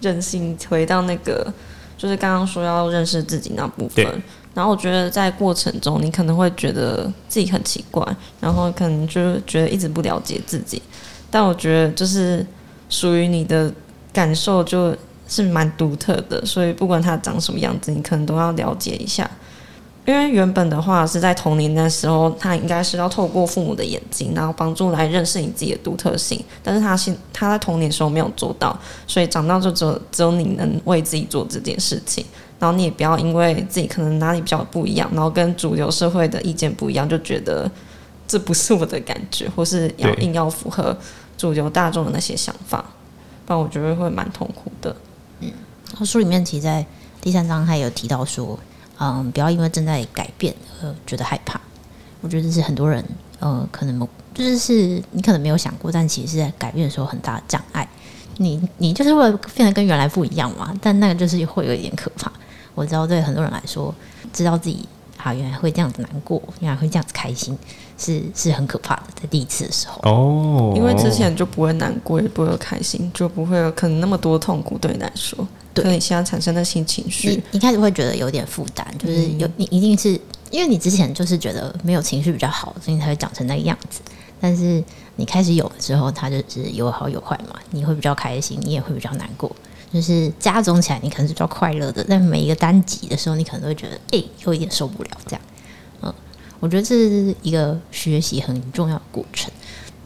任性回到那个，就是刚刚说要认识自己那部分。然后我觉得在过程中，你可能会觉得自己很奇怪，然后可能就觉得一直不了解自己。但我觉得就是属于你的感受就是蛮独特的，所以不管它长什么样子，你可能都要了解一下。因为原本的话是在童年的时候，他应该是要透过父母的眼睛，然后帮助来认识你自己的独特性。但是他现他在童年的时候没有做到，所以长大就只有只有你能为自己做这件事情。然后你也不要因为自己可能哪里比较不一样，然后跟主流社会的意见不一样，就觉得这不是我的感觉，或是要硬要符合主流大众的那些想法，不然我觉得会蛮痛苦的。嗯，书里面其实在第三章还有提到说。嗯，不要因为正在改变而觉得害怕。我觉得这是很多人，呃，可能就是是你可能没有想过，但其实是在改变的时候很大的障碍。你你就是为了变得跟原来不一样嘛？但那个就是会有一点可怕。我知道对很多人来说，知道自己啊原来会这样子难过，原来会这样子开心，是是很可怕的。在第一次的时候哦，因为之前就不会难过，也不会有开心，就不会有可能那么多痛苦对你来说。对，可你现在产生的新情绪，你你开始会觉得有点负担，就是有你一定是因为你之前就是觉得没有情绪比较好，所以你才会长成那个样子。但是你开始有了之后，它就是有好有坏嘛。你会比较开心，你也会比较难过。就是加总起来，你可能是比较快乐的。但每一个单集的时候，你可能都会觉得，哎、欸，有一点受不了这样。嗯，我觉得这是一个学习很重要的过程。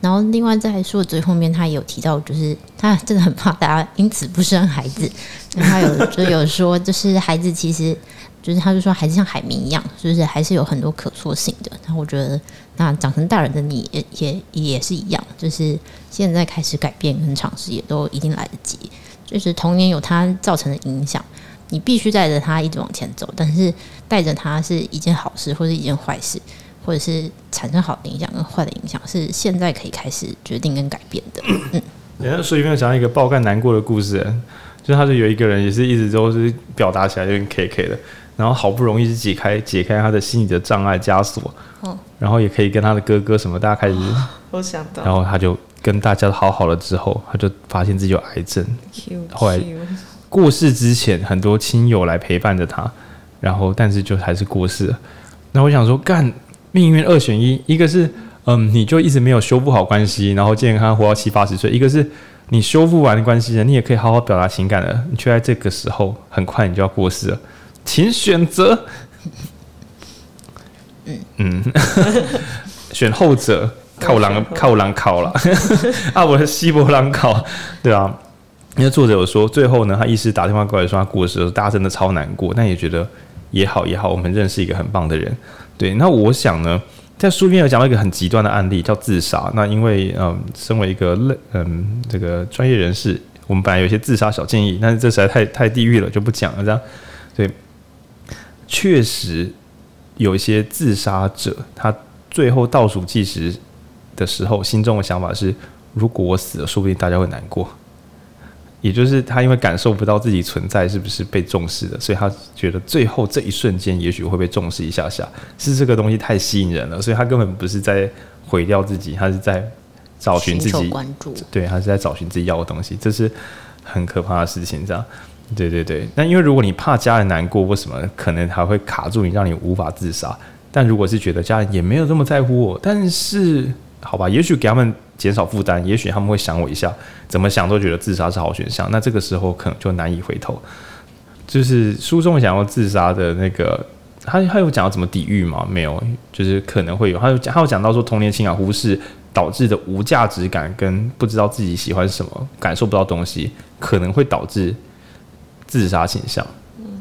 然后，另外在说最后面，他也有提到，就是他真的很怕大家因此不生孩子。然后他有就有说，就是孩子其实就是他就说，孩子像海绵一样，就是还是有很多可塑性的。然后我觉得，那长成大人的你也也也是一样，就是现在开始改变跟尝试，也都一定来得及。就是童年有它造成的影响，你必须带着它一直往前走，但是带着它是一件好事，或是一件坏事。或者是产生好的影响跟坏的影响，是现在可以开始决定跟改变的。嗯，人家书里面有讲到一个爆肝难过的故事，就是他是有一个人也是一直都是表达起来有点 K K 的，然后好不容易是解开解开他的心理的障碍枷锁，嗯，然后也可以跟他的哥哥什么，大家开始，我想到，然后他就跟大家好好了之后，他就发现自己有癌症，后来过世之前，很多亲友来陪伴着他，然后但是就还是过世了。那我想说干。命运二选一，一个是嗯，你就一直没有修复好关系，然后健康活到七八十岁；一个是你修复完关系了，你也可以好好表达情感了，你却在这个时候很快你就要过世了。请选择。嗯嗯，选后者，靠狼靠狼考了 啊！我是西伯狼考，对啊。因为作者有说，最后呢，他医师打电话过来说他过世的时候，大家真的超难过，但也觉得也好也好，我们认识一个很棒的人。对，那我想呢，在书里面有讲到一个很极端的案例，叫自杀。那因为嗯，身为一个嗯这个专业人士，我们本来有一些自杀小建议，但是这实在太太地狱了，就不讲了。这样，对，确实有一些自杀者，他最后倒数计时的时候，心中的想法是：如果我死了，说不定大家会难过。也就是他因为感受不到自己存在是不是被重视的，所以他觉得最后这一瞬间也许会被重视一下下，是这个东西太吸引人了，所以他根本不是在毁掉自己，他是在找寻自己关注，对，他是在找寻自己要的东西，这是很可怕的事情，这样，对对对。那因为如果你怕家人难过，为什么可能还会卡住你，让你无法自杀？但如果是觉得家人也没有这么在乎我，但是好吧，也许给他们。减少负担，也许他们会想我一下，怎么想都觉得自杀是好选项。那这个时候可能就难以回头。就是书中想要自杀的那个，他他有讲到怎么抵御吗？没有，就是可能会有。他有讲，他有讲到说童年情感忽视导致的无价值感跟不知道自己喜欢什么，感受不到东西，可能会导致自杀倾向。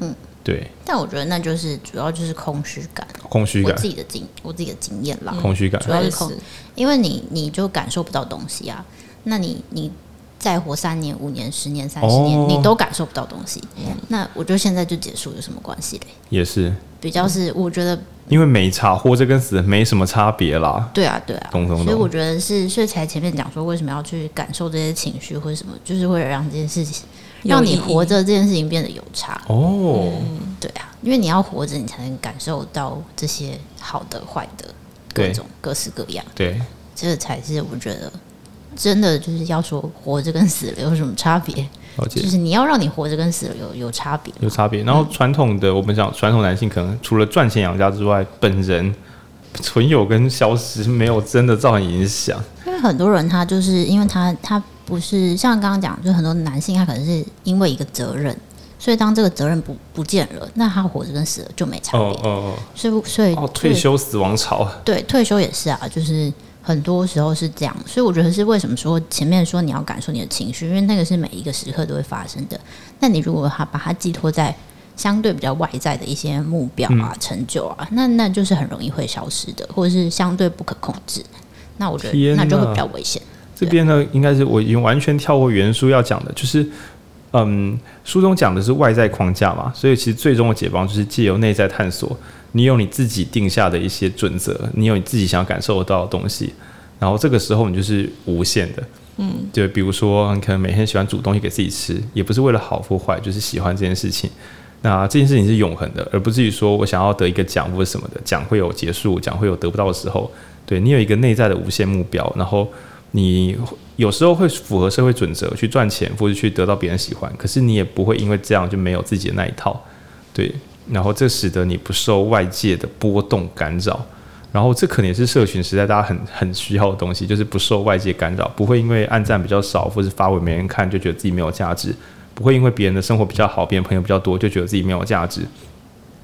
嗯，对。但我觉得那就是主要就是空虚感，空虚感。我自己的经，我自己的经验啦，空虚感主要是空。因为你你就感受不到东西啊，那你你再活三年、五年、十年、三十年，哦、你都感受不到东西，嗯、那我觉得现在就结束有什么关系嘞？也是，比较是我觉得，因为没差，活着跟死没什么差别啦。对啊，对啊，懂懂懂。所以我觉得是，所以才前面讲说为什么要去感受这些情绪或者什么，就是为了让这件事情，让你活着这件事情变得有差。哦、嗯，对啊，因为你要活着，你才能感受到这些好的、坏的。各种各式各样，对，这才是我觉得真的就是要说活着跟死了有什么差别？就是你要让你活着跟死了有有差别，有差别。然后传统的我们讲传统男性可能除了赚钱养家之外，本人存有跟消失没有真的造成影响。因为很多人他就是因为他他不是像刚刚讲，就很多男性他可能是因为一个责任。所以当这个责任不不见了，那他活着跟死了就没差别。哦哦哦。所以所以哦，退休死亡潮。对，退休也是啊，就是很多时候是这样。所以我觉得是为什么说前面说你要感受你的情绪，因为那个是每一个时刻都会发生的。那你如果他把它寄托在相对比较外在的一些目标啊、嗯、成就啊，那那就是很容易会消失的，或者是相对不可控制。那我觉得那就会比较危险。这边呢，应该是我已经完全跳过原书要讲的，就是。嗯，书中讲的是外在框架嘛，所以其实最终的解放就是借由内在探索，你有你自己定下的一些准则，你有你自己想要感受得到的东西，然后这个时候你就是无限的。嗯，就比如说你可能每天喜欢煮东西给自己吃，也不是为了好或坏，就是喜欢这件事情。那这件事情是永恒的，而不至于说我想要得一个奖或者什么的，奖会有结束，奖会有得不到的时候。对，你有一个内在的无限目标，然后。你有时候会符合社会准则去赚钱，或者去得到别人喜欢，可是你也不会因为这样就没有自己的那一套，对。然后这使得你不受外界的波动干扰，然后这可能也是社群时代大家很很需要的东西，就是不受外界干扰，不会因为按赞比较少或是发文没人看就觉得自己没有价值，不会因为别人的生活比较好，别人朋友比较多就觉得自己没有价值。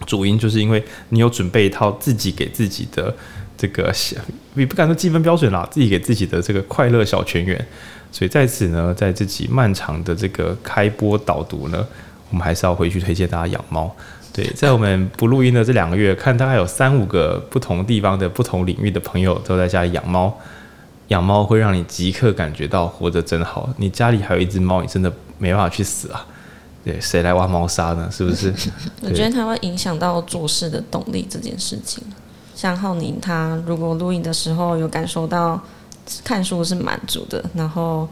主因就是因为你有准备一套自己给自己的。这个也不敢说积分标准啦，自己给自己的这个快乐小泉源。所以在此呢，在自己漫长的这个开播导读呢，我们还是要回去推荐大家养猫。对，在我们不录音的这两个月，看大概有三五个不同地方的不同领域的朋友都在家里养猫。养猫会让你即刻感觉到活着真好。你家里还有一只猫，你真的没办法去死啊。对，谁来挖猫砂呢？是不是？我觉得它会影响到做事的动力这件事情。像浩宁，他如果录音的时候有感受到看书是满足的，然后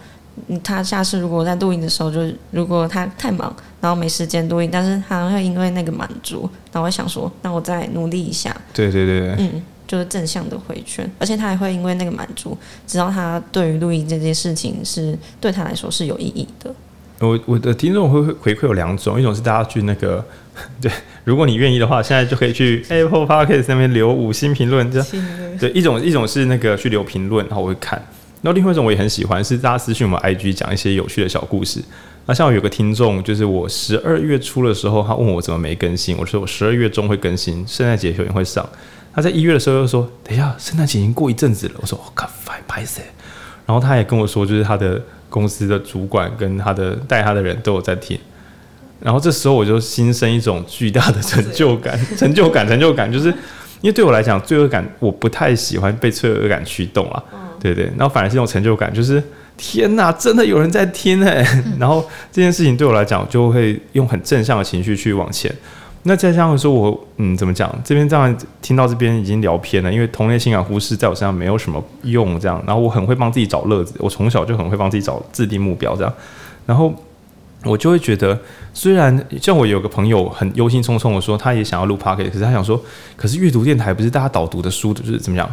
他下次如果在录音的时候，就如果他太忙，然后没时间录音，但是他会因为那个满足，然后想说，那我再努力一下。对对对对，嗯，就是正向的回圈，而且他还会因为那个满足，知道他对于录音这件事情是对他来说是有意义的。我我的听众会回馈有两种，一种是大家去那个。对，如果你愿意的话，现在就可以去 Apple Podcast 那边留五星评论，这样。对，一种一种是那个去留评论，然后我会看。然后另外一种我也很喜欢，是大家私信我们 IG 讲一些有趣的小故事。那像我有个听众，就是我十二月初的时候，他问我怎么没更新，我说我十二月中会更新，圣诞节前会上。他在一月的时候又说，等一下，圣诞节已经过一阵子了。我说我靠，拍拍谁？然后他也跟我说，就是他的公司的主管跟他的带他的人都有在听。然后这时候我就心生一种巨大的成就感，成就感，成就感，就是因为对我来讲，罪恶感我不太喜欢被罪恶感驱动啊。对对，然后反而是一种成就感，就是。天呐，真的有人在听哎！然后这件事情对我来讲，就会用很正向的情绪去往前。那再加上说我，我嗯，怎么讲？这边这样听到这边已经聊偏了，因为童年情感忽视在我身上没有什么用。这样，然后我很会帮自己找乐子，我从小就很会帮自己找制定目标。这样，然后我就会觉得，虽然像我有个朋友很忧心忡忡我说，他也想要录 Pocket，可是他想说，可是阅读电台不是大家导读的书，就是怎么样，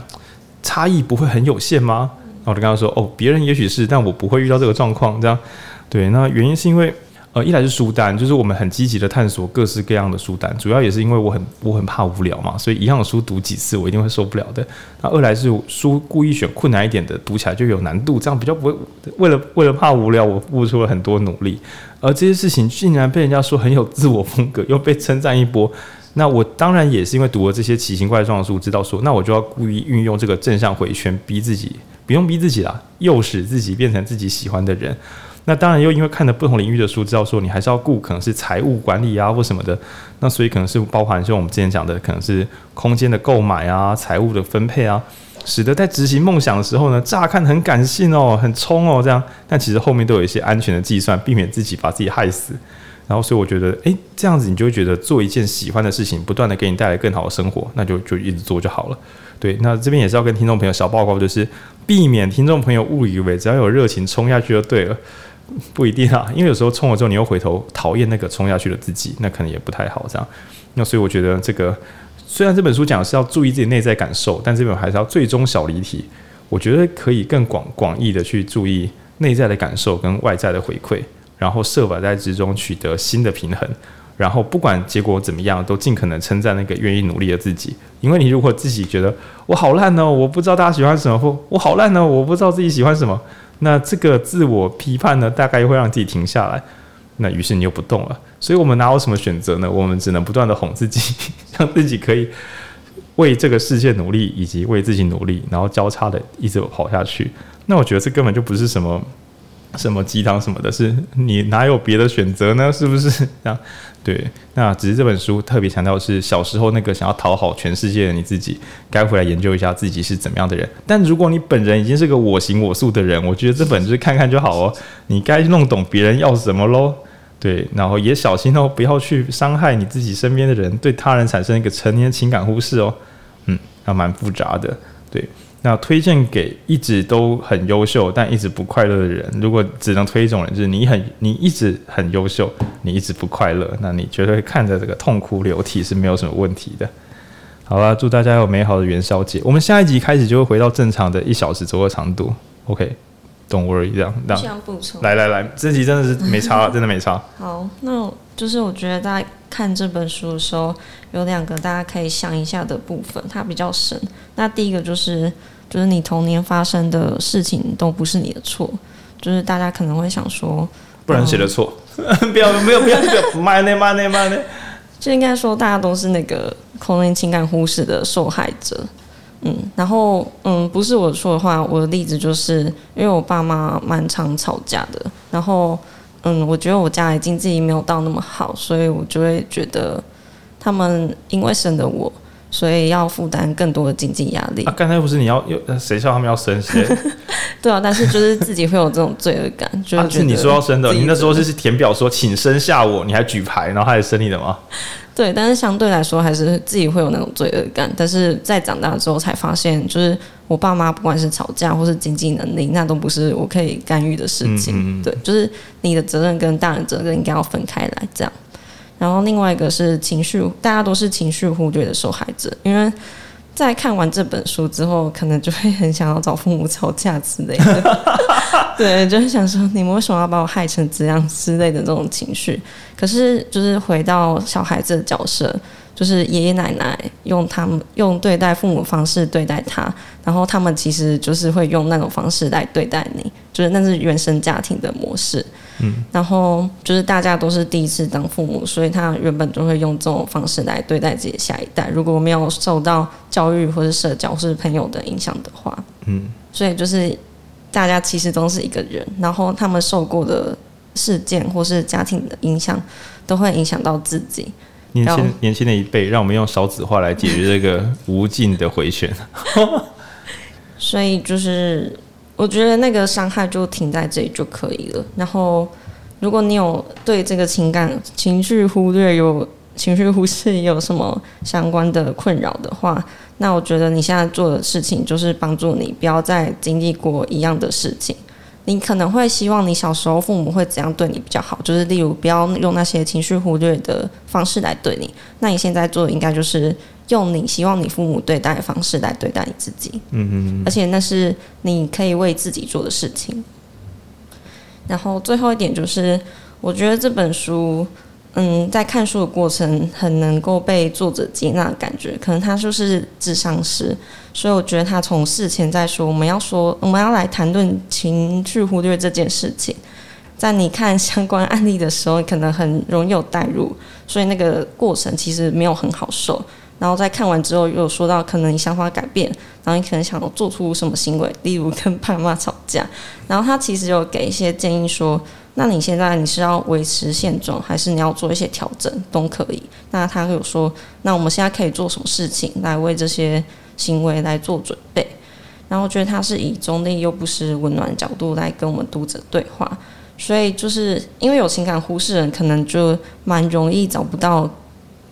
差异不会很有限吗？然后我就跟他说：“哦，别人也许是，但我不会遇到这个状况。这样，对，那原因是因为，呃，一来是书单，就是我们很积极的探索各式各样的书单，主要也是因为我很我很怕无聊嘛，所以一样的书读几次我一定会受不了的。那二来是书故意选困难一点的，读起来就有难度，这样比较不会。为了为了怕无聊，我付出了很多努力，而这些事情竟然被人家说很有自我风格，又被称赞一波。那我当然也是因为读了这些奇形怪状的书，知道说，那我就要故意运用这个正向回圈，逼自己。”不用逼自己啦，诱使自己变成自己喜欢的人。那当然又因为看了不同领域的书，知道说你还是要顾可能是财务管理啊或什么的。那所以可能是包含像我们之前讲的，可能是空间的购买啊、财务的分配啊，使得在执行梦想的时候呢，乍看很感性哦、很冲哦这样，但其实后面都有一些安全的计算，避免自己把自己害死。然后所以我觉得，诶，这样子你就会觉得做一件喜欢的事情，不断的给你带来更好的生活，那就就一直做就好了。对，那这边也是要跟听众朋友小报告，就是避免听众朋友误以为只要有热情冲下去就对了，不一定啊，因为有时候冲了之后你又回头讨厌那个冲下去的自己，那可能也不太好这样。那所以我觉得这个虽然这本书讲是要注意自己内在感受，但这本还是要最终小离题，我觉得可以更广广义的去注意内在的感受跟外在的回馈，然后设法在之中取得新的平衡。然后不管结果怎么样，都尽可能称赞那个愿意努力的自己。因为你如果自己觉得我好烂哦，我不知道大家喜欢什么，或我好烂哦，我不知道自己喜欢什么，那这个自我批判呢，大概又会让自己停下来。那于是你又不动了。所以我们哪有什么选择呢？我们只能不断的哄自己，让自己可以为这个世界努力，以及为自己努力，然后交叉的一直跑下去。那我觉得这根本就不是什么什么鸡汤什么的，是你哪有别的选择呢？是不是 这样？对，那只是这本书特别强调是小时候那个想要讨好全世界的你自己，该回来研究一下自己是怎么样的人。但如果你本人已经是个我行我素的人，我觉得这本就是看看就好哦。你该弄懂别人要什么喽，对，然后也小心哦，不要去伤害你自己身边的人，对他人产生一个成年情感忽视哦。嗯，还蛮复杂的，对。那推荐给一直都很优秀但一直不快乐的人，如果只能推一种人，就是你很你一直很优秀，你一直不快乐，那你绝对看着这个痛哭流涕是没有什么问题的。好了，祝大家有美好的元宵节。我们下一集开始就会回到正常的一小时左右长度。OK，Don't worry，这样这样。补充。来来来，这集真的是没差，真的没差。好，那就是我觉得大家看这本书的时候，有两个大家可以想一下的部分，它比较深。那第一个就是。就是你童年发生的事情都不是你的错，就是大家可能会想说，不然谁的错？不要没有不要不要买呢买呢买呢，就应该说大家都是那个童年情感忽视的受害者。嗯，然后嗯，不是我说的话，我的例子就是因为我爸妈蛮常吵架的，然后嗯，我觉得我家里经济没有到那么好，所以我就会觉得他们因为生的我。所以要负担更多的经济压力。啊，刚才不是你要，又谁叫他们要生谁？对啊，但是就是自己会有这种罪恶感，就是、啊、是你说要生的，你那时候就是填表说请生下我，你还举牌，然后还生你的吗？对，但是相对来说还是自己会有那种罪恶感。但是在长大之后才发现，就是我爸妈不管是吵架或是经济能力，那都不是我可以干预的事情。嗯嗯对，就是你的责任跟大人责任应该要分开来，这样。然后另外一个是情绪，大家都是情绪忽略的受害者，因为在看完这本书之后，可能就会很想要找父母吵架之类的，对，就是想说你们为什么要把我害成这样之类的这种情绪。可是就是回到小孩子的角色，就是爷爷奶奶用他们用对待父母方式对待他，然后他们其实就是会用那种方式来对待你，就是那是原生家庭的模式。嗯，然后就是大家都是第一次当父母，所以他原本就会用这种方式来对待自己的下一代。如果没有受到教育或者社交或是朋友的影响的话，嗯，所以就是大家其实都是一个人，然后他们受过的事件或是家庭的影响，都会影响到自己。年轻年轻的一辈，让我们用少子化来解决这个无尽的回旋。所以就是，我觉得那个伤害就停在这里就可以了。然后，如果你有对这个情感情绪忽略、有情绪忽视、有什么相关的困扰的话，那我觉得你现在做的事情就是帮助你不要再经历过一样的事情。你可能会希望你小时候父母会怎样对你比较好，就是例如不要用那些情绪忽略的方式来对你。那你现在做的应该就是用你希望你父母对待的方式来对待你自己。嗯嗯。而且那是你可以为自己做的事情。然后最后一点就是，我觉得这本书。嗯，在看书的过程很能够被作者接纳的感觉，可能他就是智商师，所以我觉得他从事前在说，我们要说我们要来谈论情绪忽略这件事情，在你看相关案例的时候，可能很容易有代入，所以那个过程其实没有很好受。然后在看完之后，又说到可能你想法改变，然后你可能想做出什么行为，例如跟爸妈吵架，然后他其实有给一些建议说。那你现在你是要维持现状，还是你要做一些调整都可以？那他有说，那我们现在可以做什么事情来为这些行为来做准备？然后我觉得他是以中立又不失温暖的角度来跟我们读者对话，所以就是因为有情感忽视人，可能就蛮容易找不到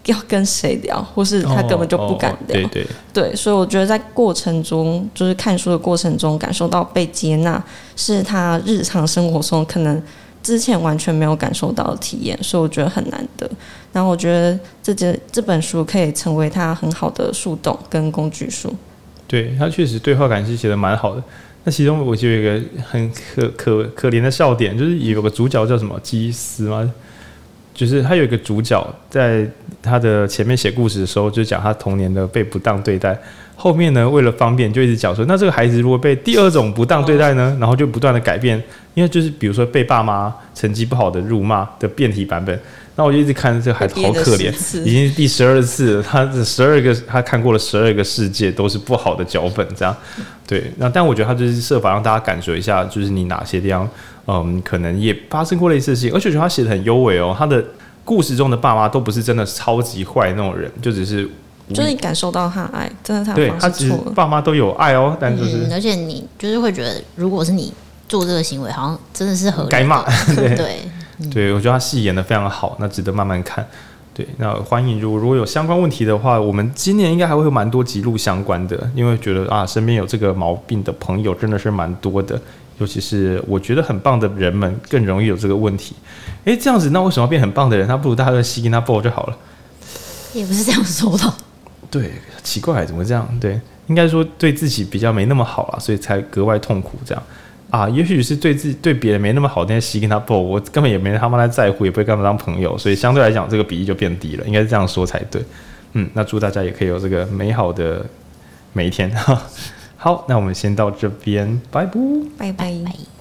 要跟谁聊，或是他根本就不敢聊。哦哦、对对对，所以我觉得在过程中，就是看书的过程中，感受到被接纳，是他日常生活中可能。之前完全没有感受到的体验，所以我觉得很难得。然后我觉得这这这本书可以成为他很好的树洞跟工具书。对，他确实对话感是写的蛮好的。那其中我就有一个很可可可怜的笑点，就是有个主角叫什么基斯吗？就是他有一个主角在他的前面写故事的时候，就讲他童年的被不当对待。后面呢，为了方便，就一直讲说，那这个孩子如果被第二种不当对待呢，然后就不断的改变，因为就是比如说被爸妈成绩不好的辱骂的变体版本，那我就一直看这个孩子好可怜，已经是第十二次，他这十二个他看过了十二个世界都是不好的脚本，这样，对，那但我觉得他就是设法让大家感受一下，就是你哪些地方，嗯，可能也发生过类似的事情，而且我觉得他写的很优美哦，他的故事中的爸妈都不是真的超级坏那种人，就只是。就是你感受到他爱，真的他对他其实爸妈都有爱哦，但就是、嗯，而且你就是会觉得，如果是你做这个行为，好像真的是合理，该骂。对对，嗯、对我觉得他戏演的非常好，那值得慢慢看。对，那欢迎如果如果有相关问题的话，我们今年应该还会有蛮多集录相关的，因为觉得啊，身边有这个毛病的朋友真的是蛮多的，尤其是我觉得很棒的人们更容易有这个问题。哎，这样子，那为什么要变很棒的人？他不如大家都吸跟他抱就好了。也不是这样说的。对，奇怪，怎么这样？对，应该说对自己比较没那么好啊，所以才格外痛苦这样啊。也许是对自己对别人没那么好，那些吸跟他爆，我根本也没他妈来在乎，也不会跟他们当朋友，所以相对来讲，这个比例就变低了。应该是这样说才对。嗯，那祝大家也可以有这个美好的每一天。好，那我们先到这边，拜拜，拜拜。